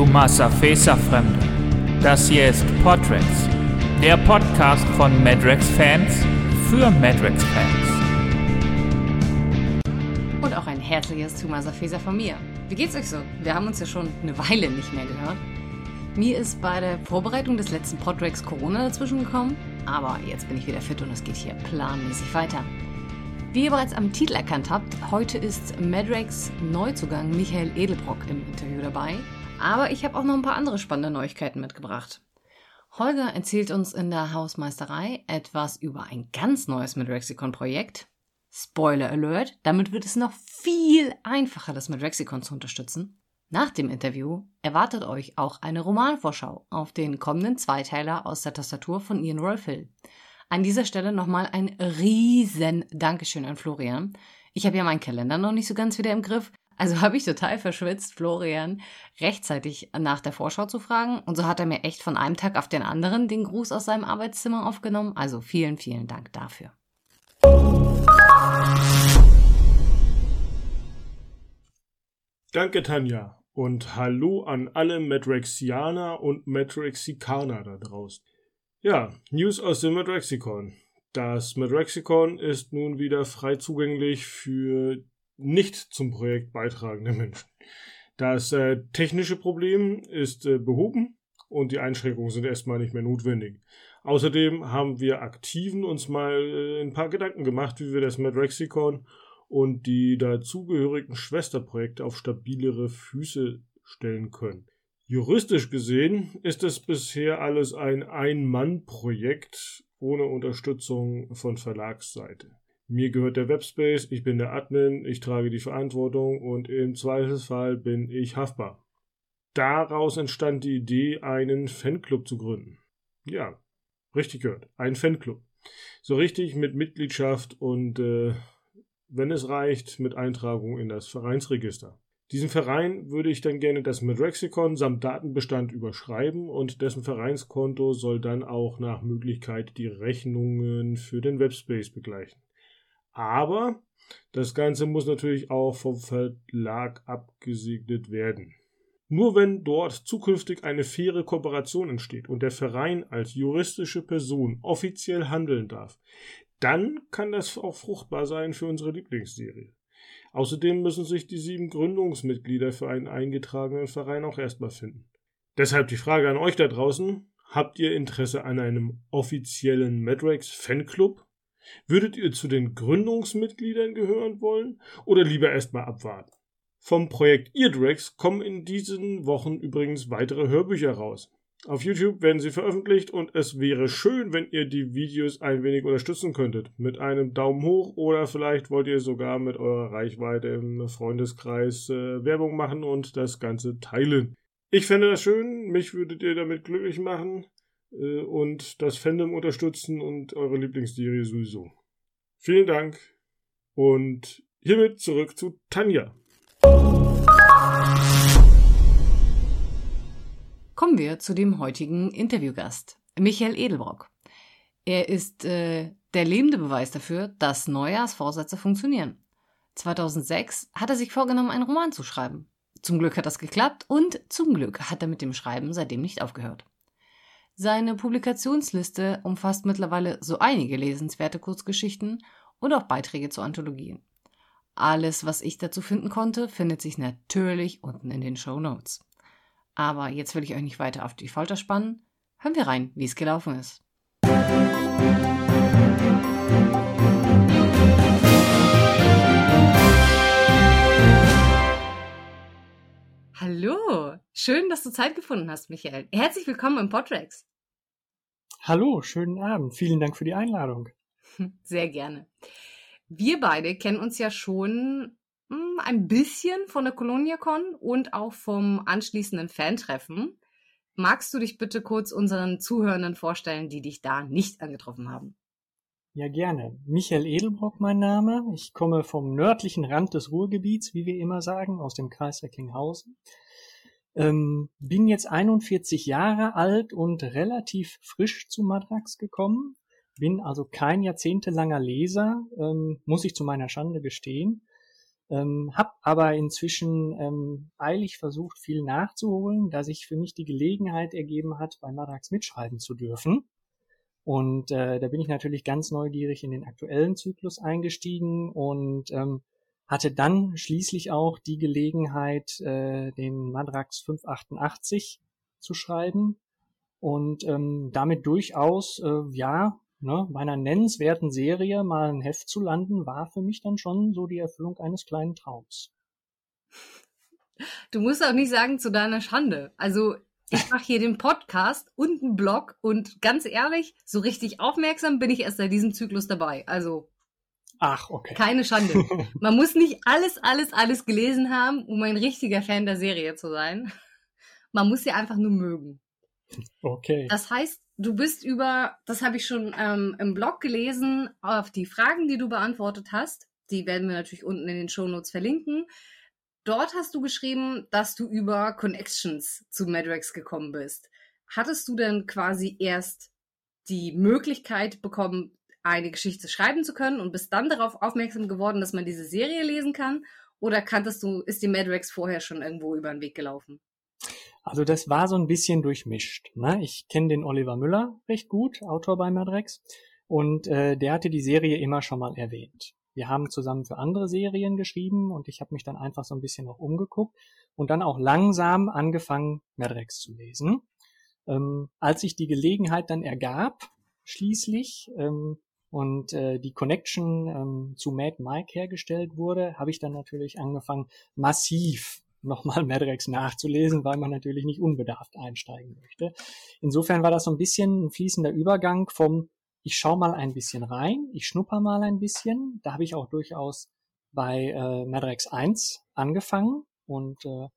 Tomasa Fesa Fremde. Das hier ist Podrex, der Podcast von Madrex-Fans für Madrex-Fans. Und auch ein herzliches Tomasa Fesa von mir. Wie geht's euch so? Wir haben uns ja schon eine Weile nicht mehr gehört. Mir ist bei der Vorbereitung des letzten Podrex Corona dazwischen gekommen, aber jetzt bin ich wieder fit und es geht hier planmäßig weiter. Wie ihr bereits am Titel erkannt habt, heute ist Madrex Neuzugang Michael Edelbrock im Interview dabei. Aber ich habe auch noch ein paar andere spannende Neuigkeiten mitgebracht. Holger erzählt uns in der Hausmeisterei etwas über ein ganz neues Madrexicon-Projekt. Spoiler Alert, damit wird es noch viel einfacher, das Madrexicon zu unterstützen. Nach dem Interview erwartet euch auch eine Romanvorschau auf den kommenden Zweiteiler aus der Tastatur von Ian Rolf Hill. An dieser Stelle nochmal ein riesen Dankeschön an Florian. Ich habe ja meinen Kalender noch nicht so ganz wieder im Griff, also habe ich total verschwitzt, Florian rechtzeitig nach der Vorschau zu fragen. Und so hat er mir echt von einem Tag auf den anderen den Gruß aus seinem Arbeitszimmer aufgenommen. Also vielen, vielen Dank dafür. Danke, Tanja. Und hallo an alle Matrixianer und Matrixikaner da draußen. Ja, News aus dem Madrexicon. Das Madrexicon ist nun wieder frei zugänglich für nicht zum Projekt beitragende Menschen. Das äh, technische Problem ist äh, behoben und die Einschränkungen sind erstmal nicht mehr notwendig. Außerdem haben wir Aktiven uns mal äh, ein paar Gedanken gemacht, wie wir das Madrexicon und die dazugehörigen Schwesterprojekte auf stabilere Füße stellen können. Juristisch gesehen ist es bisher alles ein Ein-Mann-Projekt ohne Unterstützung von Verlagsseite. Mir gehört der Webspace, ich bin der Admin, ich trage die Verantwortung und im Zweifelsfall bin ich haftbar. Daraus entstand die Idee, einen Fanclub zu gründen. Ja, richtig gehört, ein Fanclub. So richtig mit Mitgliedschaft und, äh, wenn es reicht, mit Eintragung in das Vereinsregister. Diesem Verein würde ich dann gerne das Madrexicon samt Datenbestand überschreiben und dessen Vereinskonto soll dann auch nach Möglichkeit die Rechnungen für den Webspace begleichen. Aber das Ganze muss natürlich auch vom Verlag abgesegnet werden. Nur wenn dort zukünftig eine faire Kooperation entsteht und der Verein als juristische Person offiziell handeln darf, dann kann das auch fruchtbar sein für unsere Lieblingsserie. Außerdem müssen sich die sieben Gründungsmitglieder für einen eingetragenen Verein auch erstmal finden. Deshalb die Frage an euch da draußen. Habt ihr Interesse an einem offiziellen Madrex Fanclub? Würdet ihr zu den Gründungsmitgliedern gehören wollen oder lieber erstmal abwarten? Vom Projekt Eardrex kommen in diesen Wochen übrigens weitere Hörbücher raus. Auf YouTube werden sie veröffentlicht und es wäre schön, wenn ihr die Videos ein wenig unterstützen könntet. Mit einem Daumen hoch oder vielleicht wollt ihr sogar mit eurer Reichweite im Freundeskreis äh, Werbung machen und das Ganze teilen. Ich fände das schön, mich würdet ihr damit glücklich machen äh, und das Fandom unterstützen und eure Lieblingsserie sowieso. Vielen Dank und hiermit zurück zu Tanja. Kommen wir zu dem heutigen Interviewgast, Michael Edelbrock. Er ist äh, der lebende Beweis dafür, dass Neujahrsvorsätze funktionieren. 2006 hat er sich vorgenommen, einen Roman zu schreiben. Zum Glück hat das geklappt und zum Glück hat er mit dem Schreiben seitdem nicht aufgehört. Seine Publikationsliste umfasst mittlerweile so einige lesenswerte Kurzgeschichten und auch Beiträge zu Anthologien. Alles, was ich dazu finden konnte, findet sich natürlich unten in den Show Notes. Aber jetzt will ich euch nicht weiter auf die Folter spannen. Hören wir rein, wie es gelaufen ist. Hallo, schön, dass du Zeit gefunden hast, Michael. Herzlich willkommen im Podrex. Hallo, schönen Abend. Vielen Dank für die Einladung. Sehr gerne. Wir beide kennen uns ja schon hm, ein bisschen von der ColoniaCon und auch vom anschließenden Fantreffen. Magst du dich bitte kurz unseren Zuhörenden vorstellen, die dich da nicht angetroffen haben? Ja, gerne. Michael Edelbrock mein Name. Ich komme vom nördlichen Rand des Ruhrgebiets, wie wir immer sagen, aus dem Kreis Recklinghausen. Ähm, bin jetzt 41 Jahre alt und relativ frisch zu Madrax gekommen. Bin also kein jahrzehntelanger Leser, ähm, muss ich zu meiner Schande gestehen ähm, hab aber inzwischen ähm, eilig versucht, viel nachzuholen, da sich für mich die Gelegenheit ergeben hat, bei Madrax mitschreiben zu dürfen. Und äh, da bin ich natürlich ganz neugierig in den aktuellen Zyklus eingestiegen und ähm, hatte dann schließlich auch die Gelegenheit, äh, den Madrax 588 zu schreiben und ähm, damit durchaus, äh, ja, ne, bei einer nennenswerten Serie mal ein Heft zu landen, war für mich dann schon so die Erfüllung eines kleinen Traums. Du musst auch nicht sagen zu deiner Schande. Also ich mache hier den Podcast und einen Blog und ganz ehrlich, so richtig aufmerksam bin ich erst seit diesem Zyklus dabei. Also Ach, okay. Keine Schande. Man muss nicht alles, alles, alles gelesen haben, um ein richtiger Fan der Serie zu sein. Man muss sie einfach nur mögen. Okay. Das heißt, du bist über, das habe ich schon ähm, im Blog gelesen, auf die Fragen, die du beantwortet hast. Die werden wir natürlich unten in den Shownotes verlinken. Dort hast du geschrieben, dass du über Connections zu Madrex gekommen bist. Hattest du denn quasi erst die Möglichkeit bekommen, eine Geschichte schreiben zu können und bist dann darauf aufmerksam geworden, dass man diese Serie lesen kann? Oder kanntest du, ist die Madrex vorher schon irgendwo über den Weg gelaufen? Also das war so ein bisschen durchmischt. Ne? Ich kenne den Oliver Müller recht gut, Autor bei Madrex, und äh, der hatte die Serie immer schon mal erwähnt. Wir haben zusammen für andere Serien geschrieben und ich habe mich dann einfach so ein bisschen noch umgeguckt und dann auch langsam angefangen, Madrex zu lesen. Ähm, als sich die Gelegenheit dann ergab, schließlich, ähm, und äh, die Connection ähm, zu Mad Mike hergestellt wurde, habe ich dann natürlich angefangen, massiv nochmal Madrex nachzulesen, weil man natürlich nicht unbedarft einsteigen möchte. Insofern war das so ein bisschen ein fließender Übergang vom ich schau mal ein bisschen rein, ich schnupper mal ein bisschen. Da habe ich auch durchaus bei äh, Madrex 1 angefangen und äh,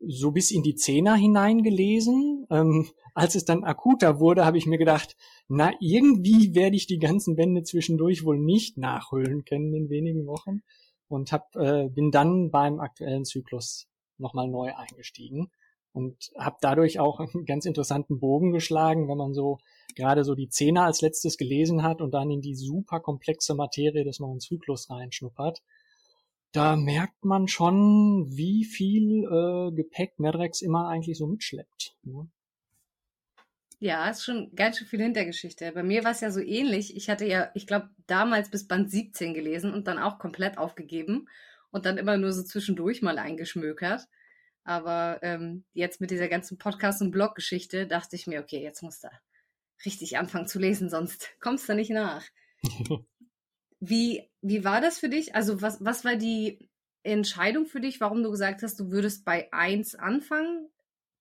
so bis in die Zehner hineingelesen. Ähm, als es dann akuter wurde, habe ich mir gedacht, na, irgendwie werde ich die ganzen Bände zwischendurch wohl nicht nachholen können in wenigen Wochen und hab, äh, bin dann beim aktuellen Zyklus nochmal neu eingestiegen und habe dadurch auch einen ganz interessanten Bogen geschlagen, wenn man so gerade so die Zehner als letztes gelesen hat und dann in die super komplexe Materie des neuen Zyklus reinschnuppert. Da merkt man schon, wie viel äh, Gepäck Medrex immer eigentlich so mitschleppt. Ne? Ja, ist schon ganz schön viel Hintergeschichte. Bei mir war es ja so ähnlich. Ich hatte ja, ich glaube, damals bis Band 17 gelesen und dann auch komplett aufgegeben und dann immer nur so zwischendurch mal eingeschmökert. Aber ähm, jetzt mit dieser ganzen Podcast- und Blog-Geschichte dachte ich mir, okay, jetzt musst du richtig anfangen zu lesen, sonst kommst du nicht nach. wie, wie war das für dich? Also was, was war die Entscheidung für dich, warum du gesagt hast, du würdest bei eins anfangen?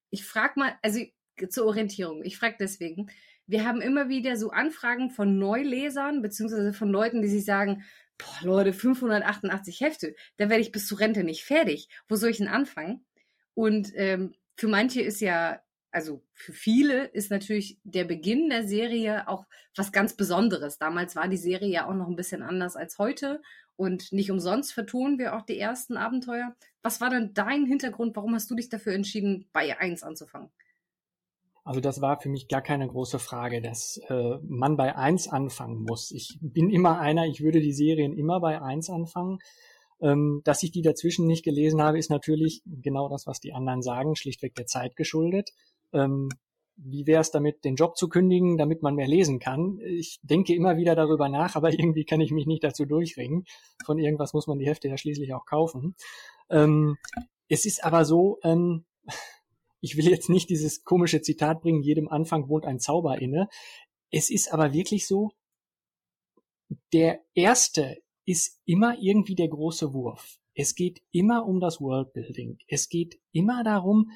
Ich frage mal, also zur Orientierung, ich frage deswegen, wir haben immer wieder so Anfragen von Neulesern, beziehungsweise von Leuten, die sich sagen, boah, Leute, 588 Hefte, da werde ich bis zur Rente nicht fertig. Wo soll ich denn anfangen? Und ähm, für manche ist ja, also für viele ist natürlich der Beginn der Serie auch was ganz Besonderes. Damals war die Serie ja auch noch ein bisschen anders als heute und nicht umsonst vertonen wir auch die ersten Abenteuer. Was war denn dein Hintergrund? Warum hast du dich dafür entschieden, bei 1 anzufangen? Also das war für mich gar keine große Frage, dass äh, man bei 1 anfangen muss. Ich bin immer einer, ich würde die Serien immer bei 1 anfangen. Ähm, dass ich die dazwischen nicht gelesen habe, ist natürlich genau das, was die anderen sagen, schlichtweg der Zeit geschuldet. Ähm, wie wäre es damit, den Job zu kündigen, damit man mehr lesen kann? Ich denke immer wieder darüber nach, aber irgendwie kann ich mich nicht dazu durchringen. Von irgendwas muss man die Hefte ja schließlich auch kaufen. Ähm, es ist aber so, ähm, ich will jetzt nicht dieses komische Zitat bringen, jedem Anfang wohnt ein Zauber inne. Es ist aber wirklich so, der erste ist immer irgendwie der große Wurf. Es geht immer um das Worldbuilding. Es geht immer darum,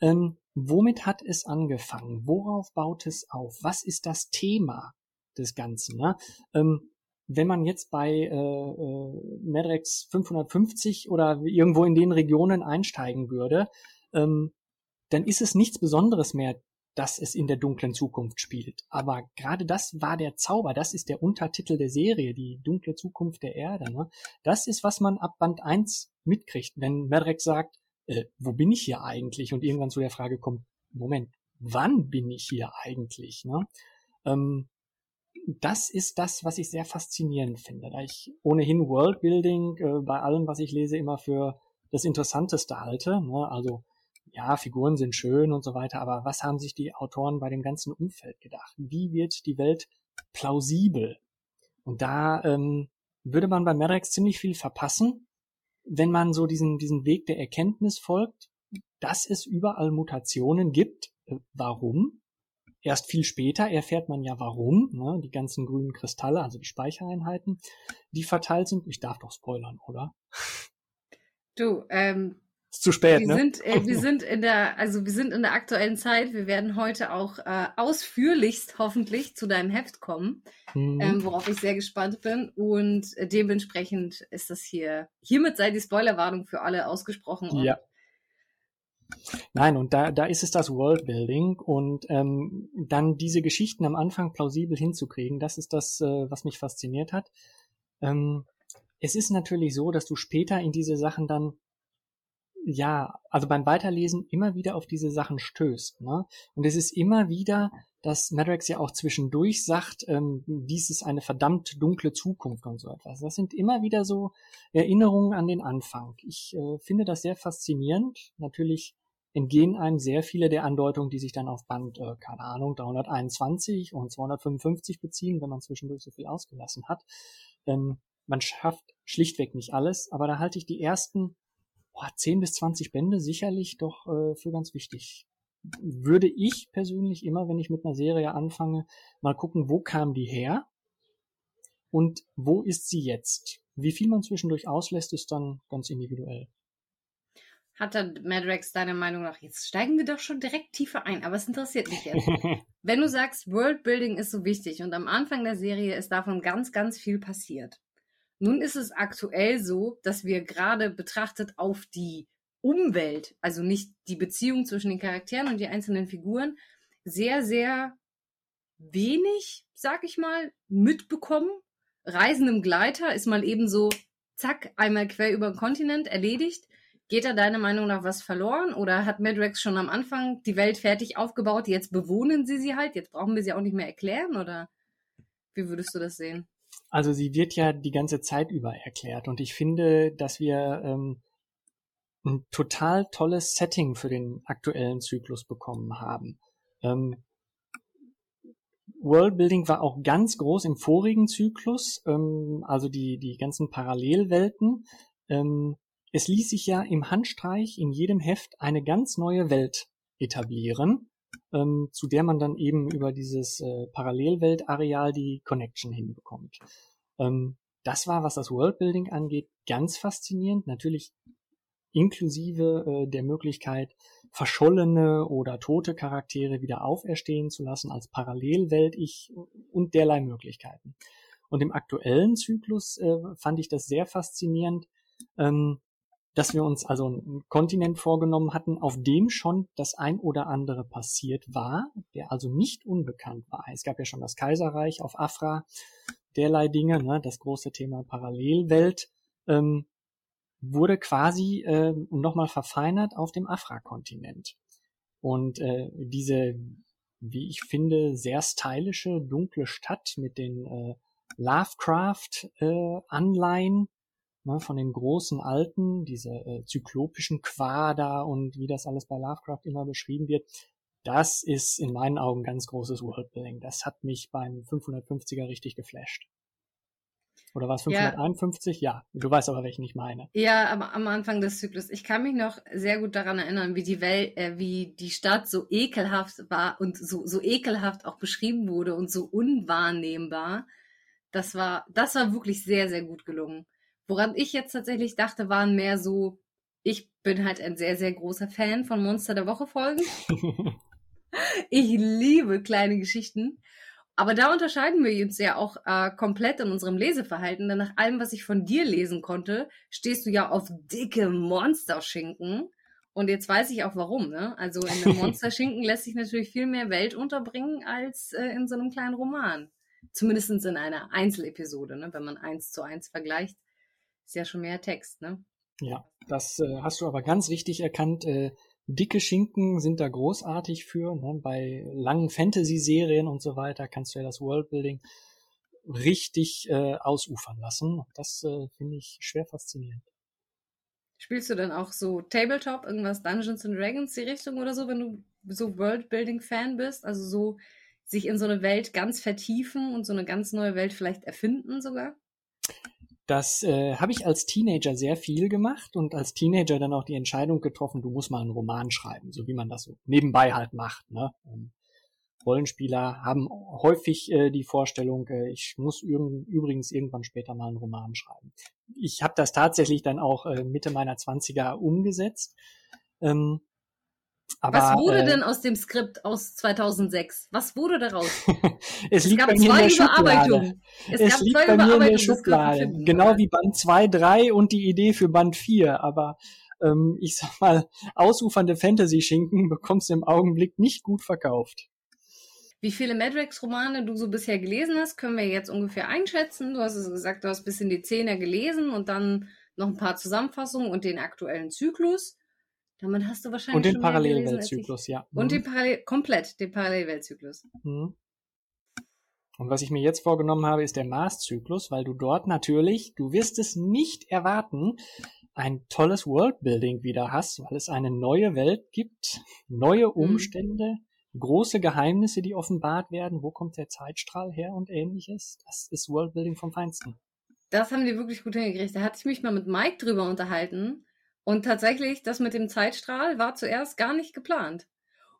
ähm, womit hat es angefangen? Worauf baut es auf? Was ist das Thema des Ganzen? Ne? Ähm, wenn man jetzt bei äh, äh, Medrex 550 oder irgendwo in den Regionen einsteigen würde, ähm, dann ist es nichts Besonderes mehr, dass es in der dunklen Zukunft spielt. Aber gerade das war der Zauber, das ist der Untertitel der Serie, die dunkle Zukunft der Erde. Ne? Das ist, was man ab Band 1 mitkriegt, wenn Medrek sagt, äh, wo bin ich hier eigentlich? Und irgendwann zu der Frage kommt, Moment, wann bin ich hier eigentlich? Ne? Ähm, das ist das, was ich sehr faszinierend finde, da ich ohnehin Worldbuilding äh, bei allem, was ich lese, immer für das Interessanteste halte. Ne? Also ja, Figuren sind schön und so weiter, aber was haben sich die Autoren bei dem ganzen Umfeld gedacht? Wie wird die Welt plausibel? Und da ähm, würde man bei Madrex ziemlich viel verpassen, wenn man so diesen, diesen Weg der Erkenntnis folgt, dass es überall Mutationen gibt. Äh, warum? Erst viel später erfährt man ja warum. Ne? Die ganzen grünen Kristalle, also die Speichereinheiten, die verteilt sind. Ich darf doch spoilern, oder? Du, ähm, ist zu spät, wir ne? Sind, äh, wir sind in der, also wir sind in der aktuellen Zeit. Wir werden heute auch äh, ausführlichst hoffentlich zu deinem Heft kommen, mhm. ähm, worauf ich sehr gespannt bin. Und dementsprechend ist das hier, hiermit sei die Spoilerwarnung für alle ausgesprochen. ja. Nein, und da, da ist es das Worldbuilding und ähm, dann diese Geschichten am Anfang plausibel hinzukriegen, das ist das, äh, was mich fasziniert hat. Ähm, es ist natürlich so, dass du später in diese Sachen dann ja, also beim Weiterlesen immer wieder auf diese Sachen stößt. Ne? Und es ist immer wieder, dass Madrex ja auch zwischendurch sagt, ähm, dies ist eine verdammt dunkle Zukunft und so etwas. Das sind immer wieder so Erinnerungen an den Anfang. Ich äh, finde das sehr faszinierend. Natürlich entgehen einem sehr viele der Andeutungen, die sich dann auf Band, äh, keine Ahnung, 321 und 255 beziehen, wenn man zwischendurch so viel ausgelassen hat. Ähm, man schafft schlichtweg nicht alles, aber da halte ich die ersten boah, 10 bis 20 Bände sicherlich doch äh, für ganz wichtig. Würde ich persönlich immer, wenn ich mit einer Serie anfange, mal gucken, wo kam die her und wo ist sie jetzt? Wie viel man zwischendurch auslässt, ist dann ganz individuell. Hat dann Madrex deiner Meinung nach, jetzt steigen wir doch schon direkt tiefer ein, aber es interessiert mich jetzt. Wenn du sagst, Worldbuilding ist so wichtig und am Anfang der Serie ist davon ganz, ganz viel passiert. Nun ist es aktuell so, dass wir gerade betrachtet auf die Umwelt, also nicht die Beziehung zwischen den Charakteren und die einzelnen Figuren, sehr, sehr wenig, sag ich mal, mitbekommen. Reisen im Gleiter ist mal eben so, zack, einmal quer über den Kontinent erledigt. Geht da deiner Meinung nach was verloren oder hat Madrex schon am Anfang die Welt fertig aufgebaut, jetzt bewohnen sie sie halt, jetzt brauchen wir sie auch nicht mehr erklären oder wie würdest du das sehen? Also sie wird ja die ganze Zeit über erklärt und ich finde, dass wir ähm, ein total tolles Setting für den aktuellen Zyklus bekommen haben. Ähm, Worldbuilding war auch ganz groß im vorigen Zyklus, ähm, also die, die ganzen Parallelwelten. Ähm, es ließ sich ja im Handstreich in jedem Heft eine ganz neue Welt etablieren ähm, zu der man dann eben über dieses äh, Parallelweltareal die Connection hinbekommt. Ähm, das war, was das Worldbuilding angeht, ganz faszinierend. Natürlich inklusive äh, der Möglichkeit, verschollene oder tote Charaktere wieder auferstehen zu lassen als Parallelwelt ich und derlei Möglichkeiten. Und im aktuellen Zyklus äh, fand ich das sehr faszinierend, ähm, dass wir uns also einen Kontinent vorgenommen hatten, auf dem schon das ein oder andere passiert war, der also nicht unbekannt war. Es gab ja schon das Kaiserreich auf Afra, derlei Dinge, ne, das große Thema Parallelwelt, ähm, wurde quasi äh, nochmal verfeinert auf dem Afra-Kontinent. Und äh, diese, wie ich finde, sehr stylische, dunkle Stadt mit den äh, Lovecraft-Anleihen, äh, ne, von den großen Alten, diese äh, zyklopischen Quader und wie das alles bei Lovecraft immer beschrieben wird, das ist in meinen Augen ganz großes Worldbuilding. Das hat mich beim 550er richtig geflasht. Oder war es 551? Ja. ja, du weißt aber, welchen ich meine. Ja, aber am Anfang des Zyklus. Ich kann mich noch sehr gut daran erinnern, wie die Welt, äh, wie die Stadt so ekelhaft war und so, so ekelhaft auch beschrieben wurde und so unwahrnehmbar. Das war, das war wirklich sehr, sehr gut gelungen. Woran ich jetzt tatsächlich dachte, waren mehr so, ich bin halt ein sehr, sehr großer Fan von Monster der Woche Folgen. ich liebe kleine Geschichten. Aber da unterscheiden wir uns ja auch äh, komplett in unserem Leseverhalten, denn nach allem, was ich von dir lesen konnte, stehst du ja auf dicke Monsterschinken. Und jetzt weiß ich auch warum. Ne? Also in einem Monsterschinken lässt sich natürlich viel mehr Welt unterbringen als äh, in so einem kleinen Roman. Zumindest in einer Einzelepisode, ne? wenn man eins zu eins vergleicht. Ist ja schon mehr Text, ne? Ja, das äh, hast du aber ganz richtig erkannt. Äh, dicke Schinken sind da großartig für. Ne? Bei langen Fantasy-Serien und so weiter kannst du ja das Worldbuilding richtig äh, ausufern lassen. Das äh, finde ich schwer faszinierend. Spielst du dann auch so Tabletop, irgendwas Dungeons and Dragons die Richtung oder so, wenn du so Worldbuilding-Fan bist? Also so sich in so eine Welt ganz vertiefen und so eine ganz neue Welt vielleicht erfinden sogar? Das äh, habe ich als Teenager sehr viel gemacht und als Teenager dann auch die Entscheidung getroffen, du musst mal einen Roman schreiben, so wie man das so nebenbei halt macht. Ne? Ähm, Rollenspieler haben häufig äh, die Vorstellung, äh, ich muss übrigens irgendwann später mal einen Roman schreiben. Ich habe das tatsächlich dann auch äh, Mitte meiner Zwanziger umgesetzt. Ähm, aber, Was wurde äh, denn aus dem Skript aus 2006? Was wurde daraus? es, es gab zwei Überarbeitungen. Es, es, gab liegt zwei bei mir in der Schublade. Genau wie Band 2, 3 und die Idee für Band 4. Aber ähm, ich sag mal, ausufernde Fantasy-Schinken bekommst du im Augenblick nicht gut verkauft. Wie viele Madrex-Romane du so bisher gelesen hast, können wir jetzt ungefähr einschätzen. Du hast es gesagt, du hast bis in die Zehner gelesen und dann noch ein paar Zusammenfassungen und den aktuellen Zyklus. Damit hast du wahrscheinlich. Und den Parallelweltzyklus, ja. Und mhm. den Parallel komplett den Parallelweltzyklus. Mhm. Und was ich mir jetzt vorgenommen habe, ist der Mars-Zyklus, weil du dort natürlich, du wirst es nicht erwarten, ein tolles Worldbuilding wieder hast, weil es eine neue Welt gibt, neue mhm. Umstände, mhm. große Geheimnisse, die offenbart werden. Wo kommt der Zeitstrahl her und ähnliches? Das ist Worldbuilding vom Feinsten. Das haben die wirklich gut hingekriegt. Da hatte ich mich mal mit Mike drüber unterhalten und tatsächlich, das mit dem Zeitstrahl war zuerst gar nicht geplant.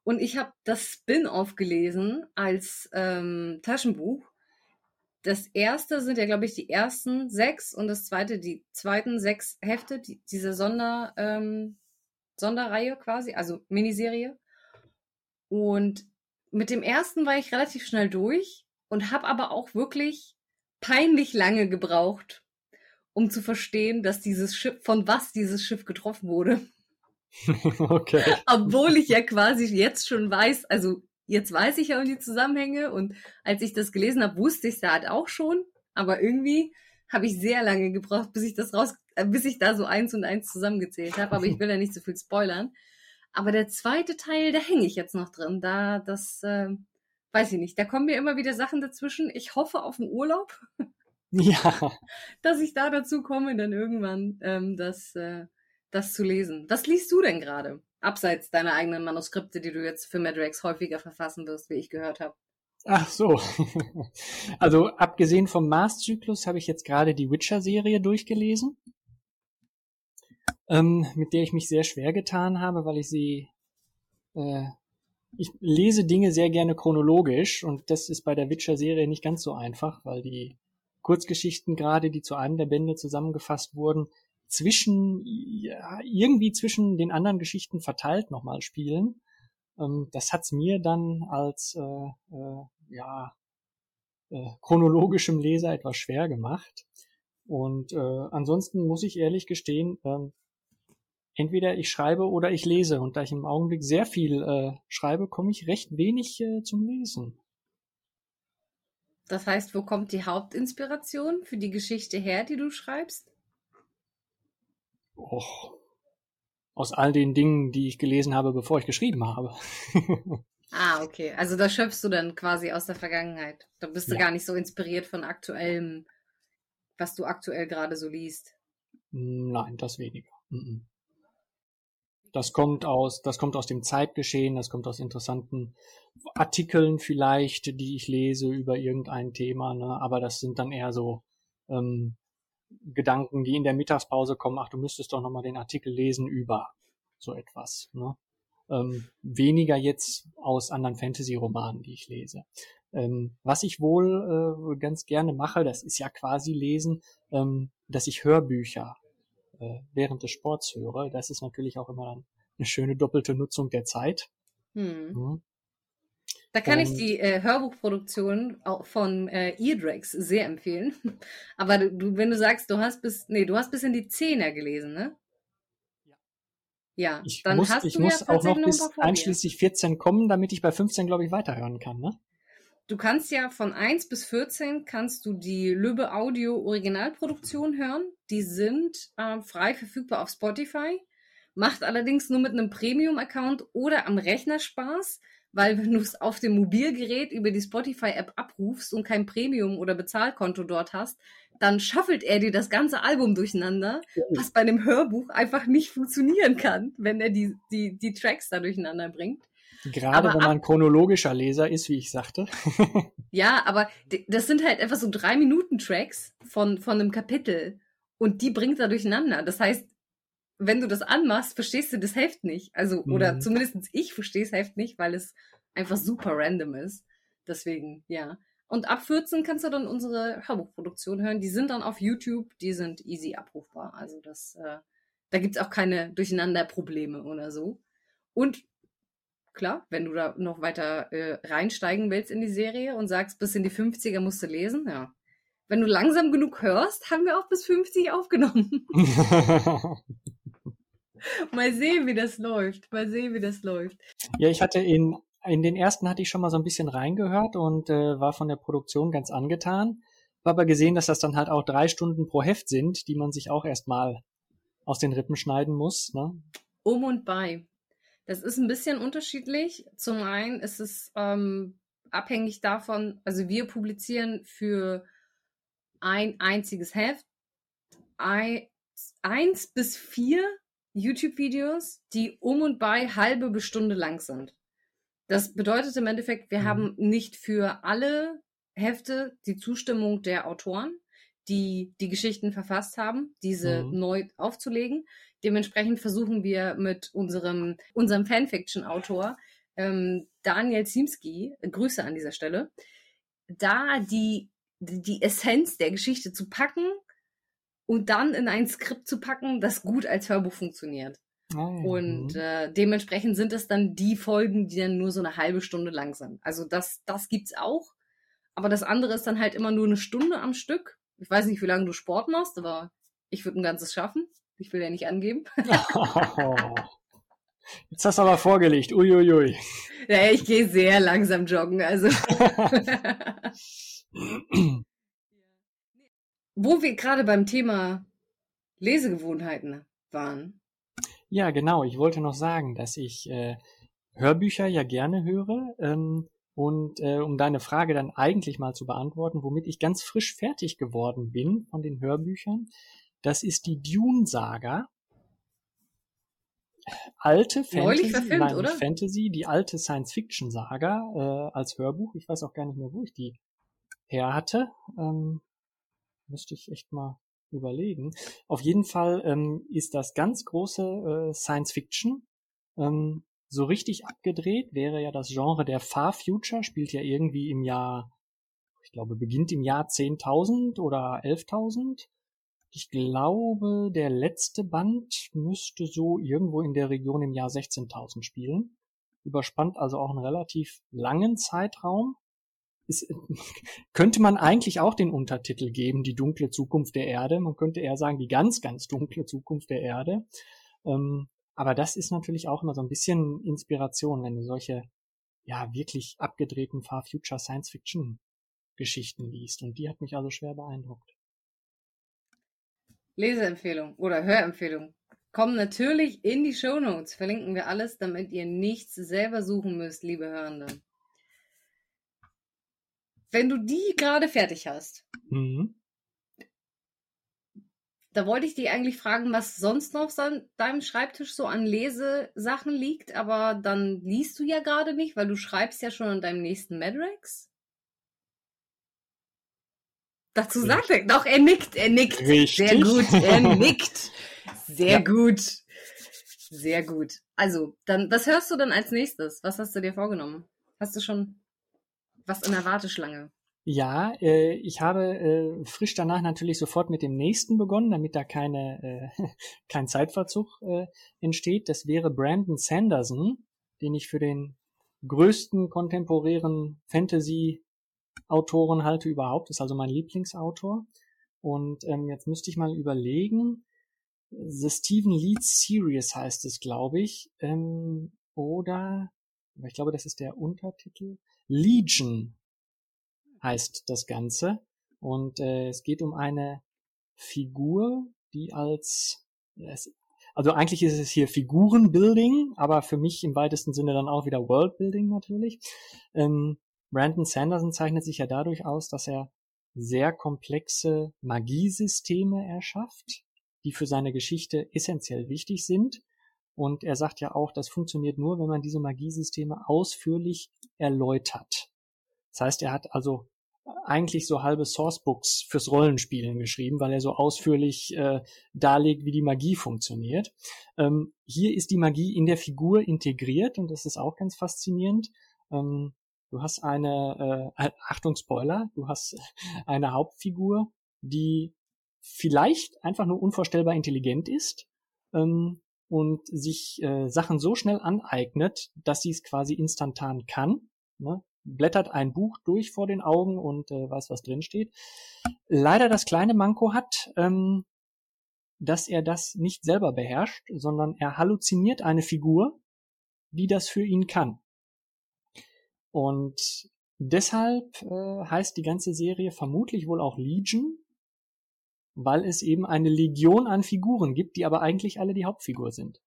Und ich habe das Spin-off gelesen als ähm, Taschenbuch. Das erste sind ja, glaube ich, die ersten sechs und das zweite die zweiten sechs Hefte, die, diese Sonder, ähm, Sonderreihe quasi, also Miniserie. Und mit dem ersten war ich relativ schnell durch und habe aber auch wirklich peinlich lange gebraucht, um zu verstehen, dass dieses Schiff, von was dieses Schiff getroffen wurde. okay. Obwohl ich ja quasi jetzt schon weiß, also jetzt weiß ich ja um die Zusammenhänge und als ich das gelesen habe, wusste ich es da halt auch schon, aber irgendwie habe ich sehr lange gebraucht, bis ich das raus, äh, bis ich da so eins und eins zusammengezählt habe, aber ich will ja nicht so viel spoilern. Aber der zweite Teil, da hänge ich jetzt noch drin. Da, das, äh, weiß ich nicht. Da kommen mir immer wieder Sachen dazwischen. Ich hoffe auf einen Urlaub. Ja. Dass ich da dazu komme, dann irgendwann ähm, das, äh, das zu lesen. Was liest du denn gerade? Abseits deiner eigenen Manuskripte, die du jetzt für Madrex häufiger verfassen wirst, wie ich gehört habe. Ach so. Also abgesehen vom Mars-Zyklus habe ich jetzt gerade die Witcher-Serie durchgelesen, ähm, mit der ich mich sehr schwer getan habe, weil ich sie äh, ich lese Dinge sehr gerne chronologisch und das ist bei der Witcher-Serie nicht ganz so einfach, weil die Kurzgeschichten gerade, die zu einem der Bände zusammengefasst wurden, zwischen, ja, irgendwie zwischen den anderen Geschichten verteilt nochmal spielen. Ähm, das hat's mir dann als, äh, äh, ja, äh, chronologischem Leser etwas schwer gemacht. Und äh, ansonsten muss ich ehrlich gestehen, äh, entweder ich schreibe oder ich lese. Und da ich im Augenblick sehr viel äh, schreibe, komme ich recht wenig äh, zum Lesen. Das heißt, wo kommt die Hauptinspiration für die Geschichte her, die du schreibst? Och, aus all den Dingen, die ich gelesen habe, bevor ich geschrieben habe. ah, okay. Also da schöpfst du dann quasi aus der Vergangenheit. Da bist du ja. gar nicht so inspiriert von aktuellem, was du aktuell gerade so liest. Nein, das weniger. Mm das kommt aus, das kommt aus dem Zeitgeschehen, das kommt aus interessanten Artikeln vielleicht, die ich lese über irgendein Thema, ne? aber das sind dann eher so ähm, Gedanken, die in der Mittagspause kommen, ach, du müsstest doch nochmal den Artikel lesen über so etwas. Ne? Ähm, weniger jetzt aus anderen Fantasy-Romanen, die ich lese. Ähm, was ich wohl äh, ganz gerne mache, das ist ja quasi lesen, ähm, dass ich Hörbücher äh, während des Sports höre. Das ist natürlich auch immer eine schöne doppelte Nutzung der Zeit. Hm. Mhm. Da kann ich die äh, Hörbuchproduktion von äh, Eardrags sehr empfehlen. Aber du, wenn du sagst, du hast bis, nee, du hast bis in die Zehner gelesen, ne? Ja. Ja, ich dann muss, hast ich du muss ja auch noch bis einschließlich 14 kommen, damit ich bei 15, glaube ich, weiterhören kann, ne? Du kannst ja von 1 bis 14 kannst du die Lübbe Audio Originalproduktion hören. Die sind äh, frei verfügbar auf Spotify. Macht allerdings nur mit einem Premium-Account oder am Rechner Spaß, weil wenn du es auf dem Mobilgerät über die Spotify-App abrufst und kein Premium- oder Bezahlkonto dort hast, dann schaffelt er dir das ganze Album durcheinander, was bei einem Hörbuch einfach nicht funktionieren kann, wenn er die, die, die Tracks da durcheinander bringt. Gerade Aber wenn man chronologischer Leser ist, wie ich sagte. Ja, aber das sind halt einfach so drei Minuten Tracks von, von einem Kapitel und die bringt er durcheinander. Das heißt, wenn du das anmachst, verstehst du das Heft nicht. Also, oder Mhm. zumindest ich verstehe das Heft nicht, weil es einfach super random ist. Deswegen, ja. Und ab 14 kannst du dann unsere Hörbuchproduktion hören. Die sind dann auf YouTube, die sind easy abrufbar. Also das, äh, da gibt's auch keine Durcheinanderprobleme oder so. Und klar, wenn du da noch weiter äh, reinsteigen willst in die Serie und sagst, bis in die 50er musst du lesen, ja. Wenn du langsam genug hörst, haben wir auch bis 50 aufgenommen. Mal sehen, wie das läuft. Mal sehen, wie das läuft. ja, ich hatte in, in den ersten hatte ich schon mal so ein bisschen reingehört und äh, war von der Produktion ganz angetan. Hab aber gesehen, dass das dann halt auch drei Stunden pro Heft sind, die man sich auch erstmal aus den Rippen schneiden muss. Ne? Um und bei. Das ist ein bisschen unterschiedlich. Zum einen ist es ähm, abhängig davon, also wir publizieren für ein einziges Heft ein, eins bis vier YouTube-Videos, die um und bei halbe bis Stunde lang sind. Das bedeutet im Endeffekt, wir Mhm. haben nicht für alle Hefte die Zustimmung der Autoren, die die Geschichten verfasst haben, diese Mhm. neu aufzulegen. Dementsprechend versuchen wir mit unserem, unserem Fanfiction-Autor ähm, Daniel Ziemski, Grüße an dieser Stelle, da die, die Essenz der Geschichte zu packen und dann in ein Skript zu packen, das gut als Hörbuch funktioniert. Ja. Und Mhm. äh, dementsprechend sind es dann die Folgen, die dann nur so eine halbe Stunde lang sind. Also das, das gibt's auch. Aber das andere ist dann halt immer nur eine Stunde am Stück. Ich weiß nicht, wie lange du Sport machst, aber ich würde ein ganzes schaffen. Ich will ja nicht angeben. Jetzt hast du aber vorgelegt. Uiuiui. ja, ich gehe sehr langsam joggen. Also wo wir gerade beim Thema Lesegewohnheiten waren. Ja, genau. Ich wollte noch sagen, dass ich äh, Hörbücher ja gerne höre. Ähm, und äh, um deine Frage dann eigentlich mal zu beantworten, womit ich ganz frisch fertig geworden bin von den Hörbüchern, das ist die Dune-Saga. Alte Fantasy, verfilmt, nein, oder? Fantasy, die alte Science-Fiction-Saga äh, als Hörbuch. Ich weiß auch gar nicht mehr, wo ich die her hatte. Ähm, müsste ich echt mal überlegen. Auf jeden Fall ähm, ist das ganz große äh, Science Fiction. Ähm, so richtig abgedreht wäre ja das Genre der Far Future, spielt ja irgendwie im Jahr, ich glaube, beginnt im Jahr 10.000 oder 11.000. Ich glaube, der letzte Band müsste so irgendwo in der Region im Jahr 16.000 spielen. Überspannt also auch einen relativ langen Zeitraum. Ist, könnte man eigentlich auch den Untertitel geben, die dunkle Zukunft der Erde. Man könnte eher sagen, die ganz, ganz dunkle Zukunft der Erde. Ähm, aber das ist natürlich auch immer so ein bisschen Inspiration, wenn du solche, ja, wirklich abgedrehten Far Future Science Fiction Geschichten liest. Und die hat mich also schwer beeindruckt. Leseempfehlung oder Hörempfehlung kommen natürlich in die Shownotes. Verlinken wir alles, damit ihr nichts selber suchen müsst, liebe Hörende. Wenn du die gerade fertig hast, Mhm. Da wollte ich dich eigentlich fragen, was sonst noch auf san- deinem Schreibtisch so an Lesesachen liegt, aber dann liest du ja gerade nicht, weil du schreibst ja schon an deinem nächsten Madrex. Dazu sagt er, doch, er nickt, er nickt. Richtig. Sehr gut, er nickt. Sehr Ja. gut. Sehr gut. Also, dann, was hörst du dann als nächstes? Was hast du dir vorgenommen? Hast du schon was in der Warteschlange? Ja, äh, ich habe äh, frisch danach natürlich sofort mit dem nächsten begonnen, damit da keine äh, kein Zeitverzug äh, entsteht. Das wäre Brandon Sanderson, den ich für den größten kontemporären Fantasy-Autoren halte überhaupt. Ist also mein Lieblingsautor. Und ähm, jetzt müsste ich mal überlegen. The Stephen Leeds Series heißt es, glaube ich. Ähm, oder, ich glaube, das ist der Untertitel. Legion heißt das Ganze. Und äh, es geht um eine Figur, die als es, Also eigentlich ist es hier Figurenbuilding, aber für mich im weitesten Sinne dann auch wieder Worldbuilding natürlich. Ähm, Brandon Sanderson zeichnet sich ja dadurch aus, dass er sehr komplexe Magiesysteme erschafft, die für seine Geschichte essentiell wichtig sind. Und er sagt ja auch, das funktioniert nur, wenn man diese Magiesysteme ausführlich erläutert. Das heißt, er hat also eigentlich so halbe Sourcebooks fürs Rollenspielen geschrieben, weil er so ausführlich äh, darlegt, wie die Magie funktioniert. Ähm, hier ist die Magie in der Figur integriert und das ist auch ganz faszinierend. Ähm, Du hast eine, äh, Achtung Spoiler, du hast eine Hauptfigur, die vielleicht einfach nur unvorstellbar intelligent ist ähm, und sich äh, Sachen so schnell aneignet, dass sie es quasi instantan kann. Ne? Blättert ein Buch durch vor den Augen und äh, weiß, was drin steht. Leider das kleine Manko hat, ähm, dass er das nicht selber beherrscht, sondern er halluziniert eine Figur, die das für ihn kann. Und deshalb äh, heißt die ganze Serie vermutlich wohl auch Legion, weil es eben eine Legion an Figuren gibt, die aber eigentlich alle die Hauptfigur sind.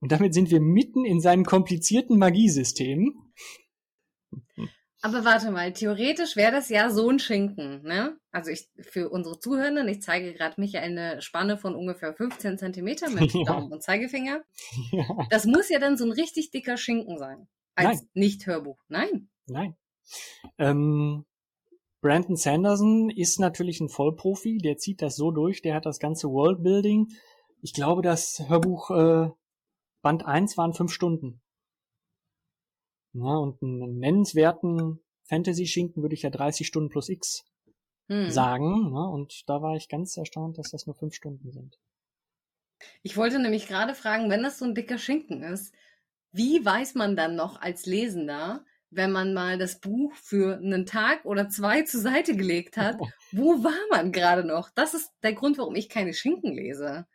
Und damit sind wir mitten in seinem komplizierten Magiesystem. Aber warte mal, theoretisch wäre das ja so ein Schinken, ne? Also ich für unsere Zuhörenden, ich zeige gerade mich eine Spanne von ungefähr 15 Zentimeter mit ja. Daumen und Zeigefinger. Ja. Das muss ja dann so ein richtig dicker Schinken sein. Als Nicht-Hörbuch. Nein. Nein. Ähm, Brandon Sanderson ist natürlich ein Vollprofi, der zieht das so durch, der hat das ganze Worldbuilding. Ich glaube, das Hörbuch äh, Band 1 waren fünf Stunden. Na, und einen nennenswerten Fantasy-Schinken würde ich ja 30 Stunden plus X hm. sagen. Und da war ich ganz erstaunt, dass das nur fünf Stunden sind. Ich wollte nämlich gerade fragen, wenn das so ein dicker Schinken ist, wie weiß man dann noch als Lesender, wenn man mal das Buch für einen Tag oder zwei zur Seite gelegt hat, wo war man gerade noch? Das ist der Grund, warum ich keine Schinken lese.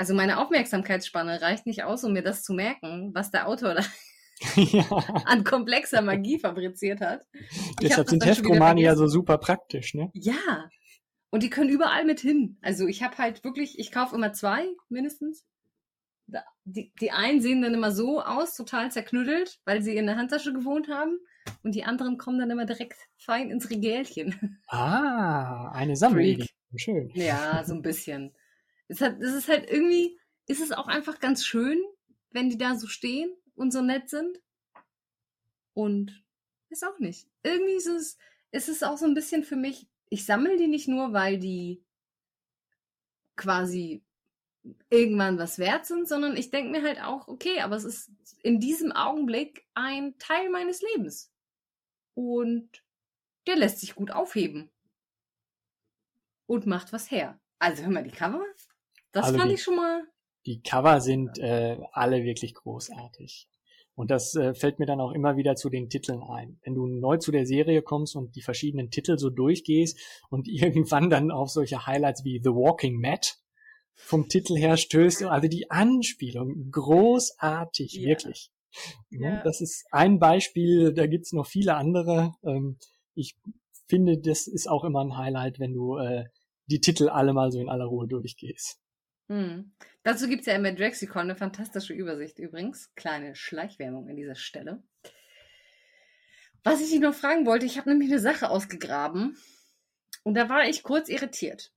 Also meine Aufmerksamkeitsspanne reicht nicht aus, um mir das zu merken, was der Autor da ja. an komplexer Magie fabriziert hat. Deshalb sind Heftromane ja so super praktisch, ne? Ja. Und die können überall mit hin. Also ich habe halt wirklich, ich kaufe immer zwei mindestens die, die einen sehen dann immer so aus, total zerknüttelt, weil sie in der Handtasche gewohnt haben. Und die anderen kommen dann immer direkt fein ins Regelchen. Ah, eine Sammlung. Schön. Ja, so ein bisschen. Es, hat, es ist halt irgendwie, ist es auch einfach ganz schön, wenn die da so stehen und so nett sind. Und ist auch nicht. Irgendwie ist es, ist es auch so ein bisschen für mich, ich sammle die nicht nur, weil die quasi irgendwann was wert sind, sondern ich denke mir halt auch, okay, aber es ist in diesem Augenblick ein Teil meines Lebens. Und der lässt sich gut aufheben. Und macht was her. Also hör mal, die Cover, das also fand die, ich schon mal. Die Cover sind äh, alle wirklich großartig. Und das äh, fällt mir dann auch immer wieder zu den Titeln ein. Wenn du neu zu der Serie kommst und die verschiedenen Titel so durchgehst und irgendwann dann auf solche Highlights wie The Walking Mat vom Titel her stößt. Also die Anspielung, großartig, ja. wirklich. Ja. Das ist ein Beispiel, da gibt's noch viele andere. Ähm, ich finde, das ist auch immer ein Highlight, wenn du äh, die Titel alle mal so in aller Ruhe durchgehst. Hm. Dazu gibt's ja im Drexicon eine fantastische Übersicht übrigens. Kleine Schleichwerbung an dieser Stelle. Was ich dich noch fragen wollte, ich habe nämlich eine Sache ausgegraben und da war ich kurz irritiert.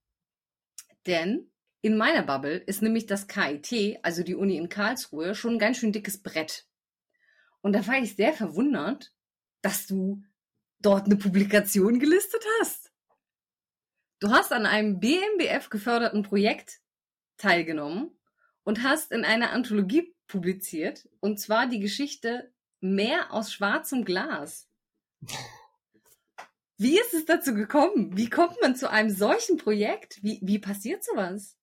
Denn in meiner Bubble ist nämlich das KIT, also die Uni in Karlsruhe, schon ein ganz schön dickes Brett. Und da war ich sehr verwundert, dass du dort eine Publikation gelistet hast. Du hast an einem BMBF geförderten Projekt teilgenommen und hast in einer Anthologie publiziert, und zwar die Geschichte Meer aus schwarzem Glas. Wie ist es dazu gekommen? Wie kommt man zu einem solchen Projekt? Wie, wie passiert sowas?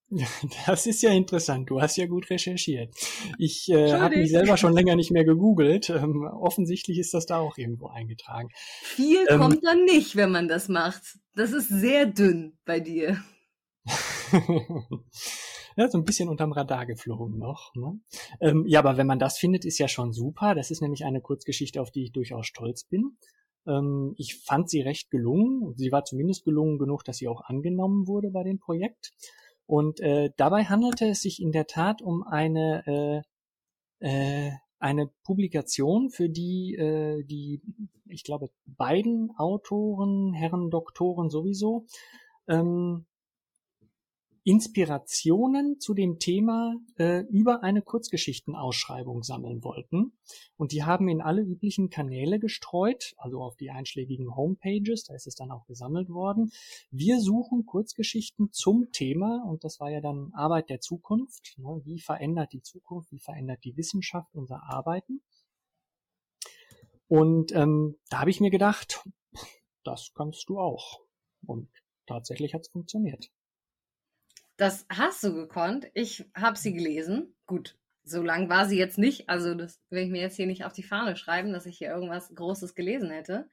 Das ist ja interessant. Du hast ja gut recherchiert. Ich äh, habe mich selber schon länger nicht mehr gegoogelt. Ähm, offensichtlich ist das da auch irgendwo eingetragen. Viel ähm, kommt dann nicht, wenn man das macht. Das ist sehr dünn bei dir. ja, so ein bisschen unterm Radar geflogen noch. Ne? Ähm, ja, aber wenn man das findet, ist ja schon super. Das ist nämlich eine Kurzgeschichte, auf die ich durchaus stolz bin. Ähm, ich fand sie recht gelungen. Sie war zumindest gelungen genug, dass sie auch angenommen wurde bei dem Projekt. Und äh, dabei handelte es sich in der Tat um eine äh, äh, eine Publikation, für die äh, die, ich glaube, beiden Autoren, Herren Doktoren sowieso, ähm, Inspirationen zu dem Thema äh, über eine Kurzgeschichtenausschreibung sammeln wollten. Und die haben in alle üblichen Kanäle gestreut, also auf die einschlägigen Homepages, da ist es dann auch gesammelt worden. Wir suchen Kurzgeschichten zum Thema, und das war ja dann Arbeit der Zukunft. Ne? Wie verändert die Zukunft, wie verändert die Wissenschaft unser Arbeiten? Und ähm, da habe ich mir gedacht, das kannst du auch. Und tatsächlich hat es funktioniert. Das hast du gekonnt. Ich habe sie gelesen. Gut, so lang war sie jetzt nicht. Also das will ich mir jetzt hier nicht auf die Fahne schreiben, dass ich hier irgendwas Großes gelesen hätte.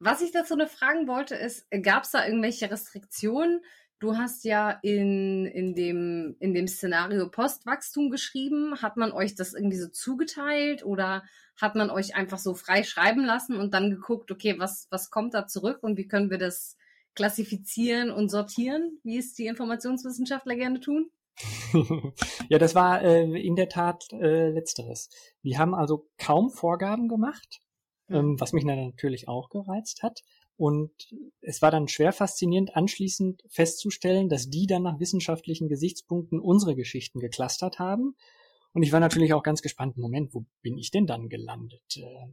Was ich dazu noch fragen wollte, ist, gab es da irgendwelche Restriktionen? Du hast ja in, in, dem, in dem Szenario Postwachstum geschrieben. Hat man euch das irgendwie so zugeteilt oder hat man euch einfach so frei schreiben lassen und dann geguckt, okay, was, was kommt da zurück und wie können wir das klassifizieren und sortieren, wie es die Informationswissenschaftler gerne tun? ja, das war äh, in der Tat äh, letzteres. Wir haben also kaum Vorgaben gemacht, mhm. ähm, was mich dann natürlich auch gereizt hat. Und es war dann schwer faszinierend, anschließend festzustellen, dass die dann nach wissenschaftlichen Gesichtspunkten unsere Geschichten geklustert haben. Und ich war natürlich auch ganz gespannt, Moment, wo bin ich denn dann gelandet?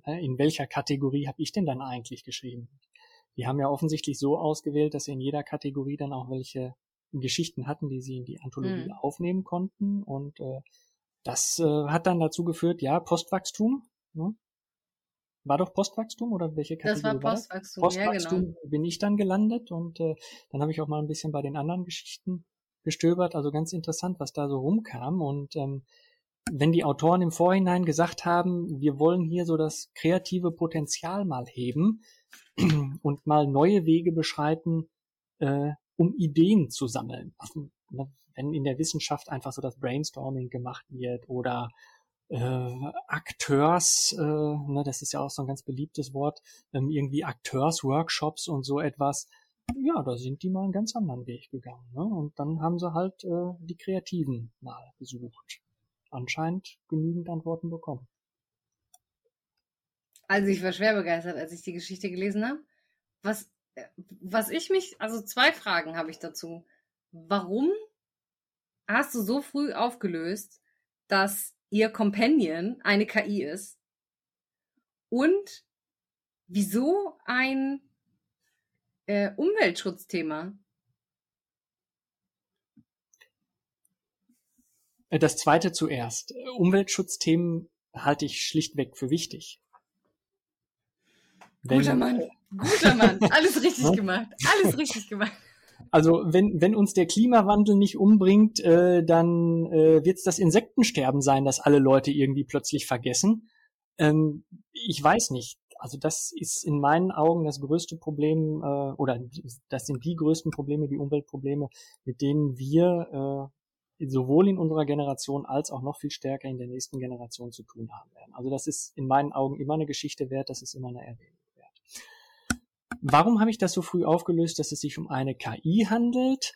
Äh, in welcher Kategorie habe ich denn dann eigentlich geschrieben? Die haben ja offensichtlich so ausgewählt, dass sie in jeder Kategorie dann auch welche Geschichten hatten, die sie in die Anthologie mhm. aufnehmen konnten. Und äh, das äh, hat dann dazu geführt, ja, Postwachstum. Ne? War doch Postwachstum oder welche Kategorie das war Postwachstum, war das? Postwachstum ja, genau. bin ich dann gelandet und äh, dann habe ich auch mal ein bisschen bei den anderen Geschichten gestöbert. Also ganz interessant, was da so rumkam. Und ähm, wenn die Autoren im Vorhinein gesagt haben, wir wollen hier so das kreative Potenzial mal heben, und mal neue Wege beschreiten, äh, um Ideen zu sammeln. Also, ne, wenn in der Wissenschaft einfach so das Brainstorming gemacht wird oder äh, Akteurs, äh, ne, das ist ja auch so ein ganz beliebtes Wort, ähm, irgendwie Akteursworkshops und so etwas. Ja, da sind die mal einen ganz anderen Weg gegangen. Ne? Und dann haben sie halt äh, die Kreativen mal besucht. Anscheinend genügend Antworten bekommen. Also ich war schwer begeistert, als ich die Geschichte gelesen habe. Was, was ich mich, also zwei Fragen habe ich dazu. Warum hast du so früh aufgelöst, dass ihr Companion eine KI ist? Und wieso ein äh, Umweltschutzthema? Das zweite zuerst. Umweltschutzthemen halte ich schlichtweg für wichtig. Guter Mann, guter Mann, alles richtig gemacht, alles richtig gemacht. Also wenn, wenn uns der Klimawandel nicht umbringt, äh, dann äh, wird es das Insektensterben sein, das alle Leute irgendwie plötzlich vergessen. Ähm, ich weiß nicht. Also das ist in meinen Augen das größte Problem, äh, oder das sind die größten Probleme, die Umweltprobleme, mit denen wir äh, sowohl in unserer Generation als auch noch viel stärker in der nächsten Generation zu tun haben werden. Also das ist in meinen Augen immer eine Geschichte wert, das ist immer eine Erwähnung. Warum habe ich das so früh aufgelöst, dass es sich um eine KI handelt?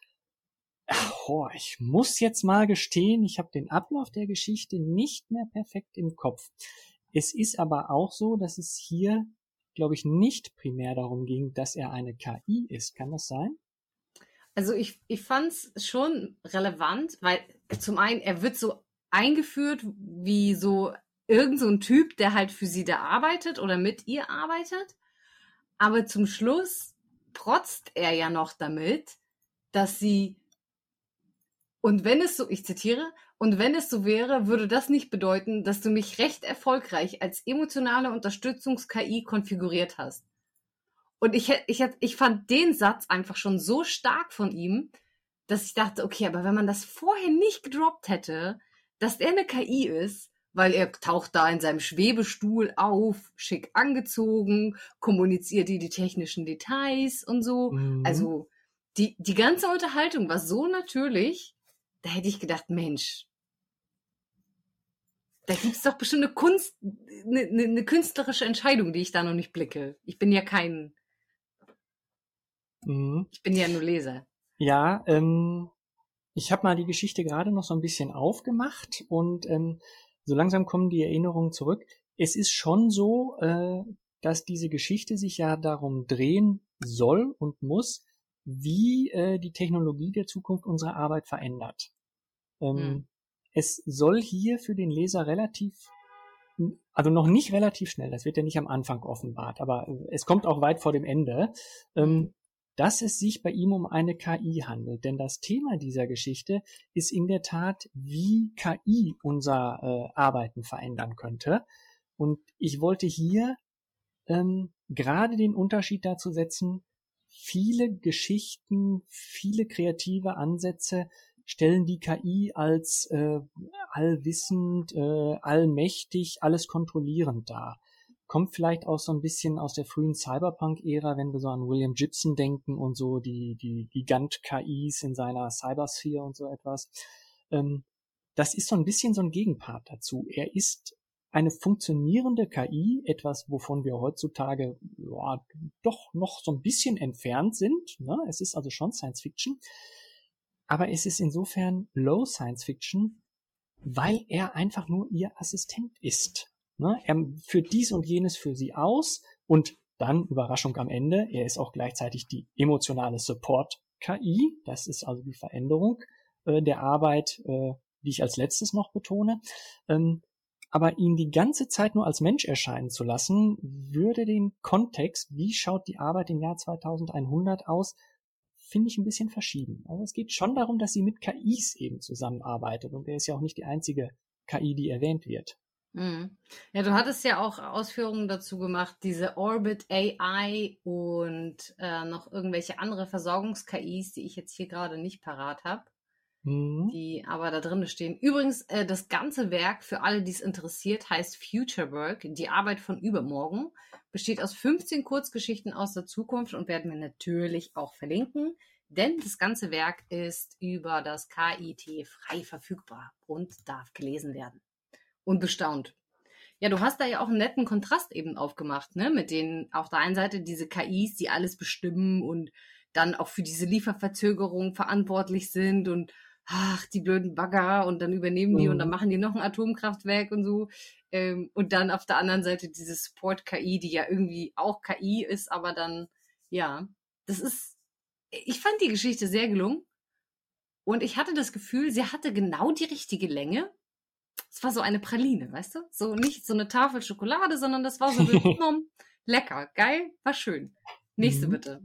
Oh, ich muss jetzt mal gestehen, ich habe den Ablauf der Geschichte nicht mehr perfekt im Kopf. Es ist aber auch so, dass es hier, glaube ich, nicht primär darum ging, dass er eine KI ist. Kann das sein? Also ich, ich fand es schon relevant, weil zum einen, er wird so eingeführt wie so irgend so ein Typ, der halt für sie da arbeitet oder mit ihr arbeitet. Aber zum Schluss protzt er ja noch damit, dass sie, und wenn es so, ich zitiere, und wenn es so wäre, würde das nicht bedeuten, dass du mich recht erfolgreich als emotionale Unterstützungs-KI konfiguriert hast. Und ich, ich, ich fand den Satz einfach schon so stark von ihm, dass ich dachte, okay, aber wenn man das vorher nicht gedroppt hätte, dass er eine KI ist, weil er taucht da in seinem Schwebestuhl auf, schick angezogen, kommuniziert die die technischen Details und so. Mhm. Also die, die ganze Unterhaltung war so natürlich, da hätte ich gedacht, Mensch, da gibt's doch bestimmt eine Kunst, eine, eine, eine künstlerische Entscheidung, die ich da noch nicht blicke. Ich bin ja kein, mhm. ich bin ja nur Leser. Ja, ähm, Ich habe mal die Geschichte gerade noch so ein bisschen aufgemacht und ähm, so langsam kommen die Erinnerungen zurück. Es ist schon so, äh, dass diese Geschichte sich ja darum drehen soll und muss, wie äh, die Technologie der Zukunft unsere Arbeit verändert. Ähm, hm. Es soll hier für den Leser relativ, also noch nicht relativ schnell, das wird ja nicht am Anfang offenbart, aber es kommt auch weit vor dem Ende, ähm, dass es sich bei ihm um eine KI handelt. Denn das Thema dieser Geschichte ist in der Tat, wie KI unser äh, Arbeiten verändern könnte. Und ich wollte hier ähm, gerade den Unterschied dazu setzen, viele Geschichten, viele kreative Ansätze stellen die KI als äh, allwissend, äh, allmächtig, alles kontrollierend dar. Kommt vielleicht auch so ein bisschen aus der frühen Cyberpunk-Ära, wenn wir so an William Gibson denken und so die, die Gigant-KIs in seiner Cybersphere und so etwas. Ähm, das ist so ein bisschen so ein Gegenpart dazu. Er ist eine funktionierende KI, etwas, wovon wir heutzutage ja, doch noch so ein bisschen entfernt sind. Ne? Es ist also schon Science Fiction, aber es ist insofern Low Science Fiction, weil er einfach nur ihr Assistent ist. Ne? Er führt dies und jenes für sie aus und dann, Überraschung am Ende, er ist auch gleichzeitig die emotionale Support-KI. Das ist also die Veränderung äh, der Arbeit, äh, die ich als letztes noch betone. Ähm, aber ihn die ganze Zeit nur als Mensch erscheinen zu lassen, würde den Kontext, wie schaut die Arbeit im Jahr 2100 aus, finde ich ein bisschen verschieben. Aber es geht schon darum, dass sie mit KIs eben zusammenarbeitet und er ist ja auch nicht die einzige KI, die erwähnt wird. Mhm. Ja, du hattest ja auch Ausführungen dazu gemacht, diese Orbit AI und äh, noch irgendwelche andere Versorgungs-KIs, die ich jetzt hier gerade nicht parat habe, mhm. die aber da drin stehen. Übrigens, äh, das ganze Werk für alle, die es interessiert, heißt Future Work, die Arbeit von übermorgen, besteht aus 15 Kurzgeschichten aus der Zukunft und werden wir natürlich auch verlinken. Denn das ganze Werk ist über das KIT frei verfügbar und darf gelesen werden und bestaunt. Ja, du hast da ja auch einen netten Kontrast eben aufgemacht, ne? Mit denen auf der einen Seite diese KIs, die alles bestimmen und dann auch für diese Lieferverzögerung verantwortlich sind und ach, die blöden Bagger und dann übernehmen die mhm. und dann mhm. machen die noch ein Atomkraftwerk und so. Ähm, und dann auf der anderen Seite diese Support-KI, die ja irgendwie auch KI ist, aber dann, ja, das ist, ich fand die Geschichte sehr gelungen. Und ich hatte das Gefühl, sie hatte genau die richtige Länge es war so eine Praline, weißt du? So nicht so eine Tafel Schokolade, sondern das war so lecker, geil, war schön. Nächste mhm. bitte.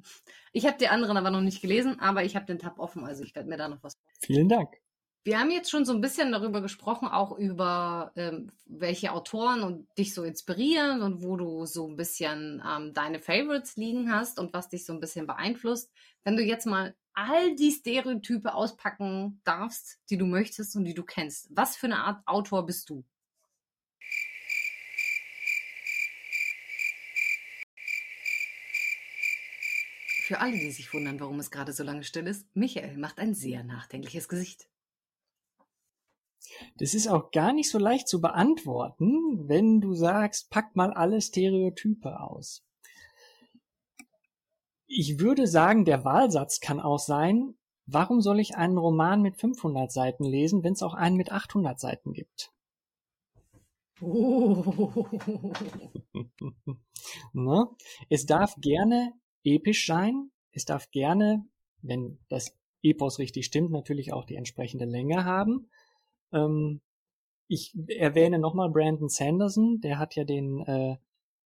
Ich habe die anderen aber noch nicht gelesen, aber ich habe den Tab offen, also ich werde mir da noch was. Vielen Dank. Wir haben jetzt schon so ein bisschen darüber gesprochen, auch über ähm, welche Autoren und dich so inspirieren und wo du so ein bisschen ähm, deine Favorites liegen hast und was dich so ein bisschen beeinflusst. Wenn du jetzt mal all die Stereotype auspacken darfst, die du möchtest und die du kennst. Was für eine Art Autor bist du? Für alle, die sich wundern, warum es gerade so lange still ist, Michael macht ein sehr nachdenkliches Gesicht. Das ist auch gar nicht so leicht zu beantworten, wenn du sagst, pack mal alle Stereotype aus. Ich würde sagen, der Wahlsatz kann auch sein, warum soll ich einen Roman mit 500 Seiten lesen, wenn es auch einen mit 800 Seiten gibt? Oh. ne? Es darf gerne episch sein, es darf gerne, wenn das Epos richtig stimmt, natürlich auch die entsprechende Länge haben. Ähm, ich erwähne nochmal Brandon Sanderson, der hat ja den äh,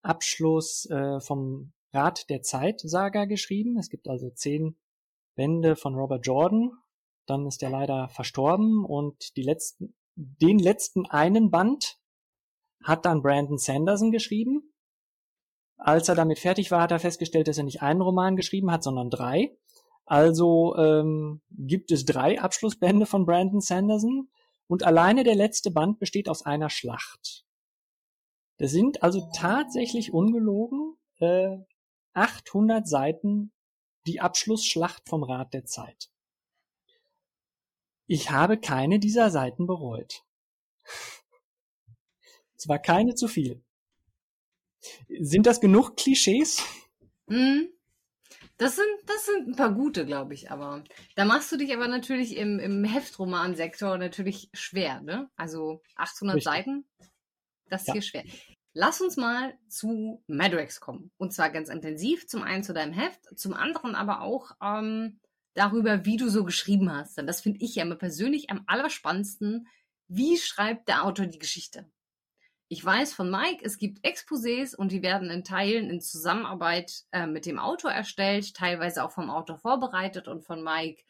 Abschluss äh, vom Rat der Zeit Saga geschrieben. Es gibt also zehn Bände von Robert Jordan. Dann ist er leider verstorben und die letzten, den letzten einen Band hat dann Brandon Sanderson geschrieben. Als er damit fertig war, hat er festgestellt, dass er nicht einen Roman geschrieben hat, sondern drei. Also ähm, gibt es drei Abschlussbände von Brandon Sanderson und alleine der letzte Band besteht aus einer Schlacht. Das sind also tatsächlich ungelogen äh, 800 Seiten die Abschlussschlacht vom Rat der Zeit. Ich habe keine dieser Seiten bereut. Es war keine zu viel. Sind das genug Klischees? Hm. Das sind, das sind ein paar gute, glaube ich, aber da machst du dich aber natürlich im, im Heftromansektor natürlich schwer, ne? Also 800 Richtig. Seiten, das ist ja. hier schwer. Lass uns mal zu Madrex kommen. Und zwar ganz intensiv. Zum einen zu deinem Heft, zum anderen aber auch ähm, darüber, wie du so geschrieben hast. Denn das finde ich ja immer persönlich am allerspannendsten. Wie schreibt der Autor die Geschichte? Ich weiß von Mike, es gibt Exposés und die werden in Teilen in Zusammenarbeit äh, mit dem Autor erstellt, teilweise auch vom Autor vorbereitet und von Mike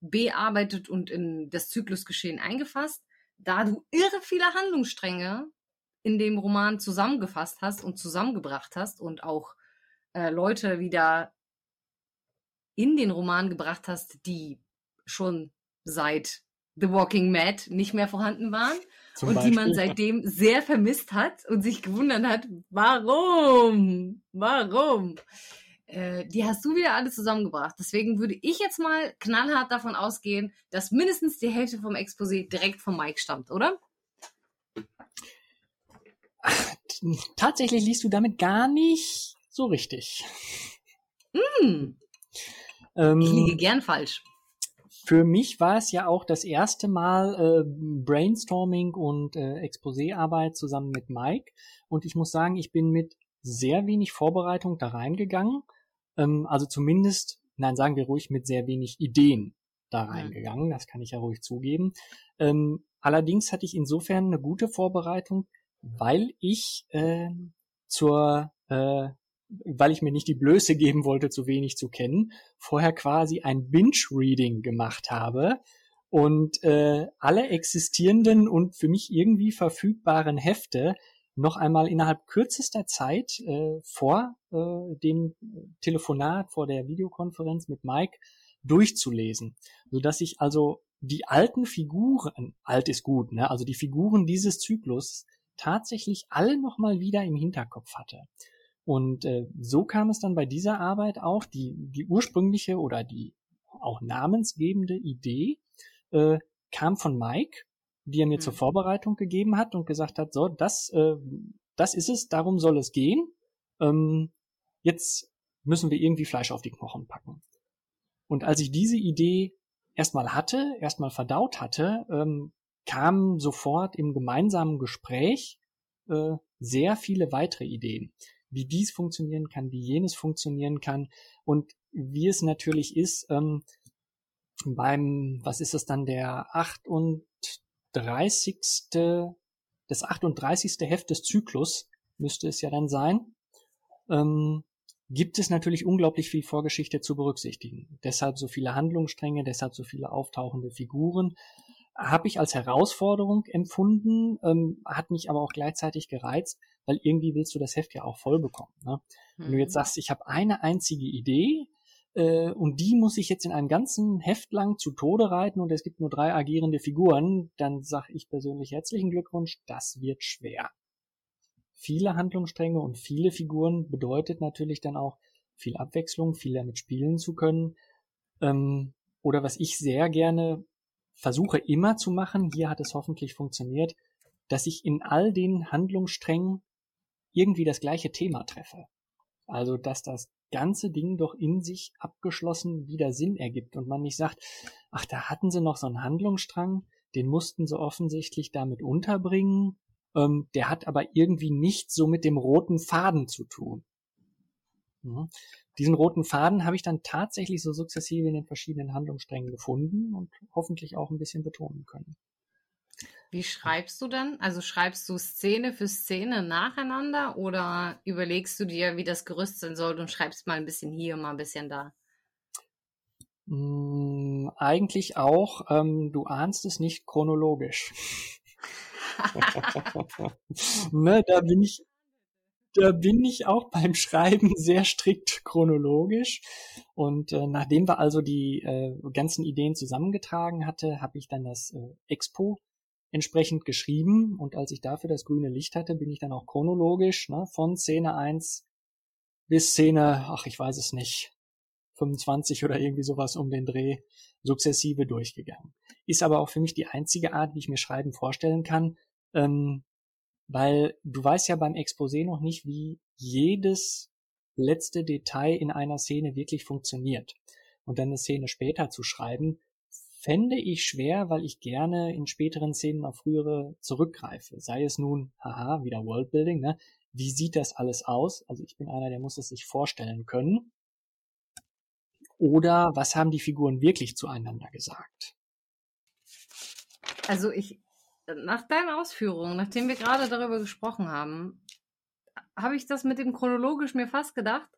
bearbeitet und in das Zyklusgeschehen eingefasst. Da du irre viele Handlungsstränge in dem Roman zusammengefasst hast und zusammengebracht hast und auch äh, Leute wieder in den Roman gebracht hast, die schon seit The Walking Mad nicht mehr vorhanden waren Zum und Beispiel. die man seitdem sehr vermisst hat und sich gewundert hat, warum? Warum? Äh, die hast du wieder alle zusammengebracht. Deswegen würde ich jetzt mal knallhart davon ausgehen, dass mindestens die Hälfte vom Exposé direkt von Mike stammt, oder? Tatsächlich liest du damit gar nicht so richtig. Mm. Ähm, ich liege gern falsch. Für mich war es ja auch das erste Mal äh, Brainstorming und äh, Exposéarbeit zusammen mit Mike. Und ich muss sagen, ich bin mit sehr wenig Vorbereitung da reingegangen. Ähm, also zumindest, nein, sagen wir ruhig, mit sehr wenig Ideen da reingegangen. Das kann ich ja ruhig zugeben. Ähm, allerdings hatte ich insofern eine gute Vorbereitung, weil ich äh, zur äh, weil ich mir nicht die Blöße geben wollte, zu wenig zu kennen, vorher quasi ein Binge-Reading gemacht habe und äh, alle existierenden und für mich irgendwie verfügbaren Hefte noch einmal innerhalb kürzester Zeit äh, vor äh, dem Telefonat, vor der Videokonferenz mit Mike durchzulesen, so dass ich also die alten Figuren, alt ist gut, ne, also die Figuren dieses Zyklus tatsächlich alle noch mal wieder im Hinterkopf hatte. Und äh, so kam es dann bei dieser Arbeit auch, die, die ursprüngliche oder die auch namensgebende Idee äh, kam von Mike, die er mir mhm. zur Vorbereitung gegeben hat und gesagt hat, so, das, äh, das ist es, darum soll es gehen. Ähm, jetzt müssen wir irgendwie Fleisch auf die Knochen packen. Und als ich diese Idee erstmal hatte, erstmal verdaut hatte, ähm, kamen sofort im gemeinsamen Gespräch äh, sehr viele weitere Ideen wie dies funktionieren kann, wie jenes funktionieren kann und wie es natürlich ist, ähm, beim, was ist es dann, der 38. das 38. Heft des Zyklus müsste es ja dann sein, ähm, gibt es natürlich unglaublich viel Vorgeschichte zu berücksichtigen. Deshalb so viele Handlungsstränge, deshalb so viele auftauchende Figuren habe ich als Herausforderung empfunden, ähm, hat mich aber auch gleichzeitig gereizt, weil irgendwie willst du das Heft ja auch voll bekommen. Ne? Mhm. Wenn du jetzt mhm. sagst, ich habe eine einzige Idee äh, und die muss ich jetzt in einem ganzen Heft lang zu Tode reiten und es gibt nur drei agierende Figuren, dann sage ich persönlich herzlichen Glückwunsch, das wird schwer. Viele Handlungsstränge und viele Figuren bedeutet natürlich dann auch viel Abwechslung, viel damit spielen zu können. Ähm, oder was ich sehr gerne versuche immer zu machen, hier hat es hoffentlich funktioniert, dass ich in all den Handlungssträngen irgendwie das gleiche Thema treffe. Also, dass das ganze Ding doch in sich abgeschlossen wieder Sinn ergibt und man nicht sagt, ach, da hatten sie noch so einen Handlungsstrang, den mussten sie offensichtlich damit unterbringen, ähm, der hat aber irgendwie nichts so mit dem roten Faden zu tun. Mhm. Diesen roten Faden habe ich dann tatsächlich so sukzessive in den verschiedenen Handlungssträngen gefunden und hoffentlich auch ein bisschen betonen können. Wie schreibst du dann? Also schreibst du Szene für Szene nacheinander oder überlegst du dir, wie das Gerüst sein soll und schreibst mal ein bisschen hier, mal ein bisschen da? Mm, eigentlich auch, ähm, du ahnst es nicht chronologisch. ne, da bin ich da bin ich auch beim Schreiben sehr strikt chronologisch. Und äh, nachdem wir also die äh, ganzen Ideen zusammengetragen hatte, habe ich dann das äh, Expo entsprechend geschrieben. Und als ich dafür das grüne Licht hatte, bin ich dann auch chronologisch ne, von Szene 1 bis Szene, ach ich weiß es nicht, 25 oder irgendwie sowas um den Dreh sukzessive durchgegangen. Ist aber auch für mich die einzige Art, wie ich mir Schreiben vorstellen kann, ähm, weil du weißt ja beim Exposé noch nicht, wie jedes letzte Detail in einer Szene wirklich funktioniert. Und dann eine Szene später zu schreiben, fände ich schwer, weil ich gerne in späteren Szenen auf frühere zurückgreife. Sei es nun, haha, wieder Worldbuilding, ne? Wie sieht das alles aus? Also ich bin einer, der muss es sich vorstellen können. Oder was haben die Figuren wirklich zueinander gesagt? Also ich, nach deinen Ausführungen, nachdem wir gerade darüber gesprochen haben, habe ich das mit dem chronologisch mir fast gedacht.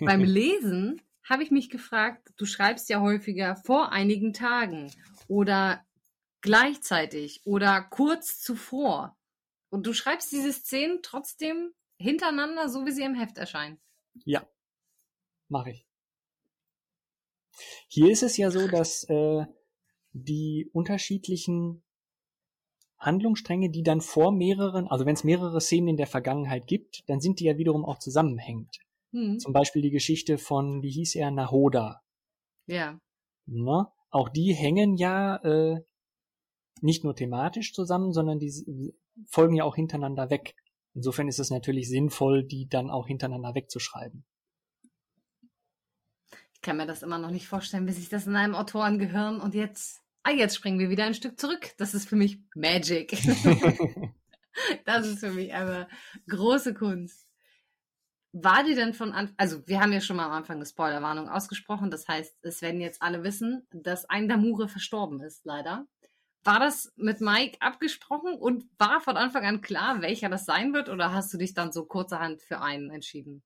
Beim Lesen habe ich mich gefragt, du schreibst ja häufiger vor einigen Tagen oder gleichzeitig oder kurz zuvor. Und du schreibst diese Szenen trotzdem hintereinander, so wie sie im Heft erscheinen. Ja, mache ich. Hier ist es ja so, dass äh, die unterschiedlichen Handlungsstränge, die dann vor mehreren, also wenn es mehrere Szenen in der Vergangenheit gibt, dann sind die ja wiederum auch zusammenhängend. Mhm. Zum Beispiel die Geschichte von, wie hieß er, Nahoda. Ja. Na, ne? auch die hängen ja äh, nicht nur thematisch zusammen, sondern die folgen ja auch hintereinander weg. Insofern ist es natürlich sinnvoll, die dann auch hintereinander wegzuschreiben. Ich kann mir das immer noch nicht vorstellen, bis ich das in einem Autorengehirn und jetzt, ah, jetzt springen wir wieder ein Stück zurück. Das ist für mich Magic. das ist für mich aber große Kunst. War die denn von Anfang, also wir haben ja schon mal am Anfang eine Spoilerwarnung ausgesprochen, das heißt, es werden jetzt alle wissen, dass ein Damure verstorben ist, leider. War das mit Mike abgesprochen und war von Anfang an klar, welcher das sein wird, oder hast du dich dann so kurzerhand für einen entschieden?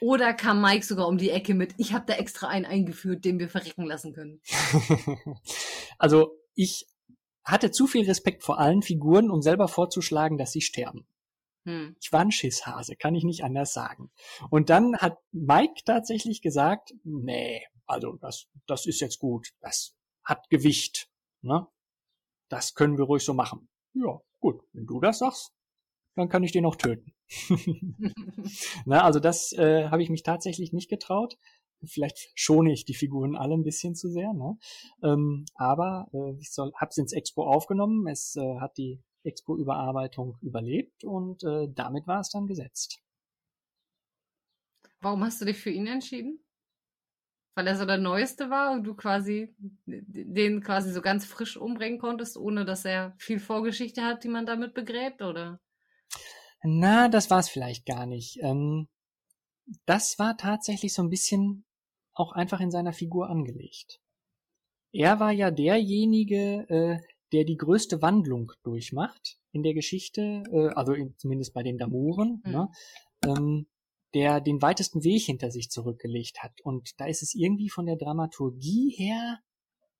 Oder kam Mike sogar um die Ecke mit, ich habe da extra einen eingeführt, den wir verrecken lassen können? also ich hatte zu viel Respekt vor allen Figuren, um selber vorzuschlagen, dass sie sterben. Hm. Ich war ein Schisshase, kann ich nicht anders sagen. Und dann hat Mike tatsächlich gesagt, nee, also das, das ist jetzt gut, das hat Gewicht. Ne? Das können wir ruhig so machen. Ja, gut, wenn du das sagst, dann kann ich den auch töten. Na, also das äh, habe ich mich tatsächlich nicht getraut. Vielleicht schone ich die Figuren alle ein bisschen zu sehr, ne? Ähm, aber äh, ich soll, hab's ins Expo aufgenommen. Es äh, hat die Expo-Überarbeitung überlebt und äh, damit war es dann gesetzt. Warum hast du dich für ihn entschieden? Weil er so der Neueste war und du quasi den quasi so ganz frisch umbringen konntest, ohne dass er viel Vorgeschichte hat, die man damit begräbt, oder? Na, das war es vielleicht gar nicht. Ähm, das war tatsächlich so ein bisschen auch einfach in seiner Figur angelegt. Er war ja derjenige, äh, der die größte Wandlung durchmacht in der Geschichte, äh, also in, zumindest bei den Damuren, mhm. ne? ähm, der den weitesten Weg hinter sich zurückgelegt hat. Und da ist es irgendwie von der Dramaturgie her,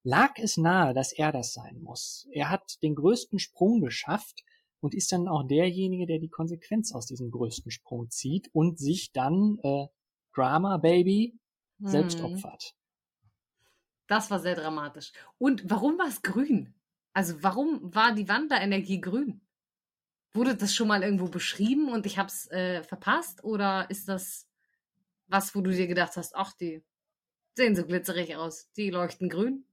lag es nahe, dass er das sein muss. Er hat den größten Sprung geschafft und ist dann auch derjenige, der die Konsequenz aus diesem größten Sprung zieht und sich dann äh, Drama Baby selbst opfert. Das war sehr dramatisch. Und warum war es grün? Also warum war die Wanderenergie grün? Wurde das schon mal irgendwo beschrieben und ich habe es äh, verpasst? Oder ist das was, wo du dir gedacht hast, ach, die sehen so glitzerig aus, die leuchten grün?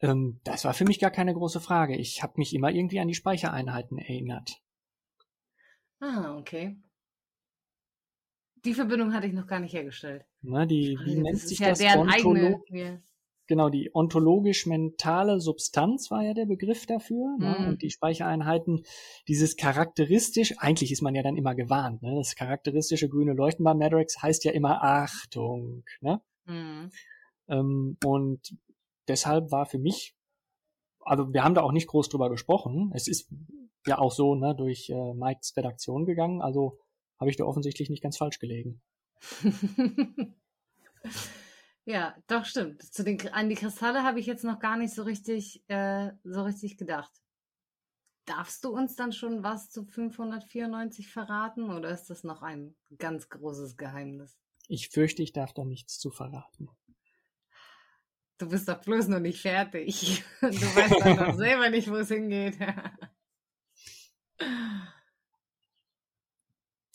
Ähm, das war für mich gar keine große Frage. Ich habe mich immer irgendwie an die Speichereinheiten erinnert. Ah, okay. Die Verbindung hatte ich noch gar nicht hergestellt. Na, die, wie nennt sich ja das? Deren eigene, genau, die ontologisch-mentale Substanz war ja der Begriff dafür. Ne? Mhm. Und die Speichereinheiten, dieses charakteristisch, eigentlich ist man ja dann immer gewarnt, ne? das charakteristische grüne Leuchten bei Madrex heißt ja immer Achtung. Ne? Mhm. Ähm, und deshalb war für mich, also wir haben da auch nicht groß drüber gesprochen. Es ist ja auch so ne, durch äh, Mikes Redaktion gegangen, also habe ich da offensichtlich nicht ganz falsch gelegen. Ja, doch stimmt. Zu den, an die Kristalle habe ich jetzt noch gar nicht so richtig, äh, so richtig gedacht. Darfst du uns dann schon was zu 594 verraten oder ist das noch ein ganz großes Geheimnis? Ich fürchte, ich darf da nichts zu verraten. Du bist doch bloß noch nicht fertig. Du weißt doch selber nicht, wo es hingeht.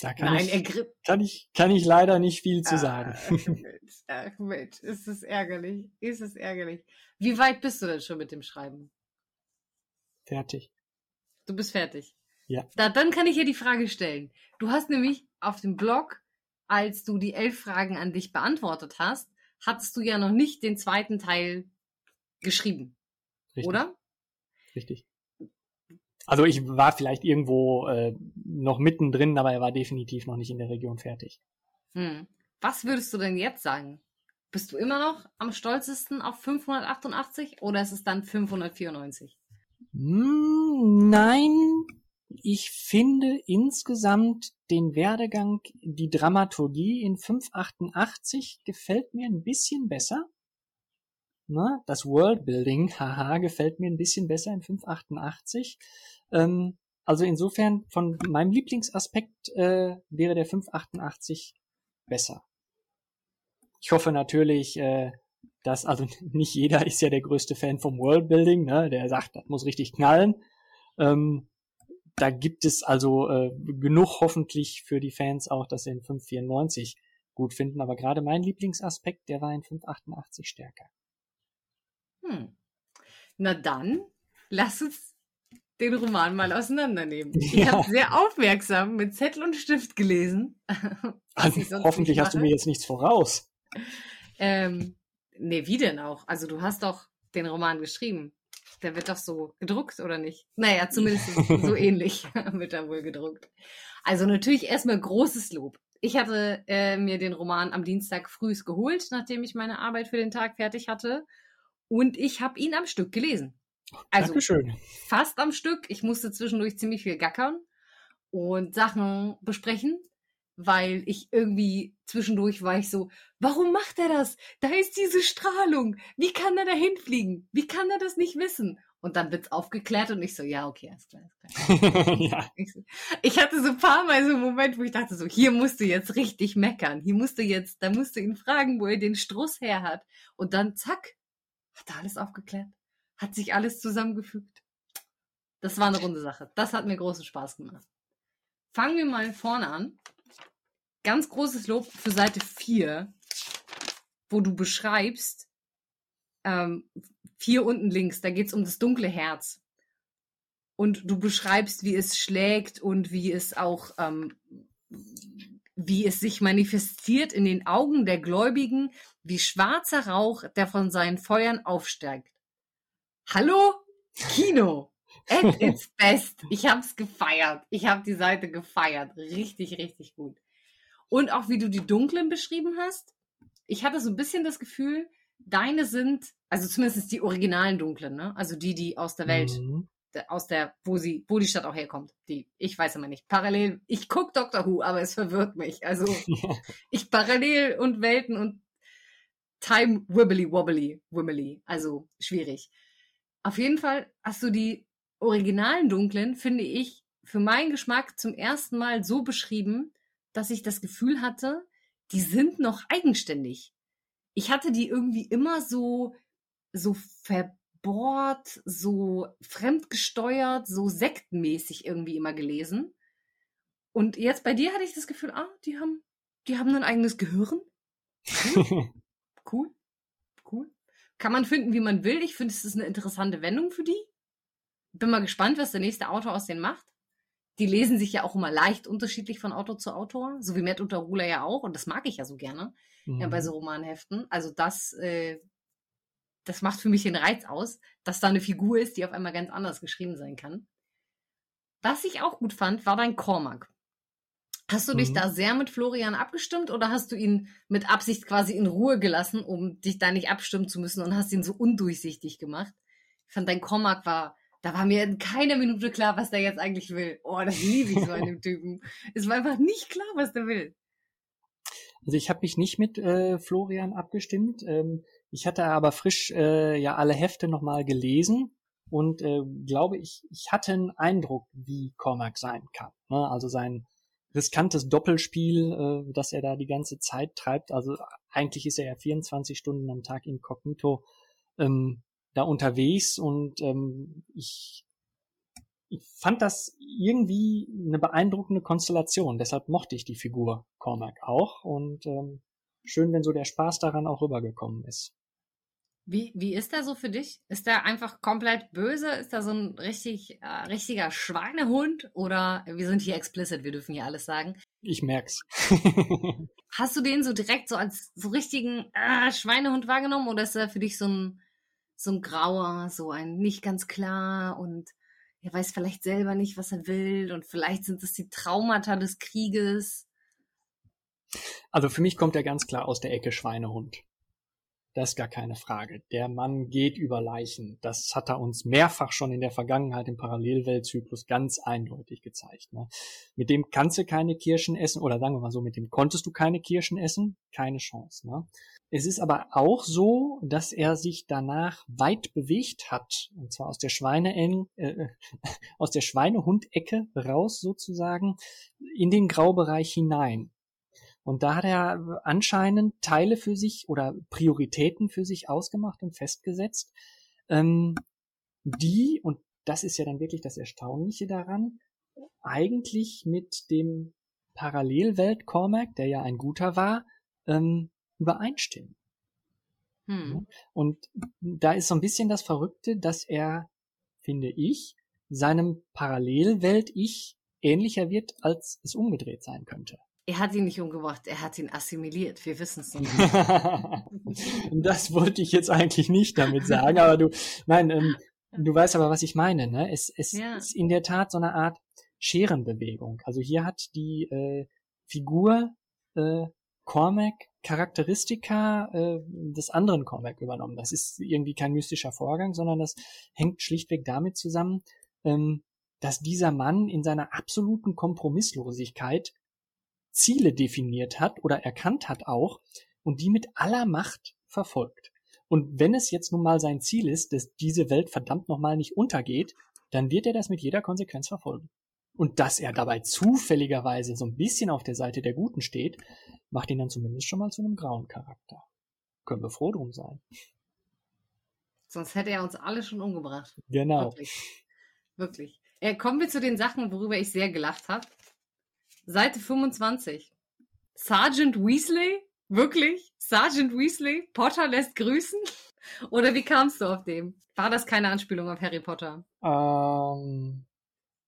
Da kann, Nein, ich, kann, ich, kann ich leider nicht viel zu ah, sagen. Ach Mensch, ist es ärgerlich. Ist es ärgerlich. Wie weit bist du denn schon mit dem Schreiben? Fertig. Du bist fertig. Ja. Da, dann kann ich hier die Frage stellen. Du hast nämlich auf dem Blog als du die elf Fragen an dich beantwortet hast, hattest du ja noch nicht den zweiten Teil geschrieben. Richtig. Oder? Richtig. Also ich war vielleicht irgendwo äh, noch mittendrin, aber er war definitiv noch nicht in der Region fertig. Hm. Was würdest du denn jetzt sagen? Bist du immer noch am stolzesten auf 588 oder ist es dann 594? Hm, nein, ich finde insgesamt den Werdegang, die Dramaturgie in 588 gefällt mir ein bisschen besser. Na, das Worldbuilding, haha, gefällt mir ein bisschen besser in 588. Ähm, also insofern von meinem Lieblingsaspekt äh, wäre der 588 besser. Ich hoffe natürlich, äh, dass, also nicht jeder ist ja der größte Fan vom Worldbuilding, ne? der sagt, das muss richtig knallen. Ähm, da gibt es also äh, genug hoffentlich für die Fans auch, dass sie in 594 gut finden. Aber gerade mein Lieblingsaspekt, der war in 588 stärker. Hm. Na dann, lass uns den Roman mal auseinandernehmen. Ich Ja. habe sehr aufmerksam mit Zettel und Stift gelesen. Also, ich hoffentlich hast du mir jetzt nichts voraus. Ähm, nee, wie denn auch? Also du hast doch den Roman geschrieben. Der wird doch so gedruckt, oder nicht? Naja, zumindest so ähnlich wird er wohl gedruckt. Also natürlich erstmal großes Lob. Ich hatte äh, mir den Roman am Dienstag frühs geholt, nachdem ich meine Arbeit für den Tag fertig hatte. Und ich habe ihn am Stück gelesen. Also Dankeschön. fast am Stück. Ich musste zwischendurch ziemlich viel gackern und Sachen besprechen, weil ich irgendwie zwischendurch war ich so, warum macht er das? Da ist diese Strahlung. Wie kann er da hinfliegen? Wie kann er das nicht wissen? Und dann wird's aufgeklärt und ich so, ja, okay, alles klar, alles klar. ja. Ich, hatte so ein paar Mal so einen Moment, wo ich dachte so, hier musst du jetzt richtig meckern. Hier musst du jetzt, da musst du ihn fragen, wo er den Struss her hat. Und dann zack, hat er alles aufgeklärt. Hat sich alles zusammengefügt. Das war eine runde Sache. Das hat mir großen Spaß gemacht. Fangen wir mal vorne an. Ganz großes Lob für Seite 4, wo du beschreibst, ähm, vier unten links, da geht's um das dunkle Herz. Und du beschreibst, wie es schlägt und wie es auch, ähm, wie es sich manifestiert in den Augen der Gläubigen, wie schwarzer Rauch, der von seinen Feuern aufsteigt. Hallo? Kino! At its best. Ich hab's gefeiert. Ich hab die Seite gefeiert. Richtig, richtig gut. Und auch wie du die Dunklen beschrieben hast. Ich hatte so ein bisschen das Gefühl, deine sind, also zumindest die originalen Dunklen, ne? Also die, die aus der Welt Mhm. aus der, wo sie, wo die Stadt auch herkommt. Die, ich weiß immer nicht. Parallel, ich guck Doctor Who, aber es verwirrt mich. Also ich parallel und Welten und Time wibbly wobbly, wimmely. Also schwierig. Auf jeden Fall hast du die originalen Dunklen, finde ich, für meinen Geschmack zum ersten Mal so beschrieben, dass ich das Gefühl hatte, die sind noch eigenständig. Ich hatte die irgendwie immer so, so verbohrt, so fremdgesteuert, so sektenmäßig irgendwie immer gelesen. Und jetzt bei dir hatte ich das Gefühl, ah, die haben, die haben ein eigenes Gehirn. Cool. Cool. Kann man finden, wie man will. Ich finde, es ist eine interessante Wendung für die. Bin mal gespannt, was der nächste Autor aus denen macht. Die lesen sich ja auch immer leicht unterschiedlich von Autor zu Autor, so wie Matt Unterruler ja auch. Und das mag ich ja so gerne ja, bei so Romanheften. Also das, äh, das macht für mich den Reiz aus, dass da eine Figur ist, die auf einmal ganz anders geschrieben sein kann. Was ich auch gut fand, war dein Cormac. Hast du dich Mhm. da sehr mit Florian abgestimmt oder hast du ihn mit Absicht quasi in Ruhe gelassen, um dich da nicht abstimmen zu müssen und hast ihn so undurchsichtig gemacht? Ich fand dein Cormac war, da war mir in keiner Minute klar, was der jetzt eigentlich will. Oh, das liebe ich so an dem Typen. Es war einfach nicht klar, was der will. Also ich habe mich nicht mit äh, Florian abgestimmt. Ähm, ich hatte aber frisch äh, ja alle Hefte nochmal gelesen und äh, glaube ich, ich hatte einen Eindruck, wie Cormac sein kann. Ne? Also sein riskantes Doppelspiel, äh, das er da die ganze Zeit treibt. Also eigentlich ist er ja 24 Stunden am Tag inkognito ähm, da unterwegs und ähm, ich, ich fand das irgendwie eine beeindruckende Konstellation. Deshalb mochte ich die Figur Cormac auch und ähm, schön, wenn so der Spaß daran auch rübergekommen ist. Wie, wie ist der so für dich? Ist der einfach komplett böse? Ist der so ein richtig, äh, richtiger Schweinehund? Oder wir sind hier explicit, wir dürfen hier alles sagen. Ich merk's. Hast du den so direkt so als so richtigen äh, Schweinehund wahrgenommen oder ist er für dich so ein, so ein grauer, so ein nicht ganz klar und er weiß vielleicht selber nicht, was er will und vielleicht sind es die Traumata des Krieges? Also für mich kommt er ganz klar aus der Ecke Schweinehund. Das ist gar keine Frage. Der Mann geht über Leichen. Das hat er uns mehrfach schon in der Vergangenheit im Parallelweltzyklus ganz eindeutig gezeigt. Ne? Mit dem kannst du keine Kirschen essen, oder sagen wir mal so, mit dem konntest du keine Kirschen essen, keine Chance. Ne? Es ist aber auch so, dass er sich danach weit bewegt hat, und zwar aus der Schweine äh, aus der Schweinehundecke raus sozusagen in den Graubereich hinein. Und da hat er anscheinend Teile für sich oder Prioritäten für sich ausgemacht und festgesetzt, ähm, die, und das ist ja dann wirklich das Erstaunliche daran, eigentlich mit dem Parallelwelt Cormac, der ja ein guter war, ähm, übereinstimmen. Hm. Und da ist so ein bisschen das Verrückte, dass er, finde ich, seinem Parallelwelt-Ich ähnlicher wird, als es umgedreht sein könnte. Er hat ihn nicht umgebracht, er hat ihn assimiliert. Wir wissen es nicht. das wollte ich jetzt eigentlich nicht damit sagen, aber du, nein, ähm, du weißt aber, was ich meine. Ne? Es, es ja. ist in der Tat so eine Art Scherenbewegung. Also hier hat die äh, Figur äh, Cormac Charakteristika äh, des anderen Cormac übernommen. Das ist irgendwie kein mystischer Vorgang, sondern das hängt schlichtweg damit zusammen, ähm, dass dieser Mann in seiner absoluten Kompromisslosigkeit Ziele definiert hat oder erkannt hat auch und die mit aller Macht verfolgt. Und wenn es jetzt nun mal sein Ziel ist, dass diese Welt verdammt nochmal nicht untergeht, dann wird er das mit jeder Konsequenz verfolgen. Und dass er dabei zufälligerweise so ein bisschen auf der Seite der Guten steht, macht ihn dann zumindest schon mal zu einem grauen Charakter. Können wir froh drum sein. Sonst hätte er uns alle schon umgebracht. Genau. Wirklich. Wirklich. Äh, kommen wir zu den Sachen, worüber ich sehr gelacht habe. Seite 25. Sergeant Weasley? Wirklich? Sergeant Weasley? Potter lässt grüßen? Oder wie kamst du auf dem? War das keine Anspielung auf Harry Potter? Ähm,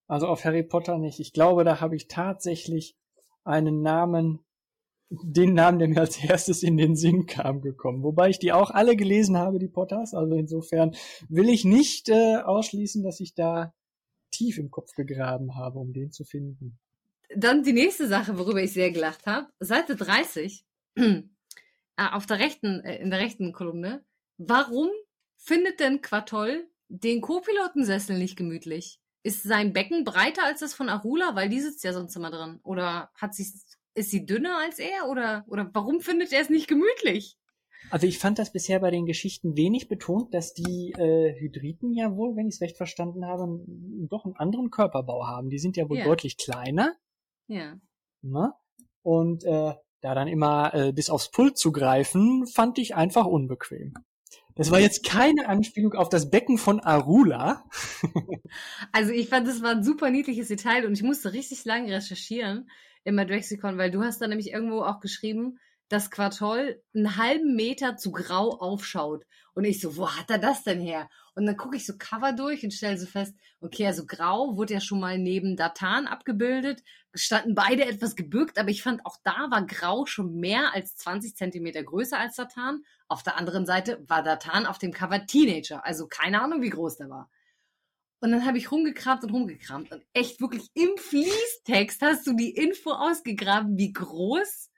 also auf Harry Potter nicht. Ich glaube, da habe ich tatsächlich einen Namen, den Namen, der mir als erstes in den Sinn kam, gekommen. Wobei ich die auch alle gelesen habe, die Potters. Also insofern will ich nicht äh, ausschließen, dass ich da tief im Kopf gegraben habe, um den zu finden. Dann die nächste Sache, worüber ich sehr gelacht habe. Seite 30, äh, auf der rechten, äh, in der rechten Kolumne. Warum findet denn Quatoll den Co-Pilotensessel nicht gemütlich? Ist sein Becken breiter als das von Arula? Weil die sitzt ja sonst immer drin. Oder hat sie, ist sie dünner als er? Oder, oder warum findet er es nicht gemütlich? Also ich fand das bisher bei den Geschichten wenig betont, dass die äh, Hydriten ja wohl, wenn ich es recht verstanden habe, doch einen anderen Körperbau haben. Die sind ja wohl ja. deutlich kleiner. Ja. Ne? Und äh, da dann immer äh, bis aufs Pult zu greifen, fand ich einfach unbequem. Das war jetzt keine Anspielung auf das Becken von Arula. also ich fand, das war ein super niedliches Detail und ich musste richtig lange recherchieren im Madrexicon, weil du hast da nämlich irgendwo auch geschrieben, dass Quartoll einen halben Meter zu grau aufschaut. Und ich so, wo hat er das denn her? Und dann gucke ich so Cover durch und stelle so fest, okay, also grau wurde ja schon mal neben Datan abgebildet, standen beide etwas gebückt, aber ich fand auch da war grau schon mehr als 20 Zentimeter größer als Datan. Auf der anderen Seite war Datan auf dem Cover Teenager, also keine Ahnung, wie groß der war. Und dann habe ich rumgekramt und rumgekramt und echt wirklich im Fließtext hast du die Info ausgegraben, wie groß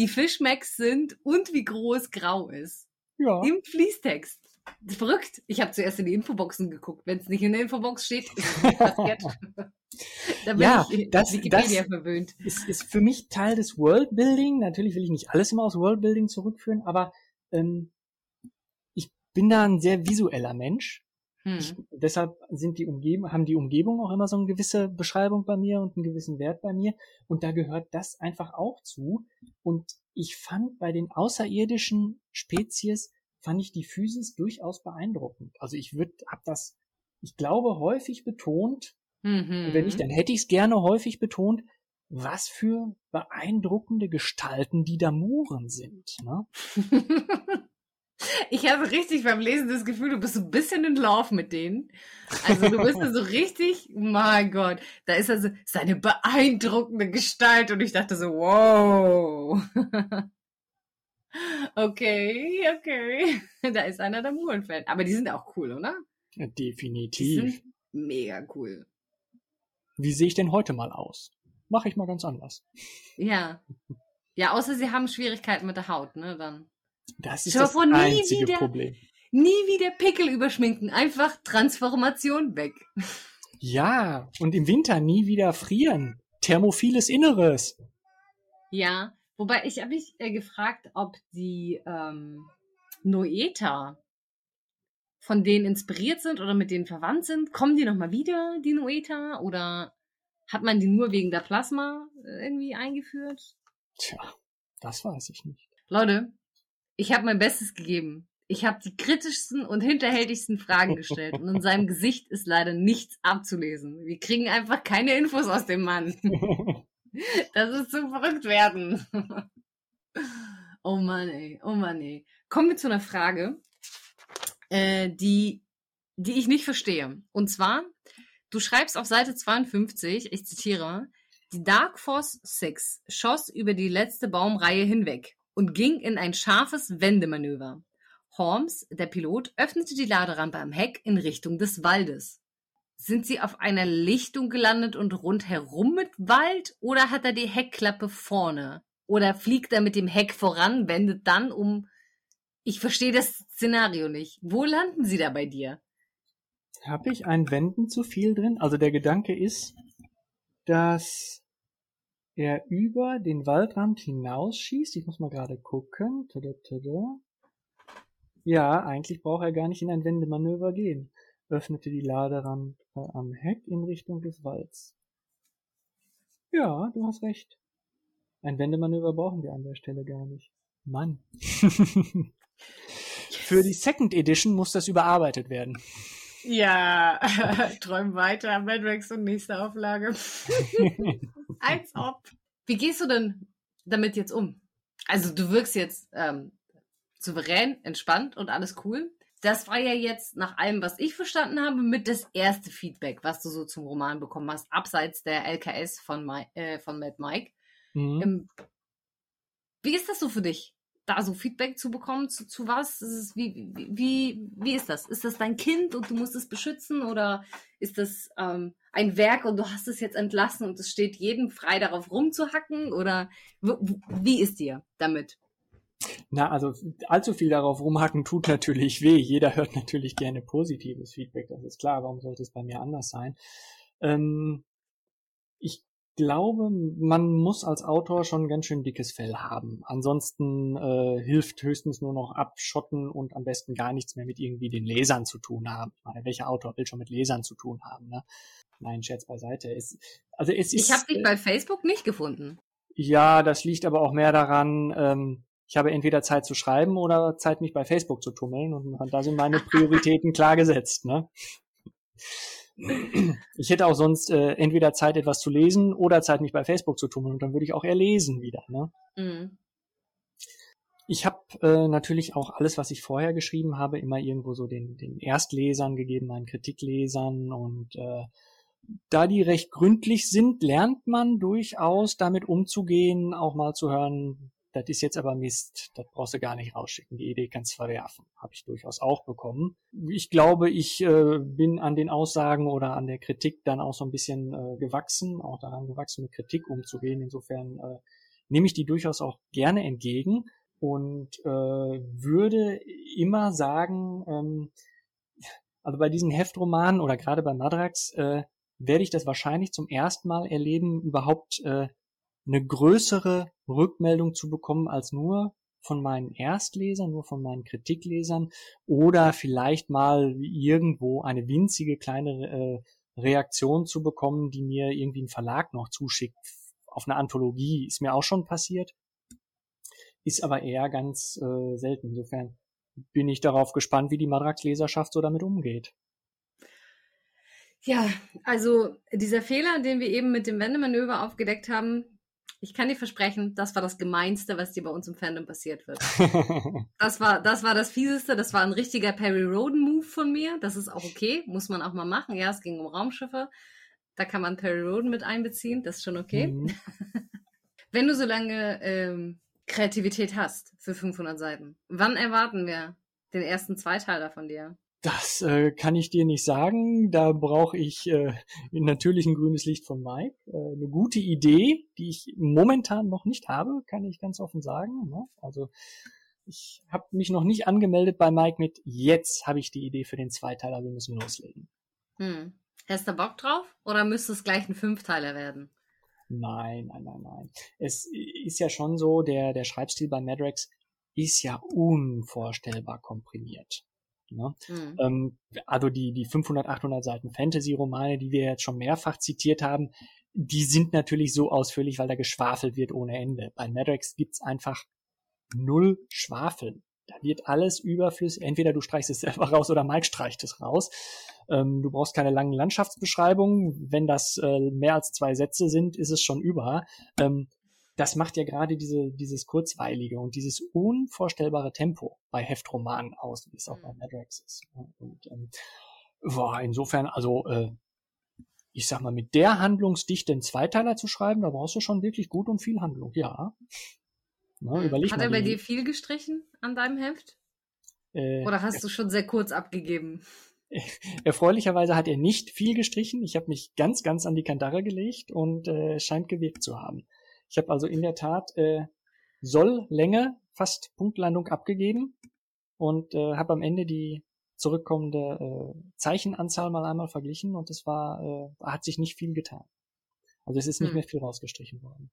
die Fischmacks sind und wie groß grau ist. Ja. Im Fließtext. Verrückt. Ich habe zuerst in die Infoboxen geguckt. Wenn es nicht in der Infobox steht, ist es da bin ja, ich das, Wikipedia das verwöhnt. Ist, ist für mich Teil des Worldbuilding. Natürlich will ich nicht alles immer aus Worldbuilding zurückführen, aber ähm, ich bin da ein sehr visueller Mensch. Hm. Ich, deshalb sind die Umgebung, haben die Umgebung auch immer so eine gewisse Beschreibung bei mir und einen gewissen Wert bei mir. Und da gehört das einfach auch zu. Und ich fand bei den außerirdischen Spezies fand ich die Physis durchaus beeindruckend. Also ich würde, hab das, ich glaube, häufig betont. Mhm. Wenn nicht, dann hätte ich es gerne häufig betont, was für beeindruckende Gestalten die Damuren sind. Ne? Ich habe richtig beim Lesen das Gefühl, du bist so ein bisschen in Love mit denen. Also du bist so richtig, mein Gott, da ist also seine beeindruckende Gestalt und ich dachte so, wow. okay, okay. Da ist einer der Muren-Fan. Aber die sind auch cool, oder? Definitiv. mega cool. Wie sehe ich denn heute mal aus? Mache ich mal ganz anders. Ja. Ja, außer sie haben Schwierigkeiten mit der Haut, ne? Dann. Das ist das einzige wieder- Problem. Nie wieder Pickel überschminken. Einfach Transformation weg. Ja, und im Winter nie wieder frieren. Thermophiles Inneres. Ja, wobei ich habe mich äh, gefragt, ob die ähm, Noeta von denen inspiriert sind oder mit denen verwandt sind. Kommen die nochmal wieder, die Noeta? Oder hat man die nur wegen der Plasma äh, irgendwie eingeführt? Tja, das weiß ich nicht. Leute, ich habe mein Bestes gegeben. Ich habe die kritischsten und hinterhältigsten Fragen gestellt und in seinem Gesicht ist leider nichts abzulesen. Wir kriegen einfach keine Infos aus dem Mann. Das ist zum verrückt werden. Oh Mann, ey. Oh Mann, ey. Kommen wir zu einer Frage, äh, die, die ich nicht verstehe. Und zwar, du schreibst auf Seite 52, ich zitiere, die Dark Force 6 schoss über die letzte Baumreihe hinweg und ging in ein scharfes Wendemanöver. Holmes, der Pilot, öffnete die Laderampe am Heck in Richtung des Waldes. Sind sie auf einer Lichtung gelandet und rundherum mit Wald oder hat er die Heckklappe vorne? Oder fliegt er mit dem Heck voran, wendet dann um? Ich verstehe das Szenario nicht. Wo landen sie da bei dir? Habe ich ein Wenden zu viel drin? Also der Gedanke ist, dass er über den Waldrand hinausschießt. Ich muss mal gerade gucken. Tada, tada. Ja, eigentlich braucht er gar nicht in ein Wendemanöver gehen. Öffnete die Laderampe am Heck in Richtung des Walds. Ja, du hast recht. Ein Wendemanöver brauchen wir an der Stelle gar nicht. Mann. Für die Second Edition muss das überarbeitet werden. Ja, träum weiter, Madrex und nächste Auflage. Als ob. Wie gehst du denn damit jetzt um? Also du wirkst jetzt ähm, souverän, entspannt und alles cool. Das war ja jetzt nach allem, was ich verstanden habe, mit das erste Feedback, was du so zum Roman bekommen hast, abseits der LKS von, Mi äh, von Mad Mike. Mhm. Ähm, wie ist das so für dich, da so Feedback zu bekommen? Zu, zu was? Ist wie, wie, wie, ist das? Ist das dein Kind und du musst es beschützen oder ist das ähm, ein Werk und du hast es jetzt entlassen und es steht jedem frei darauf rumzuhacken? Oder wie ist dir damit? Na, also allzu viel darauf rumhacken tut natürlich weh. Jeder hört natürlich gerne positives Feedback, das ist klar. Warum sollte es bei mir anders sein? Ähm, ich glaube, man muss als Autor schon ganz schön dickes Fell haben. Ansonsten äh, hilft höchstens nur noch abschotten und am besten gar nichts mehr mit irgendwie den Lesern zu tun haben. Ich meine, welcher Autor will schon mit Lesern zu tun haben? Ne? Nein, Scherz beiseite. Es, also es ist, Ich habe dich äh, bei Facebook nicht gefunden. ja, das liegt aber auch mehr daran, ähm, ich habe entweder Zeit zu schreiben oder Zeit, mich bei Facebook zu tummeln und da sind meine Prioritäten klar gesetzt. Ne? Ich hätte auch sonst äh, entweder Zeit, etwas zu lesen oder Zeit, mich bei Facebook zu tummeln und dann würde ich auch eher lesen wieder. Ne? Mhm. Ich habe äh, natürlich auch alles, was ich vorher geschrieben habe, immer irgendwo so den, den Erstlesern gegeben, meinen Kritiklesern und äh, da die recht gründlich sind, lernt man durchaus damit umzugehen, auch mal zu hören, das ist jetzt aber Mist, das brauchst du gar nicht rausschicken, die Idee kannst verwerfen. Habe ich durchaus auch bekommen. Ich glaube, ich äh, bin an den Aussagen oder an der Kritik dann auch so ein bisschen äh, gewachsen, auch daran gewachsen, mit Kritik umzugehen. Insofern äh, nehme ich die durchaus auch gerne entgegen und äh, würde immer sagen, ähm, also bei diesen Heftromanen oder gerade bei Madrax äh, werde ich das wahrscheinlich zum ersten Mal erleben, überhaupt äh, eine größere Rückmeldung zu bekommen als nur von meinen Erstlesern, nur von meinen Kritiklesern oder vielleicht mal irgendwo eine winzige kleine äh, Reaktion zu bekommen, die mir irgendwie ein Verlag noch zuschickt auf eine Anthologie. Ist mir auch schon passiert, ist aber eher ganz äh, selten. Insofern bin ich darauf gespannt, wie die Madrax-Leserschaft so damit umgeht. Ja, also dieser Fehler, den wir eben mit dem Wendemanöver aufgedeckt haben, Ich kann dir versprechen, das war das Gemeinste, was dir bei uns im Fandom passiert wird. das war, das war das Fieseste. Das war ein richtiger Perry Roden Move von mir. Das ist auch okay. Muss man auch mal machen. Ja, es ging um Raumschiffe. Da kann man Perry Roden mit einbeziehen. Das ist schon okay. Mhm. Wenn du so lange ähm, Kreativität hast für 500 Seiten, wann erwarten wir den ersten Zweiteiler von dir? Das äh, kann ich dir nicht sagen. Da brauche ich äh, natürlich ein grünes Licht von Mike. Äh, eine gute Idee, die ich momentan noch nicht habe, kann ich ganz offen sagen. Ne? Also ich habe mich noch nicht angemeldet bei Mike mit jetzt habe ich die Idee für den Zweiteiler, wir müssen loslegen. Hm. Hast du Bock drauf oder müsste es gleich ein Fünfteiler werden? Nein, nein, nein, nein. Es ist ja schon so, der, der Schreibstil bei Madrex ist ja unvorstellbar komprimiert. Ne? Mhm. Ähm, also die, die 500, 800 Seiten Fantasy-Romane, die wir jetzt schon mehrfach zitiert haben, die sind natürlich so ausführlich, weil da geschwafelt wird ohne Ende. Bei Madrex gibt's einfach null Schwafeln. Da wird alles überflüssig. Entweder du streichst es selber raus oder Mike streicht es raus. Ähm, du brauchst keine langen Landschaftsbeschreibungen. Wenn das äh, mehr als zwei Sätze sind, ist es schon über. Ähm, das macht ja gerade diese, dieses kurzweilige und dieses unvorstellbare Tempo bei Heftromanen aus, wie es auch bei mhm. Madrex ist. Und ähm, boah, insofern, also äh, ich sag mal, mit der Handlungsdichte einen Zweiteiler zu schreiben, da brauchst du schon wirklich gut und viel Handlung, ja. Na, überleg Hat er bei dir viel gestrichen an deinem Heft? Äh, Oder hast du schon sehr kurz abgegeben? Erfreulicherweise hat er nicht viel gestrichen. Ich habe mich ganz, ganz an die Kandare gelegt und äh, scheint gewirkt zu haben. Ich habe also in der Tat äh, Soll-Länge fast Punktlandung abgegeben und äh, habe am Ende die zurückkommende äh, Zeichenanzahl mal einmal verglichen und es war, äh, hat sich nicht viel getan. Also es ist nicht hm. mehr viel rausgestrichen worden.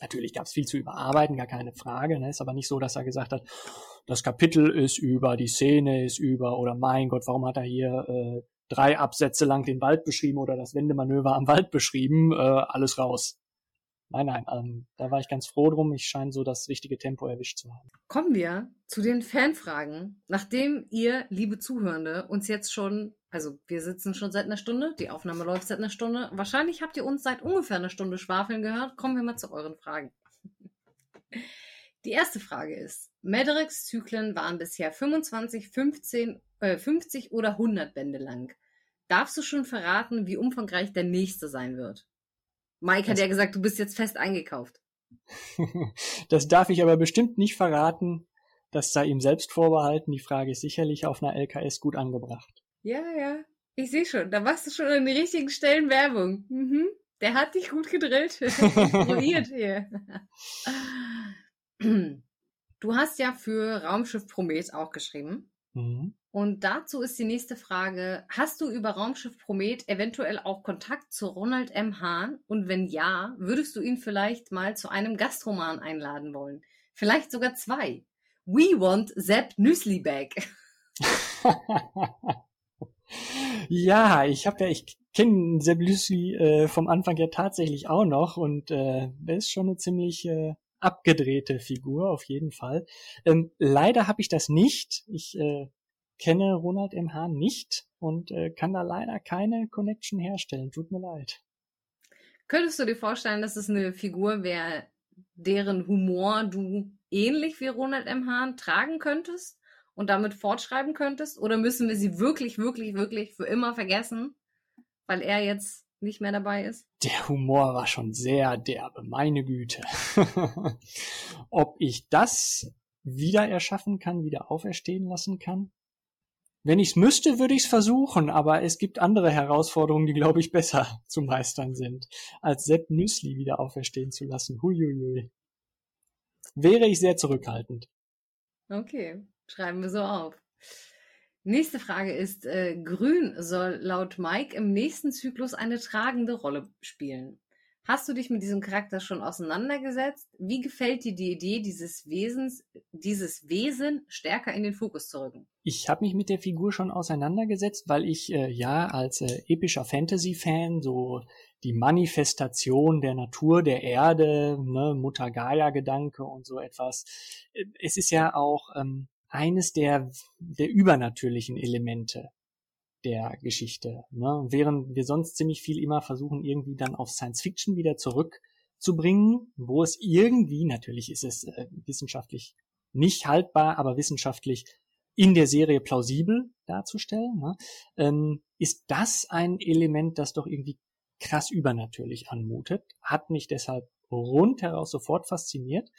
Natürlich gab es viel zu überarbeiten, gar keine Frage. Ne? Ist aber nicht so, dass er gesagt hat, das Kapitel ist über, die Szene ist über oder mein Gott, warum hat er hier äh, drei Absätze lang den Wald beschrieben oder das Wendemanöver am Wald beschrieben? Äh, alles raus. Nein, nein, ähm, da war ich ganz froh drum. Ich scheine so das richtige Tempo erwischt zu haben. Kommen wir zu den Fanfragen. Nachdem ihr, liebe Zuhörende, uns jetzt schon, also wir sitzen schon seit einer Stunde, die Aufnahme läuft seit einer Stunde. Wahrscheinlich habt ihr uns seit ungefähr einer Stunde schwafeln gehört. Kommen wir mal zu euren Fragen. Die erste Frage ist, Medricks Zyklen waren bisher 25, 15, äh, 50 oder 100 Bände lang. Darfst du schon verraten, wie umfangreich der nächste sein wird? Mike hat das ja gesagt, du bist jetzt fest eingekauft. das darf ich aber bestimmt nicht verraten. Das sei ihm selbst vorbehalten. Die Frage ist sicherlich auf einer LKS gut angebracht. Ja, ja. Ich sehe schon. Da machst du schon an den richtigen Stellen Werbung. Mhm. Der hat dich gut gedrillt. Instruiert hier. Du hast ja für Raumschiff Promet auch geschrieben. Mhm. Und dazu ist die nächste Frage, hast du über Raumschiff Promet eventuell auch Kontakt zu Ronald M. Hahn? Und wenn ja, würdest du ihn vielleicht mal zu einem Gastroman einladen wollen? Vielleicht sogar zwei. We want Sepp Nüsli Bag. ja, ich habe ja, ich kenne Sepp Nüsli äh, vom Anfang ja tatsächlich auch noch und äh, der ist schon eine ziemlich äh, abgedrehte Figur auf jeden Fall. Ähm, leider habe ich das nicht. Ich äh, kenne Ronald M. Hahn nicht und äh, kann da leider keine Connection herstellen. Tut mir leid. Könntest du dir vorstellen, dass es eine Figur wäre, deren Humor du ähnlich wie Ronald M. Hahn tragen könntest und damit fortschreiben könntest? Oder müssen wir sie wirklich, wirklich, wirklich für immer vergessen, weil er jetzt nicht mehr dabei ist? Der Humor war schon sehr derbe, meine Güte. Ob ich das wieder erschaffen kann, wieder auferstehen lassen kann? Wenn ich's müsste, würde ich's versuchen, aber es gibt andere Herausforderungen, die, glaube ich, besser zu meistern sind, als Sepp Nüsli wieder auferstehen zu lassen. Huiuiui. Wäre ich sehr zurückhaltend. Okay, schreiben wir so auf. Nächste Frage ist, äh, Grün soll laut Mike im nächsten Zyklus eine tragende Rolle spielen. Hast du dich mit diesem Charakter schon auseinandergesetzt? Wie gefällt dir die Idee, dieses Wesens, dieses Wesen stärker in den Fokus zu rücken? Ich habe mich mit der Figur schon auseinandergesetzt, weil ich äh, ja als äh, epischer Fantasy-Fan so die Manifestation der Natur, der Erde, ne, Mutter Gaia-Gedanke und so etwas. Äh, es ist ja auch ähm, eines der, der übernatürlichen Elemente der Geschichte. Ne? Während wir sonst ziemlich viel immer versuchen, irgendwie dann auf Science Fiction wieder zurück zu bringen, wo es irgendwie, natürlich ist es äh, wissenschaftlich nicht haltbar, aber wissenschaftlich in der Serie plausibel darzustellen, ne, ähm, ist das ein Element, das doch irgendwie krass übernatürlich anmutet, hat mich deshalb rundheraus sofort fasziniert.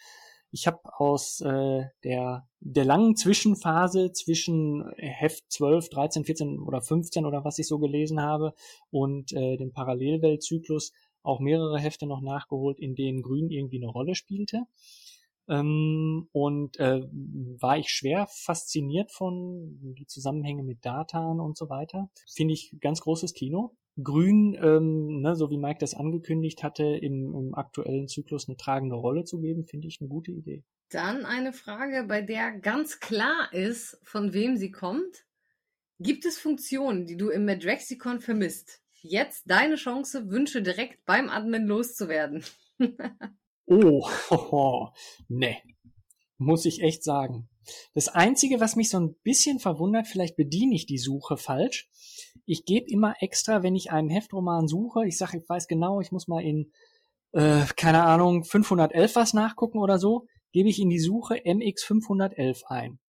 Ich habe aus äh, der, der langen Zwischenphase zwischen Heft 12, 13, 14 oder 15 oder was ich so gelesen habe und äh, dem Parallelweltzyklus auch mehrere Hefte noch nachgeholt, in denen Grün irgendwie eine Rolle spielte. Ähm, und äh, war ich schwer fasziniert von die Zusammenhänge mit Datan und so weiter. Finde ich ganz großes Kino. Grün, ähm, ne, so wie Mike das angekündigt hatte, im, im aktuellen Zyklus eine tragende Rolle zu geben, finde ich eine gute Idee. Dann eine Frage, bei der ganz klar ist, von wem sie kommt. Gibt es Funktionen, die du im Madrexicon vermisst? Jetzt deine Chance, Wünsche direkt beim Admin loszuwerden. oh, oh, ne. Muss ich echt sagen. Das Einzige, was mich so ein bisschen verwundert, vielleicht bediene ich die Suche falsch. Ich gebe immer extra, wenn ich einen Heftroman suche, ich sage, ich weiß genau, ich muss mal in, äh, keine Ahnung, 511 was nachgucken oder so, gebe ich in die Suche MX511 ein.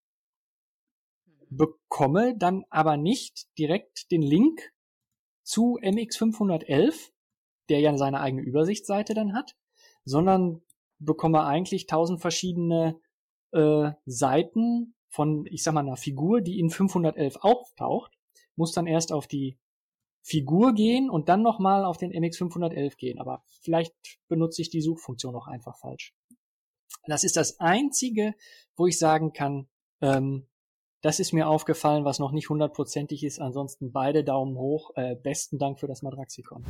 Bekomme dann aber nicht direkt den Link zu MX511, der ja seine eigene Übersichtsseite dann hat, sondern bekomme eigentlich tausend verschiedene äh, Seiten von, ich sag mal, einer Figur, die in 511 auftaucht, muss dann erst auf die Figur gehen und dann nochmal auf den MX511 gehen. Aber vielleicht benutze ich die Suchfunktion auch einfach falsch. Das ist das Einzige, wo ich sagen kann, ähm, das ist mir aufgefallen, was noch nicht hundertprozentig ist. Ansonsten beide Daumen hoch. Äh, besten Dank für das Madraxikon.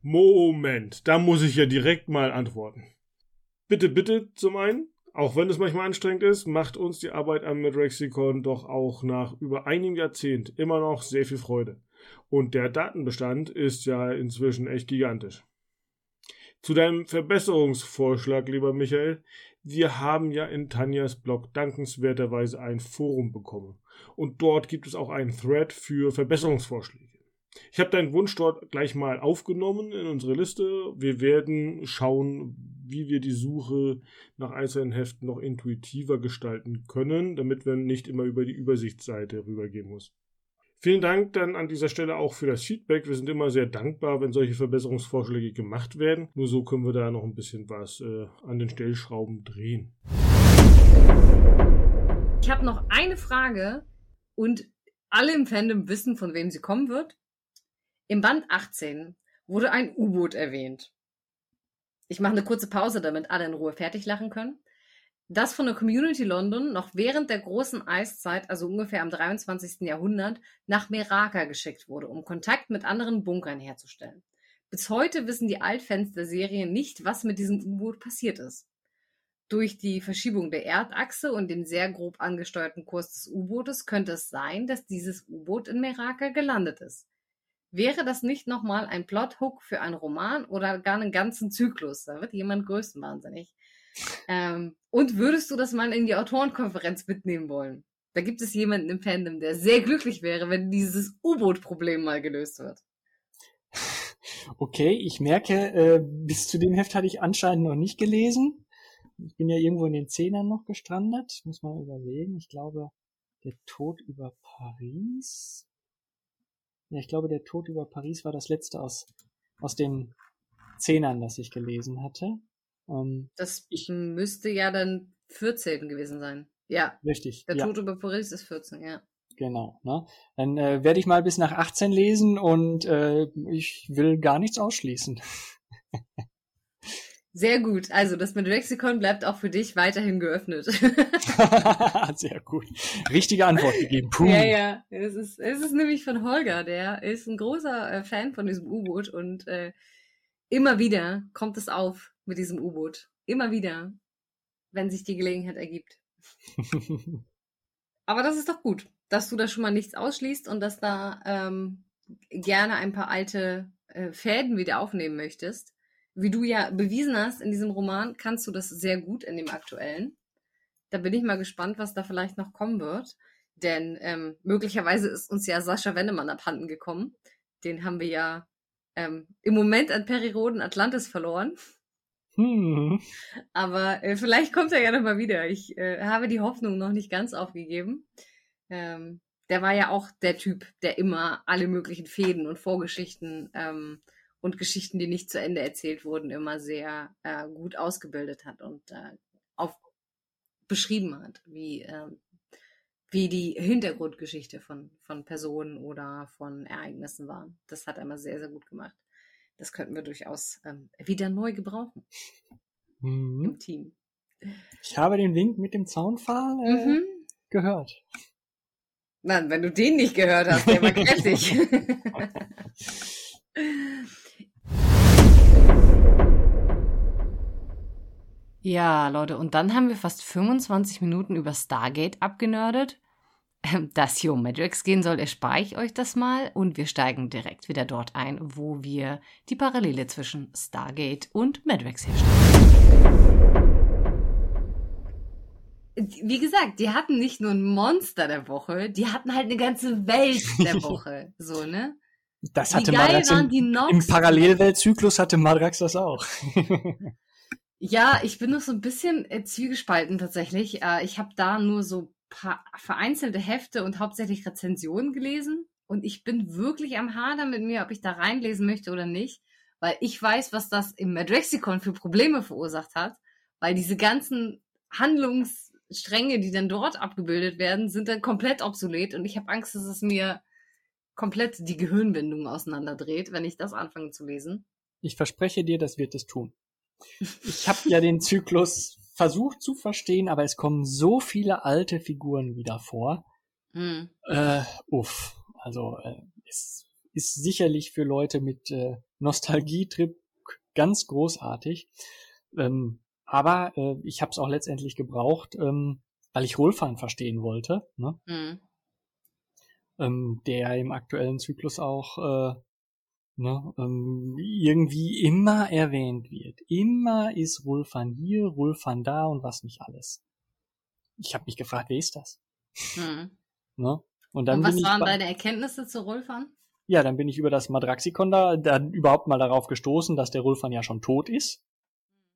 Moment, da muss ich ja direkt mal antworten. Bitte, bitte zum einen, auch wenn es manchmal anstrengend ist, macht uns die Arbeit am Medrexicon doch auch nach über einem Jahrzehnt immer noch sehr viel Freude. Und der Datenbestand ist ja inzwischen echt gigantisch. Zu deinem Verbesserungsvorschlag, lieber Michael, wir haben ja in Tanjas Blog dankenswerterweise ein Forum bekommen. Und dort gibt es auch einen Thread für Verbesserungsvorschläge. Ich habe deinen Wunsch dort gleich mal aufgenommen in unsere Liste. Wir werden schauen, wie wir die Suche nach einzelnen Heften noch intuitiver gestalten können, damit wir nicht immer über die Übersichtsseite rübergehen muss. Vielen Dank dann an dieser Stelle auch für das Feedback. Wir sind immer sehr dankbar, wenn solche Verbesserungsvorschläge gemacht werden. Nur so können wir da noch ein bisschen was äh, an den Stellschrauben drehen. Ich habe noch eine Frage und alle im Fandom wissen, von wem sie kommen wird. Im Band 18 wurde ein U-Boot erwähnt. Ich mache eine kurze Pause, damit alle in Ruhe fertig lachen können. Das von der Community London noch während der großen Eiszeit, also ungefähr am 23. Jahrhundert, nach Meraka geschickt wurde, um Kontakt mit anderen Bunkern herzustellen. Bis heute wissen die Altfans der Serie nicht, was mit diesem U-Boot passiert ist. Durch die Verschiebung der Erdachse und den sehr grob angesteuerten Kurs des U-Bootes könnte es sein, dass dieses U-Boot in Meraka gelandet ist. Wäre das nicht nochmal ein Plothook für einen Roman oder gar einen ganzen Zyklus? Da wird jemand größenwahnsinnig. Ähm, und würdest du das mal in die Autorenkonferenz mitnehmen wollen? Da gibt es jemanden im Fandom, der sehr glücklich wäre, wenn dieses U-Boot-Problem mal gelöst wird. Okay, ich merke, äh, bis zu dem Heft hatte ich anscheinend noch nicht gelesen. Ich bin ja irgendwo in den Zehnern noch gestrandet. Ich muss mal überlegen. Ich glaube, der Tod über Paris ja, ich glaube, der Tod über Paris war das letzte aus, aus den Zehnern, das ich gelesen hatte. Ähm, das ich, müsste ja dann 14 gewesen sein. Ja. Richtig. Der ja. Tod über Paris ist 14, ja. Genau. Ne? Dann äh, werde ich mal bis nach 18 lesen und äh, ich will gar nichts ausschließen. Sehr gut. Also das mit Lexikon bleibt auch für dich weiterhin geöffnet. Sehr gut. Richtige Antwort gegeben. Puh. Ja, ja. Es ist, es ist nämlich von Holger, der ist ein großer äh, Fan von diesem U-Boot und äh, immer wieder kommt es auf mit diesem U-Boot. Immer wieder, wenn sich die Gelegenheit ergibt. Aber das ist doch gut, dass du da schon mal nichts ausschließt und dass da ähm, gerne ein paar alte äh, Fäden wieder aufnehmen möchtest wie du ja bewiesen hast in diesem Roman, kannst du das sehr gut in dem aktuellen. Da bin ich mal gespannt, was da vielleicht noch kommen wird. Denn ähm, möglicherweise ist uns ja Sascha Wennemann abhanden gekommen. Den haben wir ja ähm, im Moment an Periroden Atlantis verloren. Hm. Aber äh, vielleicht kommt er ja noch mal wieder. Ich äh, habe die Hoffnung noch nicht ganz aufgegeben. Ähm, der war ja auch der Typ, der immer alle möglichen Fäden und Vorgeschichten ähm, und Geschichten, die nicht zu Ende erzählt wurden, immer sehr äh, gut ausgebildet hat und äh, auf beschrieben hat, wie, äh, wie die Hintergrundgeschichte von, von Personen oder von Ereignissen war. Das hat er immer sehr, sehr gut gemacht das könnten wir durchaus ähm, wieder neu gebrauchen mhm. im Team. Ich habe den Wink mit dem Zaunpfahl äh, mhm. gehört. Nein, wenn du den nicht gehört hast, der war kräftig. ja, Leute, und dann haben wir fast 25 Minuten über Stargate abgenördet. Ähm, dass hier um Madrix gehen soll, erspare ich euch das mal und wir steigen direkt wieder dort ein, wo wir die Parallele zwischen Stargate und Madrix herstellen. Wie gesagt, die hatten nicht nur ein Monster der Woche, die hatten halt eine ganze Welt der Woche. so, ne? Das hatte Madrax im, im Parallelweltzyklus hatte Madrax das auch. ja, ich bin noch so ein bisschen äh, zwiegespalten tatsächlich. Äh, ich habe da nur so paar vereinzelte Hefte und hauptsächlich Rezensionen gelesen. Und ich bin wirklich am Hader mit mir, ob ich da reinlesen möchte oder nicht, weil ich weiß, was das im Madrexicon für Probleme verursacht hat, weil diese ganzen Handlungsstränge, die dann dort abgebildet werden, sind dann komplett obsolet und ich habe Angst, dass es mir komplett die Gehirnbindung auseinanderdreht, wenn ich das anfange zu lesen. Ich verspreche dir, das wird es tun. Ich habe ja den Zyklus versucht zu verstehen, aber es kommen so viele alte Figuren wieder vor. Mhm. Äh, uff, also äh, es ist sicherlich für Leute mit äh, Nostalgietrip ganz großartig. Ähm, aber äh, ich habe es auch letztendlich gebraucht, ähm, weil ich Rolfan verstehen wollte, ne? Mhm. Ähm, der im aktuellen Zyklus auch äh, ne, ähm, irgendwie immer erwähnt wird. Immer ist Rolfan hier, Rolfan da und was nicht alles. Ich habe mich gefragt, wer ist das? Hm. Ne? Und, dann und was waren deine Erkenntnisse zu Rolfan? Ja, dann bin ich über das Madraxikon da, da überhaupt mal darauf gestoßen, dass der Rolfan ja schon tot ist.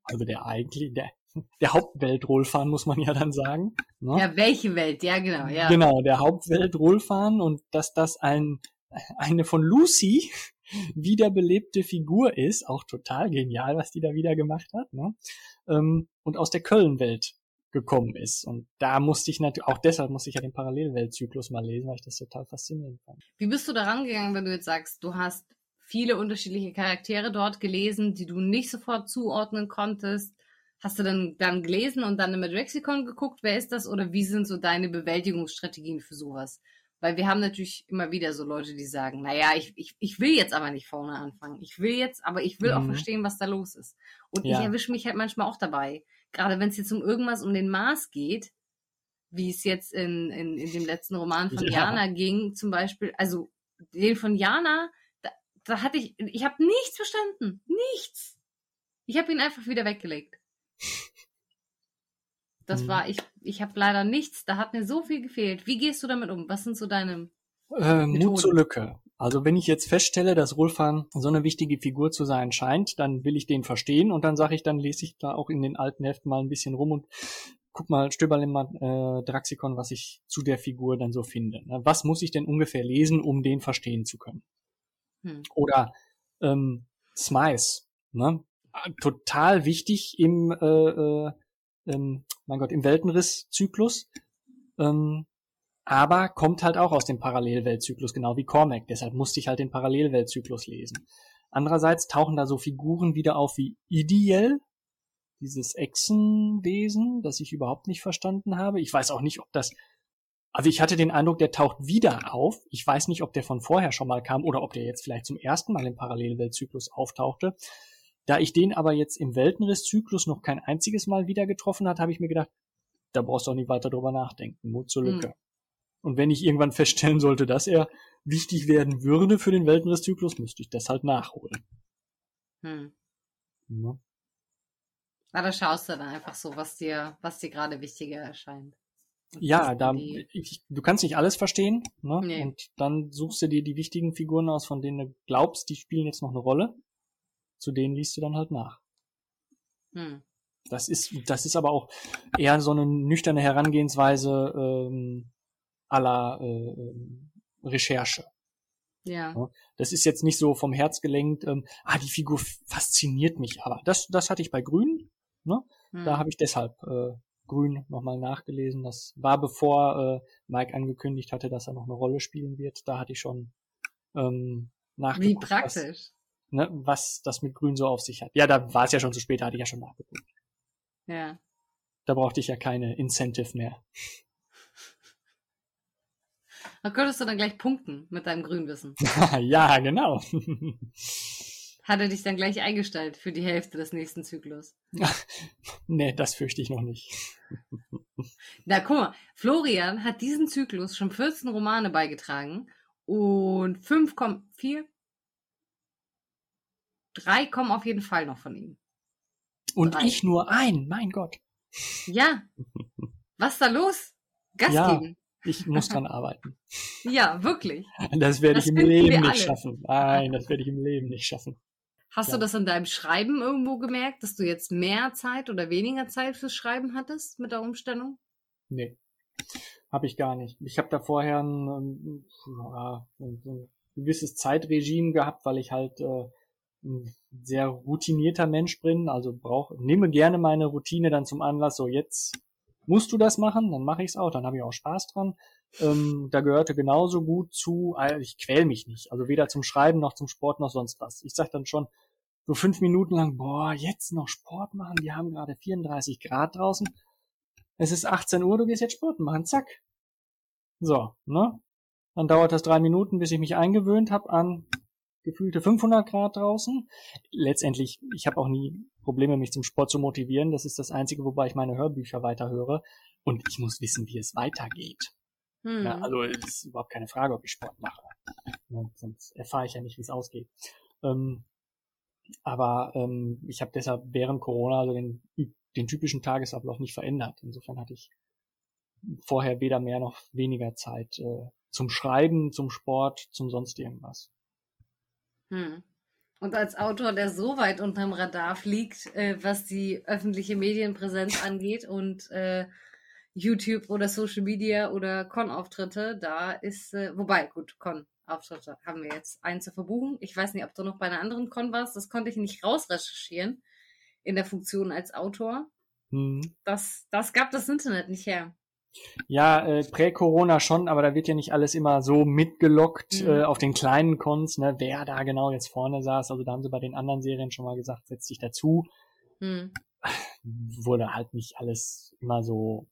Also der eigentlich, der, der Hauptwelt-Rolfan, muss man ja dann sagen. Ne? Ja, welche Welt? Ja, genau, ja. Genau, der Hauptwelt-Rolfan und dass das ein, eine von Lucy wiederbelebte Figur ist, auch total genial, was die da wieder gemacht hat, ne? Ähm, und aus der Köln-Welt gekommen ist. Und da musste ich natürlich, auch deshalb musste ich ja den Parallelweltzyklus mal lesen, weil ich das total faszinierend fand. Wie bist du da rangegangen, wenn du jetzt sagst, du hast viele unterschiedliche Charaktere dort gelesen, die du nicht sofort zuordnen konntest? Hast du dann, dann gelesen und dann im Madrexicon geguckt, wer ist das? Oder wie sind so deine Bewältigungsstrategien für sowas? Weil wir haben natürlich immer wieder so Leute, die sagen, naja, ich, ich, ich will jetzt aber nicht vorne anfangen. Ich will jetzt, aber ich will mhm. auch verstehen, was da los ist. Und ja. ich erwische mich halt manchmal auch dabei. Gerade wenn es jetzt um irgendwas um den Mars geht, wie es jetzt in, in, in dem letzten Roman von ja. Jana ging, zum Beispiel, also den von Jana, da, da hatte ich, ich habe nichts verstanden. Nichts. Ich habe ihn einfach wieder weggelegt. Das mhm. war, ich, ich habe leider nichts, da hat mir so viel gefehlt. Wie gehst du damit um? Was sind so deine äh, Mut zur Lücke. Also wenn ich jetzt feststelle, dass Rolfan so eine wichtige Figur zu sein scheint, dann will ich den verstehen und dann sage ich, dann lese ich da auch in den alten Heften mal ein bisschen rum und guck mal, stöberl im äh, Draxikon, was ich zu der Figur dann so finde. Ne? Was muss ich denn ungefähr lesen, um den verstehen zu können? Hm. Oder ähm, Smice, ne? Total wichtig im äh, äh, ähm, mein Gott, im Weltenriss-Zyklus. Ähm, aber kommt halt auch aus dem Parallelweltzyklus, genau wie Cormac. Deshalb musste ich halt den Parallelweltzyklus lesen. Andererseits tauchen da so Figuren wieder auf wie Ideal, dieses Echsenwesen, das ich überhaupt nicht verstanden habe. Ich weiß auch nicht, ob das, also ich hatte den Eindruck, der taucht wieder auf. Ich weiß nicht, ob der von vorher schon mal kam oder ob der jetzt vielleicht zum ersten Mal im Parallelweltzyklus auftauchte. Da ich den aber jetzt im Weltenriss-Zyklus noch kein einziges Mal wieder getroffen hat, habe ich mir gedacht, da brauchst du auch nicht weiter drüber nachdenken. Mut zur Lücke. Mhm. Und wenn ich irgendwann feststellen sollte, dass er wichtig werden würde für den Weltenriss-Zyklus, müsste ich das halt nachholen. Hm. Ja. Na, da schaust du dann einfach so, was dir, was dir gerade wichtiger erscheint. Ja, da, ich, du kannst nicht alles verstehen, ne? Nee. Und dann suchst du dir die wichtigen Figuren aus, von denen du glaubst, die spielen jetzt noch eine Rolle. Zu denen liest du dann halt nach. Hm. Das ist, das ist aber auch eher so eine nüchterne Herangehensweise ähm, aller äh, ähm, Recherche. Ja. Das ist jetzt nicht so vom Herz gelenkt, ähm, ah, die Figur fasziniert mich aber. Das, das hatte ich bei Grün. Ne? Hm. Da habe ich deshalb äh, Grün nochmal nachgelesen. Das war bevor äh, Mike angekündigt hatte, dass er noch eine Rolle spielen wird. Da hatte ich schon ähm, Wie nachgeguckt, was, praktisch. Ne, was das mit Grün so auf sich hat. Ja, da war es ja schon zu spät, da hatte ich ja schon nachgeguckt. Ja. Da brauchte ich ja keine Incentive mehr. Da könntest du dann gleich punkten mit deinem Grünwissen. ja, genau. Hat er dich dann gleich eingestellt für die Hälfte des nächsten Zyklus. nee, das fürchte ich noch nicht. Na, guck mal, Florian hat diesen Zyklus schon 14 Romane beigetragen und 5 kommen, 4? 3 kommen auf jeden Fall noch von ihm. Und Drei. ich nur ein, mein Gott. Ja. Was ist da los? Gas Ja. geben. Ich muss dran arbeiten. Ja, wirklich. Das werde Das ich im Leben nicht alle. schaffen. Nein, das werde ich im Leben nicht schaffen. Hast Ja. du das in deinem Schreiben irgendwo gemerkt, dass du jetzt mehr Zeit oder weniger Zeit fürs Schreiben hattest mit der Umstellung? Nee, habe ich gar nicht. Ich habe da vorher ein, ja, ein gewisses Zeitregime gehabt, weil ich halt äh, ein sehr routinierter Mensch bin. Also brauch, nehme gerne meine Routine dann zum Anlass. So jetzt musst du das machen, dann mache ich es auch. Dann habe ich auch Spaß dran. Ähm, da gehörte genauso gut zu. Ich quäl mich nicht. Also weder zum Schreiben noch zum Sport noch sonst was. Ich sag dann schon so fünf Minuten lang, boah, jetzt noch Sport machen. Wir haben gerade 34 Grad draußen. Es ist 18 Uhr, du gehst jetzt Sport machen, zack. So, ne? Dann dauert das drei Minuten, bis ich mich eingewöhnt habe an gefühlte 500 Grad draußen. Letztendlich, ich habe auch nie Probleme, mich zum Sport zu motivieren. Das ist das Einzige, wobei ich meine Hörbücher weiterhöre. Und ich muss wissen, wie es weitergeht. Hm. Ja, also es ist überhaupt keine Frage, ob ich Sport mache. Ne, sonst erfahre ich ja nicht, wie es ausgeht. Ähm, aber ähm, ich habe deshalb während Corona also den, den typischen Tagesablauf nicht verändert. Insofern hatte ich vorher weder mehr noch weniger Zeit äh, zum Schreiben, zum Sport, zum sonst irgendwas. Hm. Und als Autor, der so weit unterm Radar fliegt, äh, was die öffentliche Medienpräsenz angeht und äh, YouTube oder Social Media oder Con-Auftritte, da ist, äh, wobei, gut, Con-Auftritte haben wir jetzt einen zu verbuchen. Ich weiß nicht, ob du noch bei einer anderen Con warst, das konnte ich nicht rausrecherchieren in der Funktion als Autor. Hm. Das, das gab das Internet nicht her. Ja, äh, prä-Corona schon, aber da wird ja nicht alles immer so mitgelockt Mhm. äh, auf den kleinen Cons, ne, wer da genau jetzt vorne saß. Also da haben sie bei den anderen Serien schon mal gesagt, setz dich dazu. Hm. Wurde halt nicht alles immer so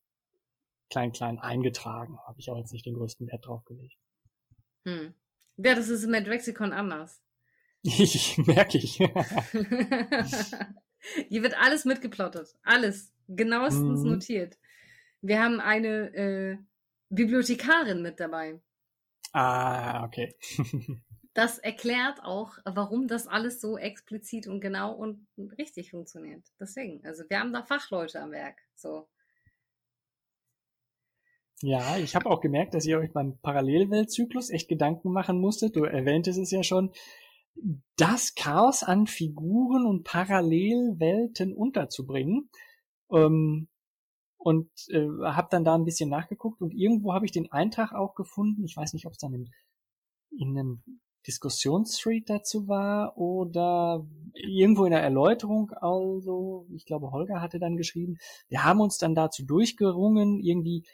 klein, klein eingetragen. Habe ich auch jetzt nicht den größten Wert drauf gelegt. Hm. Ja, das ist mit Rexicon anders. Ich merke ich. Hier wird alles mitgeplottet. Alles. Genauestens Mhm. notiert. Wir haben eine äh, Bibliothekarin mit dabei. ah, okay. Das erklärt auch, warum das alles so explizit und genau und richtig funktioniert. Deswegen, also wir haben da Fachleute am Werk. So. Ja, ich habe auch gemerkt, dass ihr euch beim Parallelweltzyklus echt Gedanken machen musstet. Du erwähntest es ja schon. Das Chaos an Figuren und Parallelwelten unterzubringen. Ähm, und äh, habe dann da ein bisschen nachgeguckt und irgendwo habe ich den Eintrag auch gefunden. Ich weiß nicht, ob es dann im, in einem Diskussionsstreet dazu war oder irgendwo in der Erläuterung. Also, ich glaube, Holger hatte dann geschrieben, wir haben uns dann dazu durchgerungen, irgendwie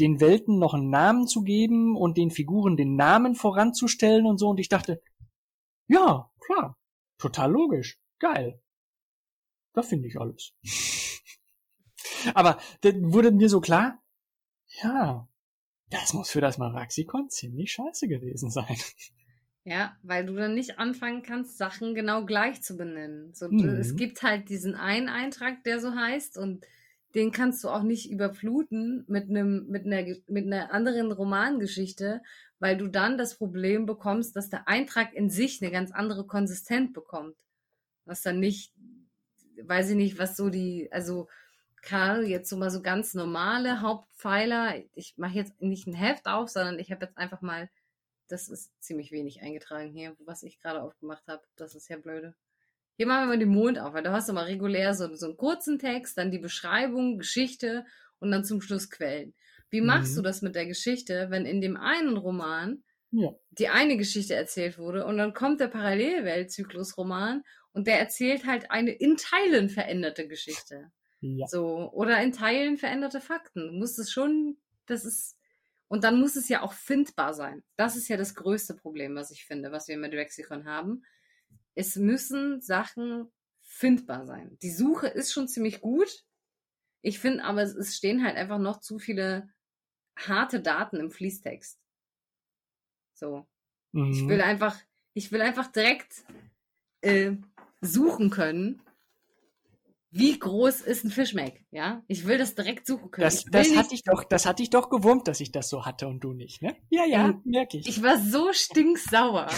den Welten noch einen Namen zu geben und den Figuren den Namen voranzustellen und so. Und ich dachte, ja, klar, total logisch, geil. Da finde ich alles. Aber dann wurde mir so klar, ja, das muss für das Maraxikon ziemlich scheiße gewesen sein. Ja, weil du dann nicht anfangen kannst, Sachen genau gleich zu benennen. So, Mhm. Es gibt halt diesen einen Eintrag, der so heißt, und den kannst du auch nicht überfluten mit einem, mit einer, mit einer anderen Romangeschichte, weil du dann das Problem bekommst, dass der Eintrag in sich eine ganz andere Konsistenz bekommt. Was dann nicht, weiß ich nicht, was so die, also Karl, jetzt so mal so ganz normale Hauptpfeiler. Ich mache jetzt nicht ein Heft auf, sondern ich habe jetzt einfach mal, das ist ziemlich wenig eingetragen hier, was ich gerade aufgemacht habe. Das ist ja blöde. Hier machen wir mal den Mond auf, weil da hast du mal regulär so, so einen kurzen Text, dann die Beschreibung, Geschichte und dann zum Schluss Quellen. Wie machst Mhm. du das mit der Geschichte, wenn in dem einen Roman Ja. die eine Geschichte erzählt wurde und dann kommt der Parallelweltzyklusroman und der erzählt halt eine in Teilen veränderte Geschichte. Ja. So, oder in Teilen veränderte Fakten. Du musst es schon, das ist, und dann muss es ja auch findbar sein. Das ist ja das größte Problem, was ich finde, was wir mit Lexikon haben. Es müssen Sachen findbar sein. Die Suche ist schon ziemlich gut. Ich finde aber, es- stehen halt einfach noch zu viele harte Daten im Fließtext. So. Ich Mhm. will einfach, ich will einfach direkt äh, suchen können, wie groß ist ein Fischmeck, ja? Ich will das direkt suchen können. Das, das hatte ich doch, das hatte ich doch gewurmt, dass ich das so hatte und du nicht, ne? Ja, ja, Ähm, merke ich. ich war so stinksauer.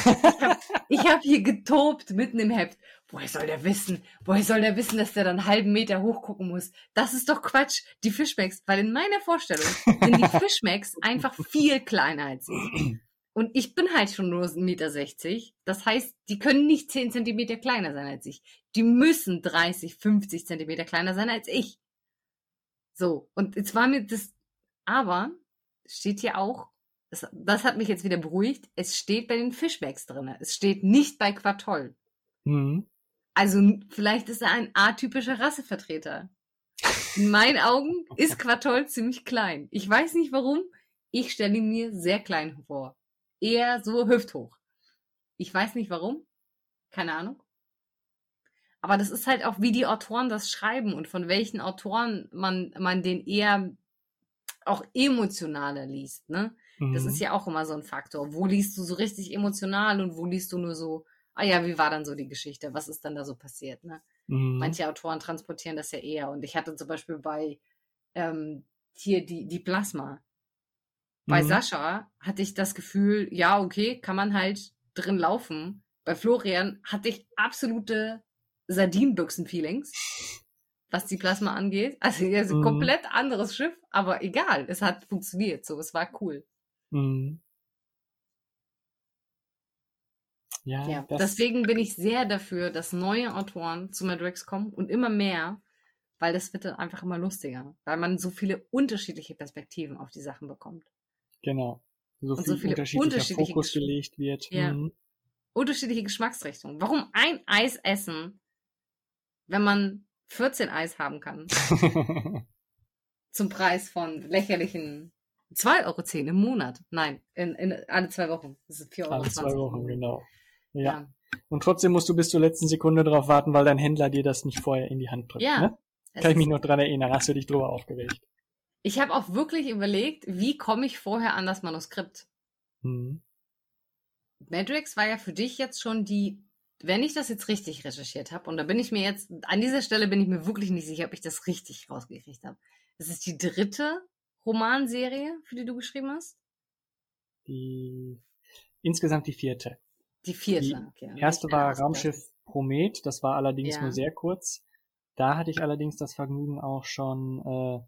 Ich habe hab hier getobt mitten im Heft. Woher soll der wissen? Woher soll der wissen, dass der dann einen halben Meter hochgucken muss? Das ist doch Quatsch. Die Fischmecks, weil in meiner Vorstellung sind die Fischmecks einfach viel kleiner als ich. Und ich bin halt schon nur 1,60 Meter. Das heißt, die können nicht 10 Zentimeter kleiner sein als ich. Die müssen 30, 50 Zentimeter kleiner sein als ich. So, und jetzt war mir das, aber steht hier auch, das, das hat mich jetzt wieder beruhigt, es steht bei den Fischbacks drinne. Es steht nicht bei Quatoll. Mhm. Also vielleicht ist er ein atypischer Rassevertreter. In meinen Augen ist Quatoll ziemlich klein. Ich weiß nicht warum. Ich stelle ihn mir sehr klein vor. Eher so hüfthoch. Ich weiß nicht warum. Keine Ahnung. Aber das ist halt auch, wie die Autoren das schreiben und von welchen Autoren man, man den eher auch emotionaler liest, ne? Das Mhm. ist ja auch immer so ein Faktor. Wo liest du so richtig emotional und wo liest du nur so, ah ja, wie war dann so die Geschichte? Was ist dann da so passiert, ne? Mhm. Manche Autoren transportieren das ja eher. Und ich hatte zum Beispiel bei ähm, hier die, die Plasma. Bei Mhm. Sascha hatte ich das Gefühl, ja, okay, kann man halt drin laufen. Bei Florian hatte ich absolute Sardinenbüchsen-Feelings, was die Plasma angeht. Also, ja, so ein Mhm. komplett anderes Schiff, aber egal, es hat funktioniert, so, es war cool. Mhm. Ja, Ja, das, deswegen bin ich sehr dafür, dass neue Autoren zu Madrix kommen und immer mehr, weil das wird dann einfach immer lustiger, weil man so viele unterschiedliche Perspektiven auf die Sachen bekommt. Genau. So Und viel so viele unterschiedlicher unterschiedliche Fokus Gesch- gelegt wird. Ja. Mhm. Unterschiedliche Geschmacksrichtungen. Warum ein Eis essen, wenn man 14 Eis haben kann, zum Preis von lächerlichen 2,10 Euro im Monat? Nein, in, in alle zwei Wochen. Das ist 4,20 Euro. Alle zwei Wochen, genau. Ja. Ja. Und trotzdem musst du bis zur letzten Sekunde drauf warten, weil dein Händler dir das nicht vorher in die Hand drückt. Ja. Ne? Kann ich mich noch dran erinnern, hast du dich drüber aufgeregt. Ich habe auch wirklich überlegt, wie komme ich vorher an das Manuskript? Mhm. Matrix war ja für dich jetzt schon die, wenn ich das jetzt richtig recherchiert habe, und da bin ich mir jetzt, an dieser Stelle bin ich mir wirklich nicht sicher, ob ich das richtig rausgekriegt habe. Es ist die dritte Romanserie, für die du geschrieben hast? Die insgesamt die vierte. Die vierte. Die okay. Erste war. Raumschiff Promet, das war allerdings Ja. nur sehr kurz. Da hatte ich allerdings das Vergnügen auch schon äh,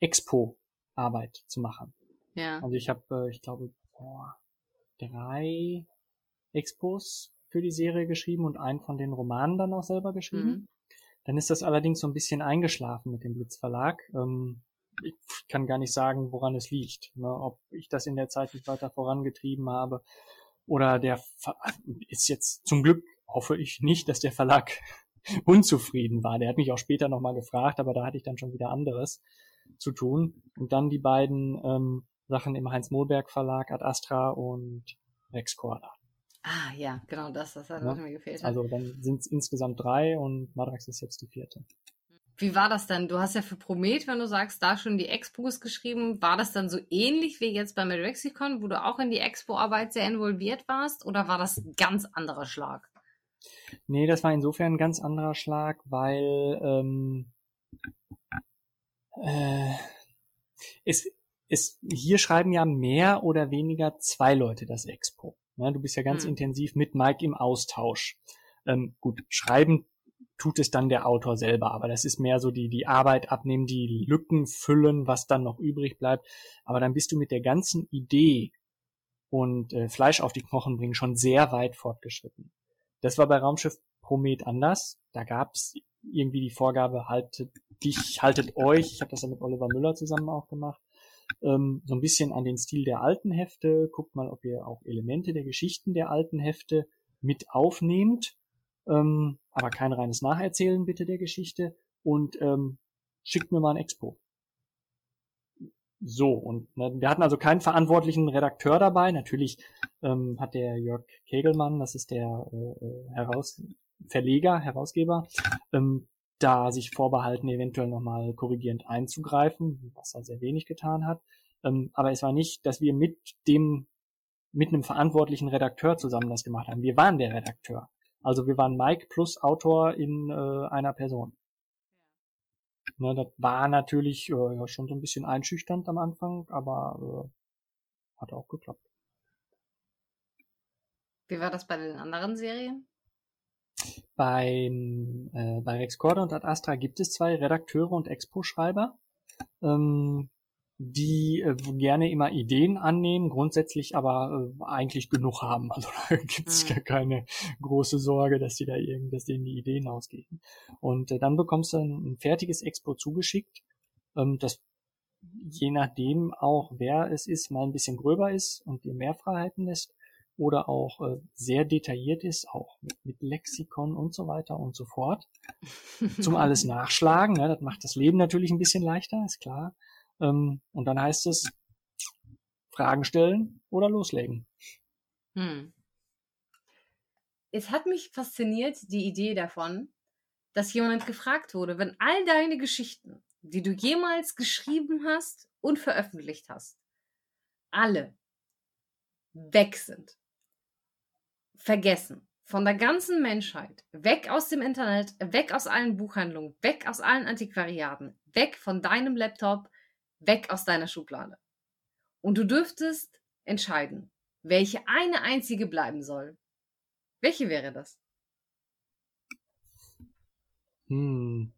Expo-Arbeit zu machen. Ja. Also ich habe, äh, ich glaube, boah, drei Expos für die Serie geschrieben und einen von den Romanen dann auch selber geschrieben. Mhm. Dann ist das allerdings so ein bisschen eingeschlafen mit dem Blitzverlag. Ähm, ich kann gar nicht sagen, woran es liegt. Ne? Ob ich das in der Zeit nicht weiter vorangetrieben habe oder der Ver ist jetzt zum Glück hoffe ich nicht, dass der Verlag unzufrieden war. Der hat mich auch später nochmal gefragt, aber da hatte ich dann schon wieder anderes zu tun. Und dann die beiden ähm, Sachen im Heinz-Mohlberg Verlag, Ad Astra und Rex Corda. Ah, ja, genau das, das hat Ja. mir gefehlt. Also dann sind es insgesamt drei und Madrax ist jetzt die vierte. Wie war das dann? Du hast ja für Promet, wenn du sagst, da schon die Expos geschrieben. War das dann so ähnlich wie jetzt bei Medrexicon, wo du auch in die Expo-Arbeit sehr involviert warst? Oder war das ein ganz anderer Schlag? Nee, das war insofern ein ganz anderer Schlag, weil ähm, äh, es, es, hier schreiben ja mehr oder weniger zwei Leute das Expo. Ne, du bist ja ganz Hm. intensiv mit Mike im Austausch. Ähm, gut, schreiben tut es dann der Autor selber. Aber das ist mehr so die, die Arbeit abnehmen, die Lücken füllen, was dann noch übrig bleibt. Aber dann bist du mit der ganzen Idee und äh, Fleisch auf die Knochen bringen schon sehr weit fortgeschritten. Das war bei Raumschiff Promet anders. Da gab's irgendwie die Vorgabe, haltet dich, haltet euch, ich habe das ja mit Oliver Müller zusammen auch gemacht, ähm, so ein bisschen an den Stil der alten Hefte, guckt mal, ob ihr auch Elemente der Geschichten der alten Hefte mit aufnehmt, ähm, aber kein reines Nacherzählen bitte der Geschichte und ähm, schickt mir mal ein Expo. So, und ne, wir hatten also keinen verantwortlichen Redakteur dabei. Natürlich ähm, hat der Jörg Kegelmann, das ist der äh, äh Heraus Verleger, Herausgeber, ähm, da sich vorbehalten, eventuell nochmal korrigierend einzugreifen, was er sehr wenig getan hat. Ähm, aber es war nicht, dass wir mit dem, mit einem verantwortlichen Redakteur zusammen das gemacht haben. Wir waren der Redakteur. Also wir waren Mike plus Autor in äh, einer Person. Ne, das war natürlich äh, schon so ein bisschen einschüchternd am Anfang, aber äh, hat auch geklappt. Wie war das bei den anderen Serien? Beim, äh, bei Rex Corda und Ad Astra gibt es zwei Redakteure und Expo-Schreiber, ähm, die äh, gerne immer Ideen annehmen, grundsätzlich aber äh, eigentlich genug haben. Also da gibt es mhm. gar keine große Sorge, dass die da irgend, dass denen die Ideen ausgehen. Und äh, dann bekommst du ein, ein fertiges Expo zugeschickt, ähm, das je nachdem auch, wer es ist, mal ein bisschen gröber ist und dir mehr Freiheiten lässt oder auch äh, sehr detailliert ist, auch mit, mit, Lexikon und so weiter und so fort. Zum alles nachschlagen, ne? das macht das Leben natürlich ein bisschen leichter, ist klar. Ähm, und dann heißt es, Fragen stellen oder loslegen. Hm. Es hat mich fasziniert, die Idee davon, dass jemand gefragt wurde, wenn all deine Geschichten, die du jemals geschrieben hast und veröffentlicht hast, alle weg sind vergessen. Von der ganzen Menschheit. Weg aus dem Internet, weg aus allen Buchhandlungen, weg aus allen Antiquariaten, weg von deinem Laptop, weg aus deiner Schublade. Und du dürftest entscheiden, welche eine einzige bleiben soll. Welche wäre das? Hm.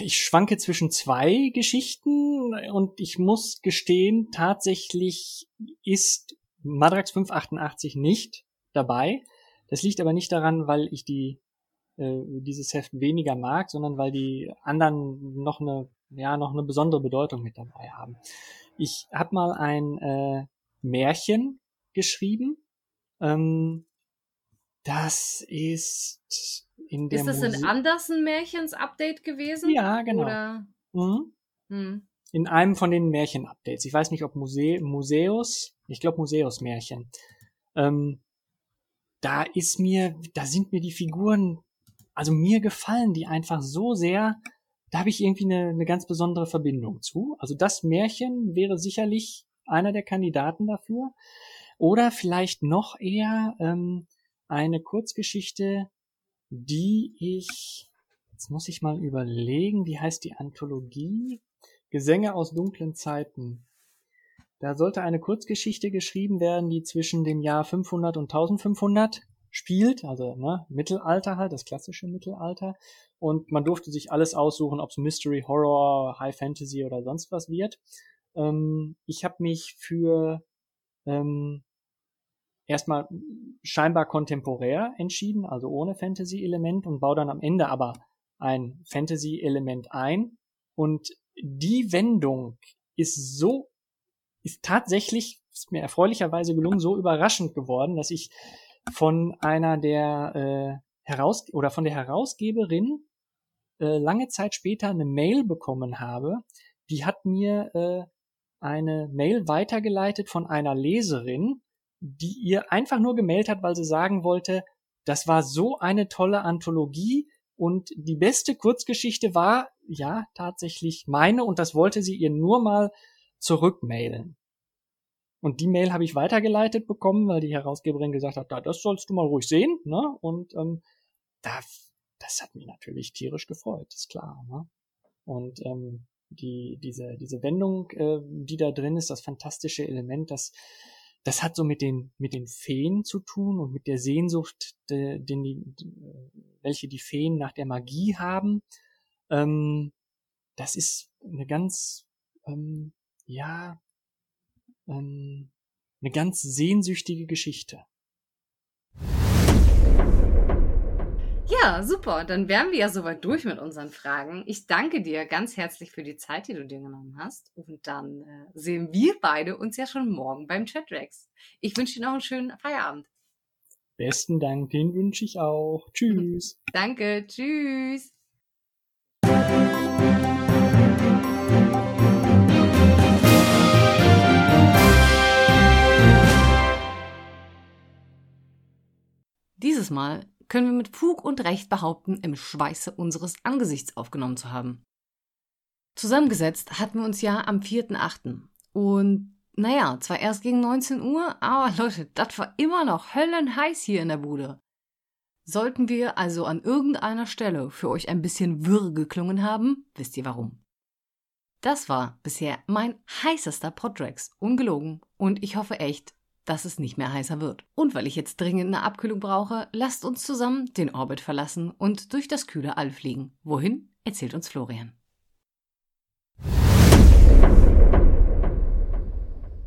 Ich schwanke zwischen zwei Geschichten und ich muss gestehen, tatsächlich ist Madrax 588 nicht dabei. Das liegt aber nicht daran, weil ich die äh, dieses Heft weniger mag, sondern weil die anderen noch eine ja noch eine besondere Bedeutung mit dabei haben. Ich habe mal ein äh, Märchen geschrieben. Ähm, das ist in der Ist das Muse ein Andersen-Märchens-Update gewesen? Ja, genau. Oder? Mhm. Hm. In einem von den Märchen-Updates. Ich weiß nicht, ob Muse Museus, ich glaube Museus-Märchen. Ähm, da ist mir, da sind mir die Figuren, also mir gefallen die einfach so sehr, da habe ich irgendwie eine, eine ganz besondere Verbindung zu. Also das Märchen wäre sicherlich einer der Kandidaten dafür. Oder vielleicht noch eher ähm, eine Kurzgeschichte, die ich, jetzt muss ich mal überlegen, wie heißt die Anthologie? Gesänge aus dunklen Zeiten. Da sollte eine Kurzgeschichte geschrieben werden, die zwischen dem Jahr 500 und 1500 spielt, also ne, Mittelalter halt, das klassische Mittelalter. Und man durfte sich alles aussuchen, ob es Mystery, Horror, High Fantasy oder sonst was wird. Ähm, ich habe mich für ähm, erstmal scheinbar kontemporär entschieden, also ohne Fantasy-Element und baue dann am Ende aber ein Fantasy-Element ein. Und die Wendung ist so, ist tatsächlich, ist mir erfreulicherweise gelungen, so überraschend geworden, dass ich von einer der äh, Heraus oder von der Herausgeberin äh, lange Zeit später eine Mail bekommen habe. Die hat mir äh, eine Mail weitergeleitet von einer Leserin, die ihr einfach nur gemeldet hat, weil sie sagen wollte, das war so eine tolle Anthologie und die beste Kurzgeschichte war, ja, tatsächlich meine und das wollte sie ihr nur mal zurückmailen. Und die Mail habe ich weitergeleitet bekommen, weil die Herausgeberin gesagt hat, da, das sollst du mal ruhig sehen, ne? Und ähm, da, das hat mich natürlich tierisch gefreut, ist klar, ne? Und ähm, die, diese, diese Wendung, äh, die da drin ist, das fantastische Element, das das hat so mit den, mit den Feen zu tun und mit der Sehnsucht, de, den die, welche die Feen nach der Magie haben. Ähm, das ist eine ganz, ähm, ja, ähm, eine ganz sehnsüchtige Geschichte. Ja, super. Dann wären wir ja soweit durch mit unseren Fragen. Ich danke dir ganz herzlich für die Zeit, die du dir genommen hast. Und dann äh, sehen wir beide uns ja schon morgen beim Chatrex. Ich wünsche dir noch einen schönen Feierabend. Besten Dank, den wünsche ich auch. Tschüss. Danke, tschüss. Dieses Mal können wir mit Fug und Recht behaupten, im Schweiße unseres Angesichts aufgenommen zu haben. Zusammengesetzt hatten wir uns ja am 4.8. Und naja, zwar erst gegen 19 Uhr, aber Leute, das war immer noch höllenheiß hier in der Bude. Sollten wir also an irgendeiner Stelle für euch ein bisschen wirr geklungen haben, wisst ihr warum. Das war bisher mein heißester Podrex, ungelogen, und ich hoffe echt, dass es nicht mehr heißer wird. Und weil ich jetzt dringend eine Abkühlung brauche, lasst uns zusammen den Orbit verlassen und durch das kühle All fliegen. Wohin? Erzählt uns Florian.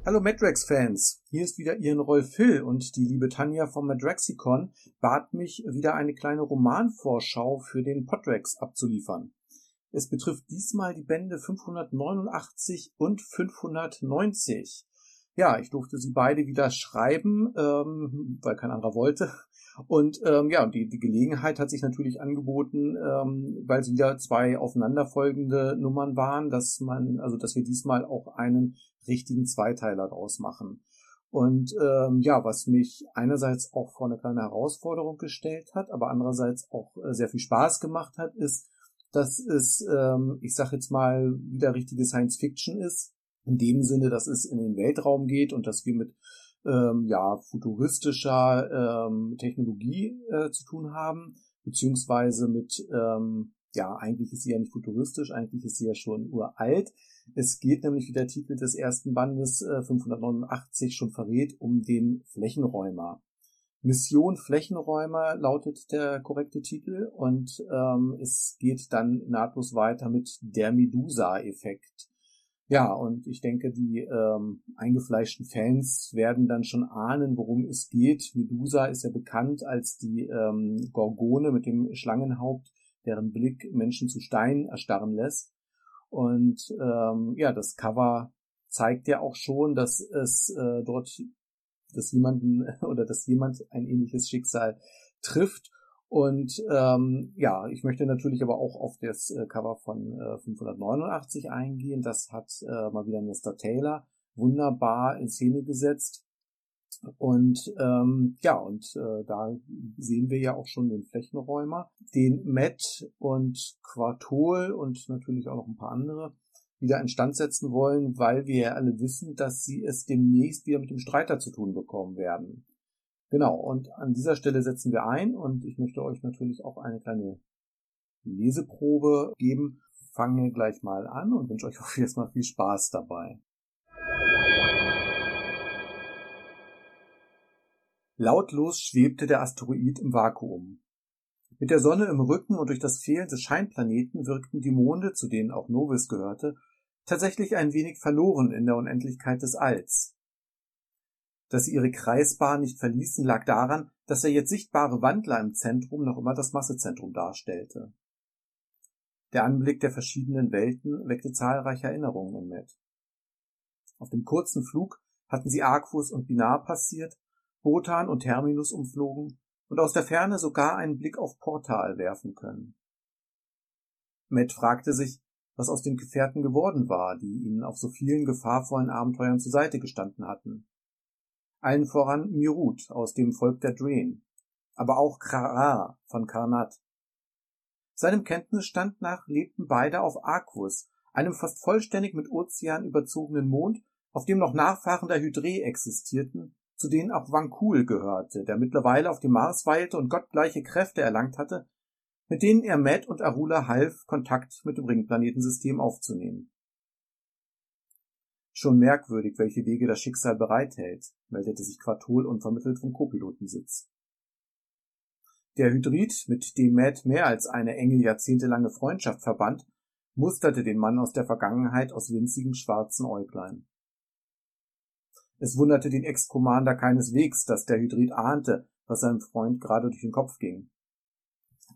Hallo Madrax-Fans, hier ist wieder Ihren Rolf Hill und die liebe Tanja vom Madraxicon bat mich, wieder eine kleine Romanvorschau für den Podrex abzuliefern. Es betrifft diesmal die Bände 589 und 590. Ja, ich durfte sie beide wieder schreiben, ähm, weil kein anderer wollte. Und ähm, ja, die, die Gelegenheit hat sich natürlich angeboten, ähm, weil es wieder zwei aufeinanderfolgende Nummern waren, dass man, also dass wir diesmal auch einen richtigen Zweiteiler draus machen. Und ähm, ja, was mich einerseits auch vor eine kleine Herausforderung gestellt hat, aber andererseits auch äh, sehr viel Spaß gemacht hat, ist, dass es, ähm, ich sag jetzt mal, wieder richtige Science Fiction ist in dem Sinne, dass es in den Weltraum geht und dass wir mit ähm, ja, futuristischer ähm, Technologie äh, zu tun haben, beziehungsweise mit, ähm, ja, eigentlich ist sie ja nicht futuristisch, eigentlich ist sie ja schon uralt. Es geht nämlich, wie der Titel des ersten Bandes äh, 589 schon verrät, um den Flächenräumer. Mission Flächenräumer lautet der korrekte Titel und ähm, es geht dann nahtlos weiter mit der Medusa-Effekt. Ja, und ich denke, die ähm, eingefleischten Fans werden dann schon ahnen, worum es geht. Medusa ist ja bekannt als die ähm, Gorgone mit dem Schlangenhaupt, deren Blick Menschen zu Stein erstarren lässt. Und ähm, ja, das Cover zeigt ja auch schon, dass es äh, dort, dass jemanden oder dass jemand ein ähnliches Schicksal trifft. Und ähm, ja, ich möchte natürlich aber auch auf das äh, Cover von äh, 589 eingehen. Das hat äh, mal wieder Mr. Taylor wunderbar in Szene gesetzt. Und ähm, ja, und äh, da sehen wir ja auch schon den Flächenräumer, den Matt und Quartol und natürlich auch noch ein paar andere wieder instand setzen wollen, weil wir ja alle wissen, dass sie es demnächst wieder mit dem Streiter zu tun bekommen werden. Genau, und an dieser Stelle setzen wir ein und ich möchte euch natürlich auch eine kleine Leseprobe geben. Fange gleich mal an und wünsche euch auch jetzt mal viel Spaß dabei. Lautlos schwebte der Asteroid im Vakuum. Mit der Sonne im Rücken und durch das Fehlen des Scheinplaneten wirkten die Monde, zu denen auch Novis gehörte, tatsächlich ein wenig verloren in der Unendlichkeit des Alls. Dass sie ihre Kreisbahn nicht verließen, lag daran, dass der jetzt sichtbare Wandler im Zentrum noch immer das Massezentrum darstellte. Der Anblick der verschiedenen Welten weckte zahlreiche Erinnerungen in Matt. Auf dem kurzen Flug hatten sie Arcus und Binar passiert, Botan und Terminus umflogen und aus der Ferne sogar einen Blick auf Portal werfen können. Matt fragte sich, was aus den Gefährten geworden war, die ihnen auf so vielen gefahrvollen Abenteuern zur Seite gestanden hatten allen voran Mirut aus dem Volk der Draen, aber auch Krara von Karnat. Seinem Kenntnisstand nach lebten beide auf Arcus, einem fast vollständig mit Ozean überzogenen Mond, auf dem noch Nachfahren der Hydre existierten, zu denen auch Vankul gehörte, der mittlerweile auf dem Mars weilte und gottgleiche Kräfte erlangt hatte, mit denen er Matt und Arula half, Kontakt mit dem Ringplanetensystem aufzunehmen. Schon merkwürdig, welche Wege das Schicksal bereithält, meldete sich Quartol unvermittelt vom Co-Pilotensitz. Der Hydrid, mit dem Matt mehr als eine enge jahrzehntelange Freundschaft verband, musterte den Mann aus der Vergangenheit aus winzigen schwarzen Äuglein. Es wunderte den Ex-Commander keineswegs, dass der Hydrid ahnte, was seinem Freund gerade durch den Kopf ging.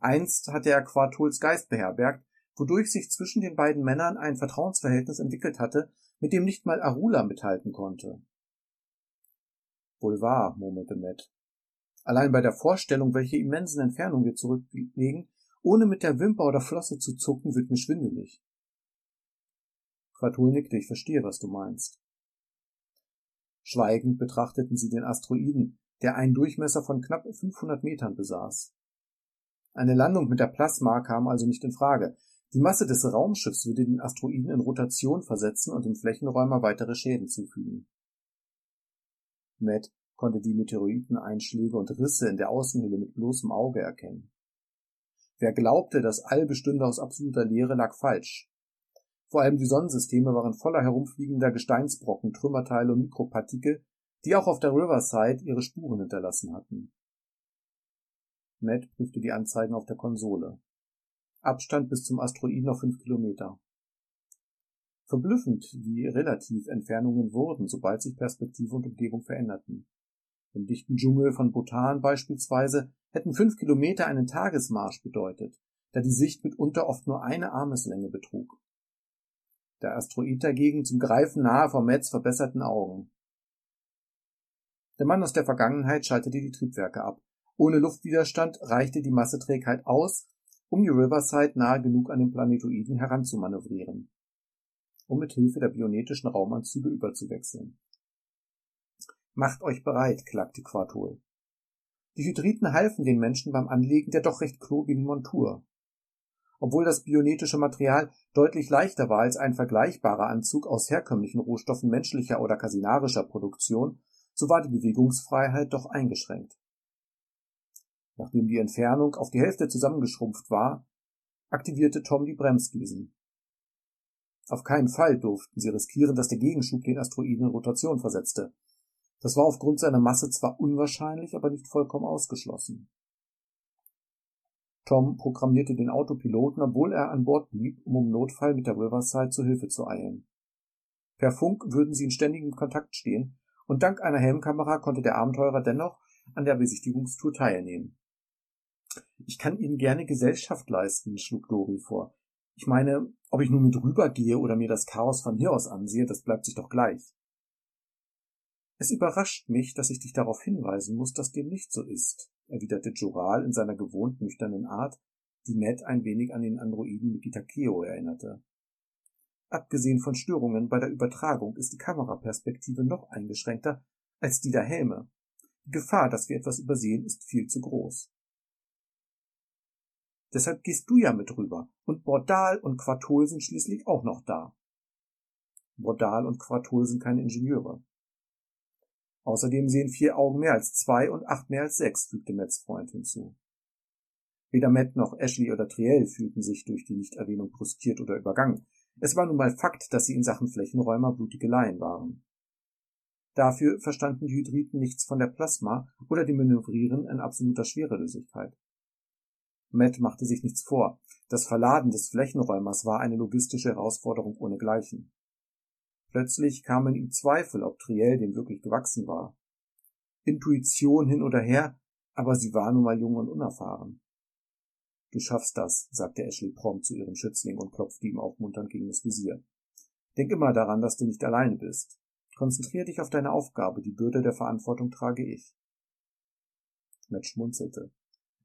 Einst hatte er Quartols Geist beherbergt, wodurch sich zwischen den beiden Männern ein Vertrauensverhältnis entwickelt hatte, mit dem nicht mal Arula mithalten konnte. Wohl wahr, murmelte Matt. Allein bei der Vorstellung, welche immensen Entfernungen wir zurücklegen, ohne mit der Wimper oder Flosse zu zucken, wird mir schwindelig. Quartul nickte, ich verstehe, was du meinst. Schweigend betrachteten sie den Asteroiden, der einen Durchmesser von knapp 500 Metern besaß. Eine Landung mit der Plasma kam also nicht in Frage. Die Masse des Raumschiffs würde den Asteroiden in Rotation versetzen und dem Flächenräumer weitere Schäden zufügen. Matt konnte die Meteoriteneinschläge und Risse in der Außenhülle mit bloßem Auge erkennen. Wer glaubte, das All bestünde aus absoluter Leere, lag falsch. Vor allem die Sonnensysteme waren voller herumfliegender Gesteinsbrocken, Trümmerteile und Mikropartikel, die auch auf der Riverside ihre Spuren hinterlassen hatten. Matt prüfte die Anzeigen auf der Konsole. Abstand bis zum Asteroiden auf fünf Kilometer. Verblüffend, wie relativ Entfernungen wurden, sobald sich Perspektive und Umgebung veränderten. Im dichten Dschungel von Bhutan beispielsweise hätten fünf Kilometer einen Tagesmarsch bedeutet, da die Sicht mitunter oft nur eine Armeslänge betrug der Asteroid dagegen zum Greifen nahe vor Metz verbesserten Augen. Der Mann aus der Vergangenheit schaltete die Triebwerke ab. Ohne Luftwiderstand reichte die Masseträgheit aus, um die Riverside nahe genug an den Planetoiden heranzumanövrieren, um mit Hilfe der bionetischen Raumanzüge überzuwechseln. Macht euch bereit, klagte Quartol. Die Hydriten halfen den Menschen beim Anlegen der doch recht klobigen Montur. Obwohl das bionetische Material deutlich leichter war als ein vergleichbarer Anzug aus herkömmlichen Rohstoffen menschlicher oder kasinarischer Produktion, so war die Bewegungsfreiheit doch eingeschränkt. Nachdem die Entfernung auf die Hälfte zusammengeschrumpft war, aktivierte Tom die Bremsdüsen. Auf keinen Fall durften sie riskieren, dass der Gegenschub den Asteroiden in Rotation versetzte. Das war aufgrund seiner Masse zwar unwahrscheinlich, aber nicht vollkommen ausgeschlossen. Tom programmierte den Autopiloten, obwohl er an Bord blieb, um im Notfall mit der Riverside zu Hilfe zu eilen. Per Funk würden sie in ständigem Kontakt stehen, und dank einer Helmkamera konnte der Abenteurer dennoch an der Besichtigungstour teilnehmen. Ich kann Ihnen gerne Gesellschaft leisten, schlug Dori vor. Ich meine, ob ich nun mit rübergehe oder mir das Chaos von hier aus ansehe, das bleibt sich doch gleich. Es überrascht mich, dass ich dich darauf hinweisen muss, dass dem nicht so ist, erwiderte Joral in seiner gewohnt nüchternen Art, die Matt ein wenig an den Androiden Mikitakeo erinnerte. Abgesehen von Störungen bei der Übertragung ist die Kameraperspektive noch eingeschränkter als die der Helme. Die Gefahr, dass wir etwas übersehen, ist viel zu groß. Deshalb gehst du ja mit rüber, und Bordal und Quartol sind schließlich auch noch da. Bordal und Quartol sind keine Ingenieure. Außerdem sehen vier Augen mehr als zwei und acht mehr als sechs, fügte Matts Freund hinzu. Weder Matt noch Ashley oder Triell fühlten sich durch die Nichterwähnung bruskiert oder übergangen. Es war nun mal Fakt, dass sie in Sachen Flächenräumer blutige Laien waren. Dafür verstanden die Hydriten nichts von der Plasma oder dem Manövrieren in absoluter Schwerelosigkeit. Matt machte sich nichts vor. Das Verladen des Flächenräumers war eine logistische Herausforderung ohnegleichen. Plötzlich kamen ihm Zweifel, ob Triell dem wirklich gewachsen war. Intuition hin oder her, aber sie war nun mal jung und unerfahren. Du schaffst das, sagte Ashley prompt zu ihrem Schützling und klopfte ihm aufmunternd gegen das Visier. Denk immer daran, dass du nicht alleine bist. Konzentrier dich auf deine Aufgabe, die Bürde der Verantwortung trage ich. Matt schmunzelte.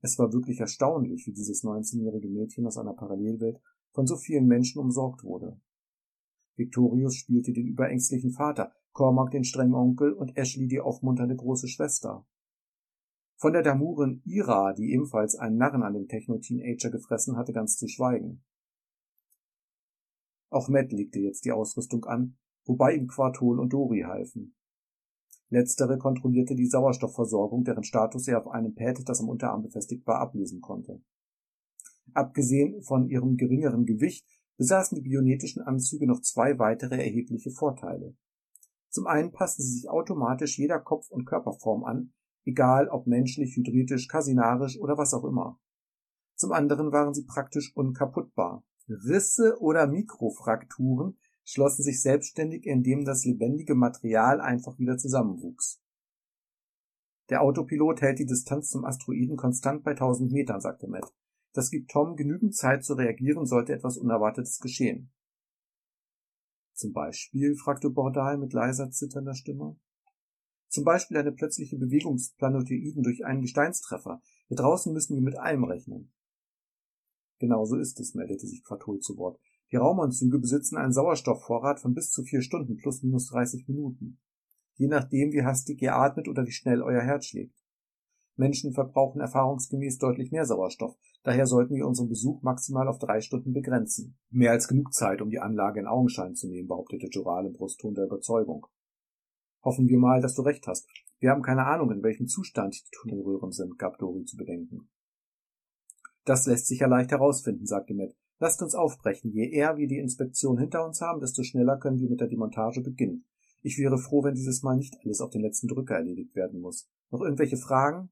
Es war wirklich erstaunlich, wie dieses 19-jährige Mädchen aus einer Parallelwelt von so vielen Menschen umsorgt wurde. Victorius spielte den überängstlichen Vater, Cormac den strengen Onkel und Ashley die aufmunternde große Schwester. Von der Damurin Ira, die ebenfalls einen Narren an dem Techno-Teenager gefressen hatte, ganz zu schweigen. Auch Matt legte jetzt die Ausrüstung an, wobei ihm Quartol und Dori halfen. Letztere kontrollierte die Sauerstoffversorgung, deren Status er auf einem Pad, das am Unterarm befestigt war, ablesen konnte. Abgesehen von ihrem geringeren Gewicht besaßen die bionetischen Anzüge noch zwei weitere erhebliche Vorteile. Zum einen passen sie sich automatisch jeder Kopf- und Körperform an, egal ob menschlich, hydretisch, kasinarisch oder was auch immer. Zum anderen waren sie praktisch unkaputtbar. Risse oder Mikrofrakturen schlossen sich selbstständig, indem das lebendige Material einfach wieder zusammenwuchs. Der Autopilot hält die Distanz zum Asteroiden konstant bei 1000 Metern, sagte Matt. Das gibt Tom genügend Zeit zu reagieren, sollte etwas Unerwartetes geschehen. Zum Beispiel? fragte Bordal mit leiser, zitternder Stimme. Zum Beispiel eine plötzliche Bewegung des Planetoiden durch einen Gesteinstreffer. Hier draußen müssen wir mit allem rechnen. Genau so ist es, meldete sich Quatol zu Wort. Die Raumanzüge besitzen einen Sauerstoffvorrat von bis zu vier Stunden plus minus 30 Minuten. Je nachdem, wie hastig ihr atmet oder wie schnell euer Herz schlägt. Menschen verbrauchen erfahrungsgemäß deutlich mehr Sauerstoff. Daher sollten wir unseren Besuch maximal auf drei Stunden begrenzen. Mehr als genug Zeit, um die Anlage in Augenschein zu nehmen, behauptete Joral im Brustton der Überzeugung. Hoffen wir mal, dass du recht hast. Wir haben keine Ahnung, in welchem Zustand die Tunnelröhren sind, gab Dori zu bedenken. Das lässt sich ja leicht herausfinden, sagte Matt. Lasst uns aufbrechen. Je eher wir die Inspektion hinter uns haben, desto schneller können wir mit der Demontage beginnen. Ich wäre froh, wenn dieses Mal nicht alles auf den letzten Drücker erledigt werden muss. Noch irgendwelche Fragen?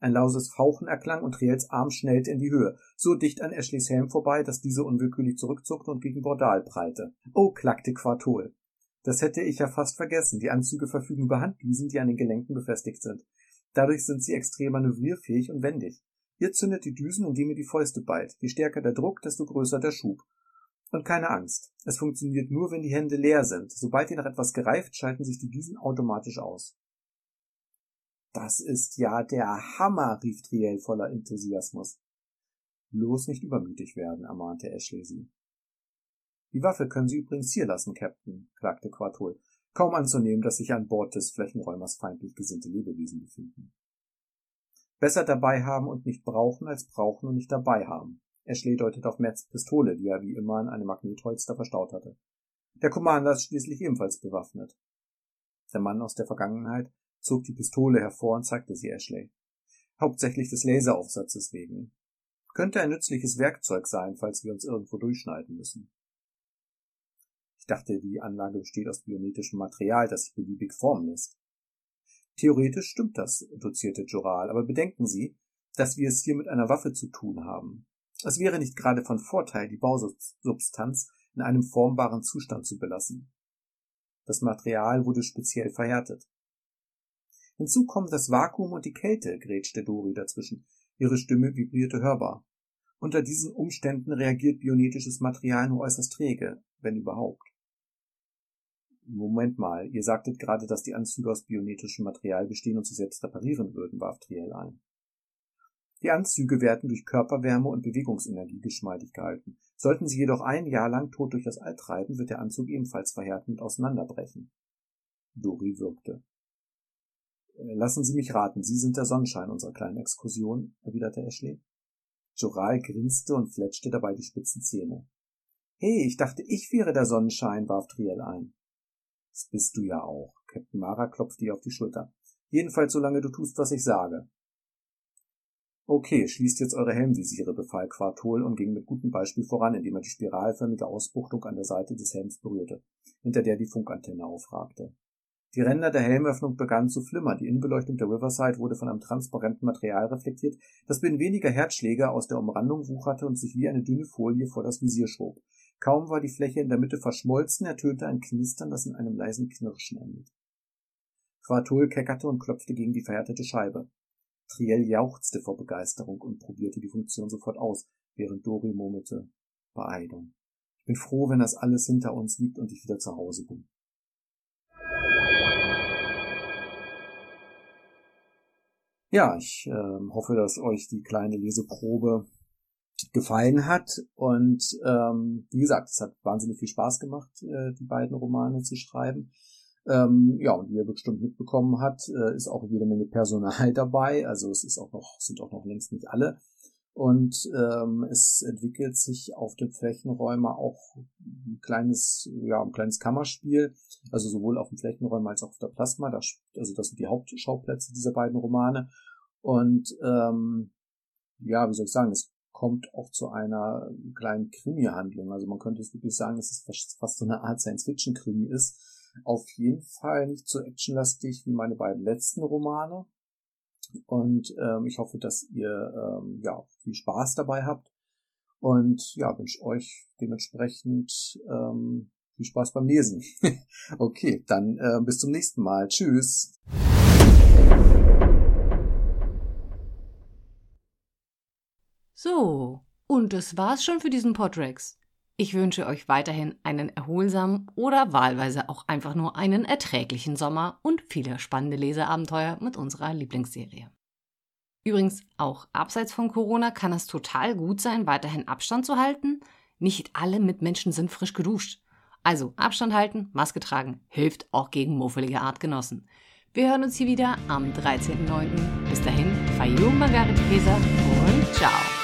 Ein lauses Fauchen erklang und Triels Arm schnellte in die Höhe, so dicht an Ashleys Helm vorbei, dass diese unwillkürlich zurückzuckte und gegen Bordal prallte. Oh, klackte Quartol. Das hätte ich ja fast vergessen. Die Anzüge verfügen über Handdüsen, die an den Gelenken befestigt sind. Dadurch sind sie extrem manövrierfähig und wendig. Ihr zündet die Düsen, indem ihr die Fäuste ballt. Je stärker der Druck, desto größer der Schub. Und keine Angst. Es funktioniert nur, wenn die Hände leer sind. Sobald ihr nach etwas gereift, schalten sich die Düsen automatisch aus. Das ist ja der Hammer, rief Triel voller Enthusiasmus. Bloß nicht übermütig werden, ermahnte Ashley sie. Die Waffe können Sie übrigens hier lassen, Captain, klagte Quartol. Kaum anzunehmen, dass sich an Bord des Flächenräumers feindlich gesinnte Lebewesen befinden. Besser dabei haben und nicht brauchen, als brauchen und nicht dabei haben. Ashley deutet auf Matts Pistole, die er wie immer in einem Magnetholster verstaut hatte. Der Commander ist schließlich ebenfalls bewaffnet. Der Mann aus der Vergangenheit zog die Pistole hervor und zeigte sie Ashley. Hauptsächlich des Laseraufsatzes wegen. Könnte ein nützliches Werkzeug sein, falls wir uns irgendwo durchschneiden müssen. Ich dachte, die Anlage besteht aus biometischem Material, das sich beliebig formen lässt. Theoretisch stimmt das, dozierte Joral, aber bedenken Sie, dass wir es hier mit einer Waffe zu tun haben. Es wäre nicht gerade von Vorteil, die Bausubstanz in einem formbaren Zustand zu belassen. Das Material wurde speziell verhärtet. Hinzu kommen das Vakuum und die Kälte, grätschte Dori dazwischen. Ihre Stimme vibrierte hörbar. Unter diesen Umständen reagiert bionetisches Material nur äußerst träge, wenn überhaupt. Moment mal, ihr sagtet gerade, dass die Anzüge aus bionetischem Material bestehen und sich selbst reparieren würden, warf Triel ein. Die Anzüge werden durch Körperwärme und Bewegungsenergie geschmeidig gehalten. Sollten sie jedoch ein Jahr lang tot durch das All treiben, wird der Anzug ebenfalls verhärten und auseinanderbrechen. Dori wirkte. Äh, lassen Sie mich raten, Sie sind der Sonnenschein unserer kleinen Exkursion, erwiderte Ashley. Joral grinste und fletschte dabei die spitzen Zähne. Hey, ich dachte, ich wäre der Sonnenschein, warf Triel ein. Das bist du ja auch. Captain Mara klopfte ihr auf die Schulter. Jedenfalls solange du tust, was ich sage. Okay, schließt jetzt eure Helmvisiere, befahl Quartol und ging mit gutem Beispiel voran, indem er die spiralförmige Ausbuchtung an der Seite des Helms berührte, hinter der die Funkantenne aufragte. Die Ränder der Helmöffnung begannen zu flimmern, die Innenbeleuchtung der Riverside wurde von einem transparenten Material reflektiert, das binnen weniger Herzschläge aus der Umrandung wucherte und sich wie eine dünne Folie vor das Visier schob. Kaum war die Fläche in der Mitte verschmolzen, ertönte ein Knistern, das in einem leisen Knirschen endet. Quartul keckerte und klopfte gegen die verhärtete Scheibe. Triell jauchzte vor Begeisterung und probierte die Funktion sofort aus, während Dori murmelte Beeilung. Ich bin froh, wenn das alles hinter uns liegt und ich wieder zu Hause bin. Ja, ich äh, hoffe, dass euch die kleine Leseprobe gefallen hat. Und ähm, wie gesagt, es hat wahnsinnig viel Spaß gemacht, äh, die beiden Romane zu schreiben. Ähm, ja, und wie ihr bestimmt mitbekommen hat, äh, ist auch jede Menge Personal dabei. Also es ist auch noch, sind auch noch längst nicht alle. Und ähm, es entwickelt sich auf dem Flächenräumer auch ein kleines, ja, ein kleines Kammerspiel, also sowohl auf dem Flächenräumer als auch auf der Plasma. Das, also das sind die Hauptschauplätze dieser beiden Romane. Und ähm, ja, wie soll ich sagen, es kommt auch zu einer kleinen Krimi-Handlung. Also man könnte es wirklich sagen, dass es fast so eine Art Science-Fiction-Krimi ist. Auf jeden Fall nicht so actionlastig wie meine beiden letzten Romane. Und ähm, ich hoffe, dass ihr ähm, ja viel Spaß dabei habt. Und ja, wünsche euch dementsprechend ähm, viel Spaß beim Lesen. okay, dann äh, bis zum nächsten Mal. Tschüss. So, und das war's schon für diesen Podrex. Ich wünsche euch weiterhin einen erholsamen oder wahlweise auch einfach nur einen erträglichen Sommer und viele spannende Leseabenteuer mit unserer Lieblingsserie. Übrigens, auch abseits von Corona kann es total gut sein, weiterhin Abstand zu halten. Nicht alle Mitmenschen sind frisch geduscht. Also Abstand halten, Maske tragen, hilft auch gegen muffelige Artgenossen. Wir hören uns hier wieder am 13.09. Bis dahin, Fayou Margaret Peser und ciao.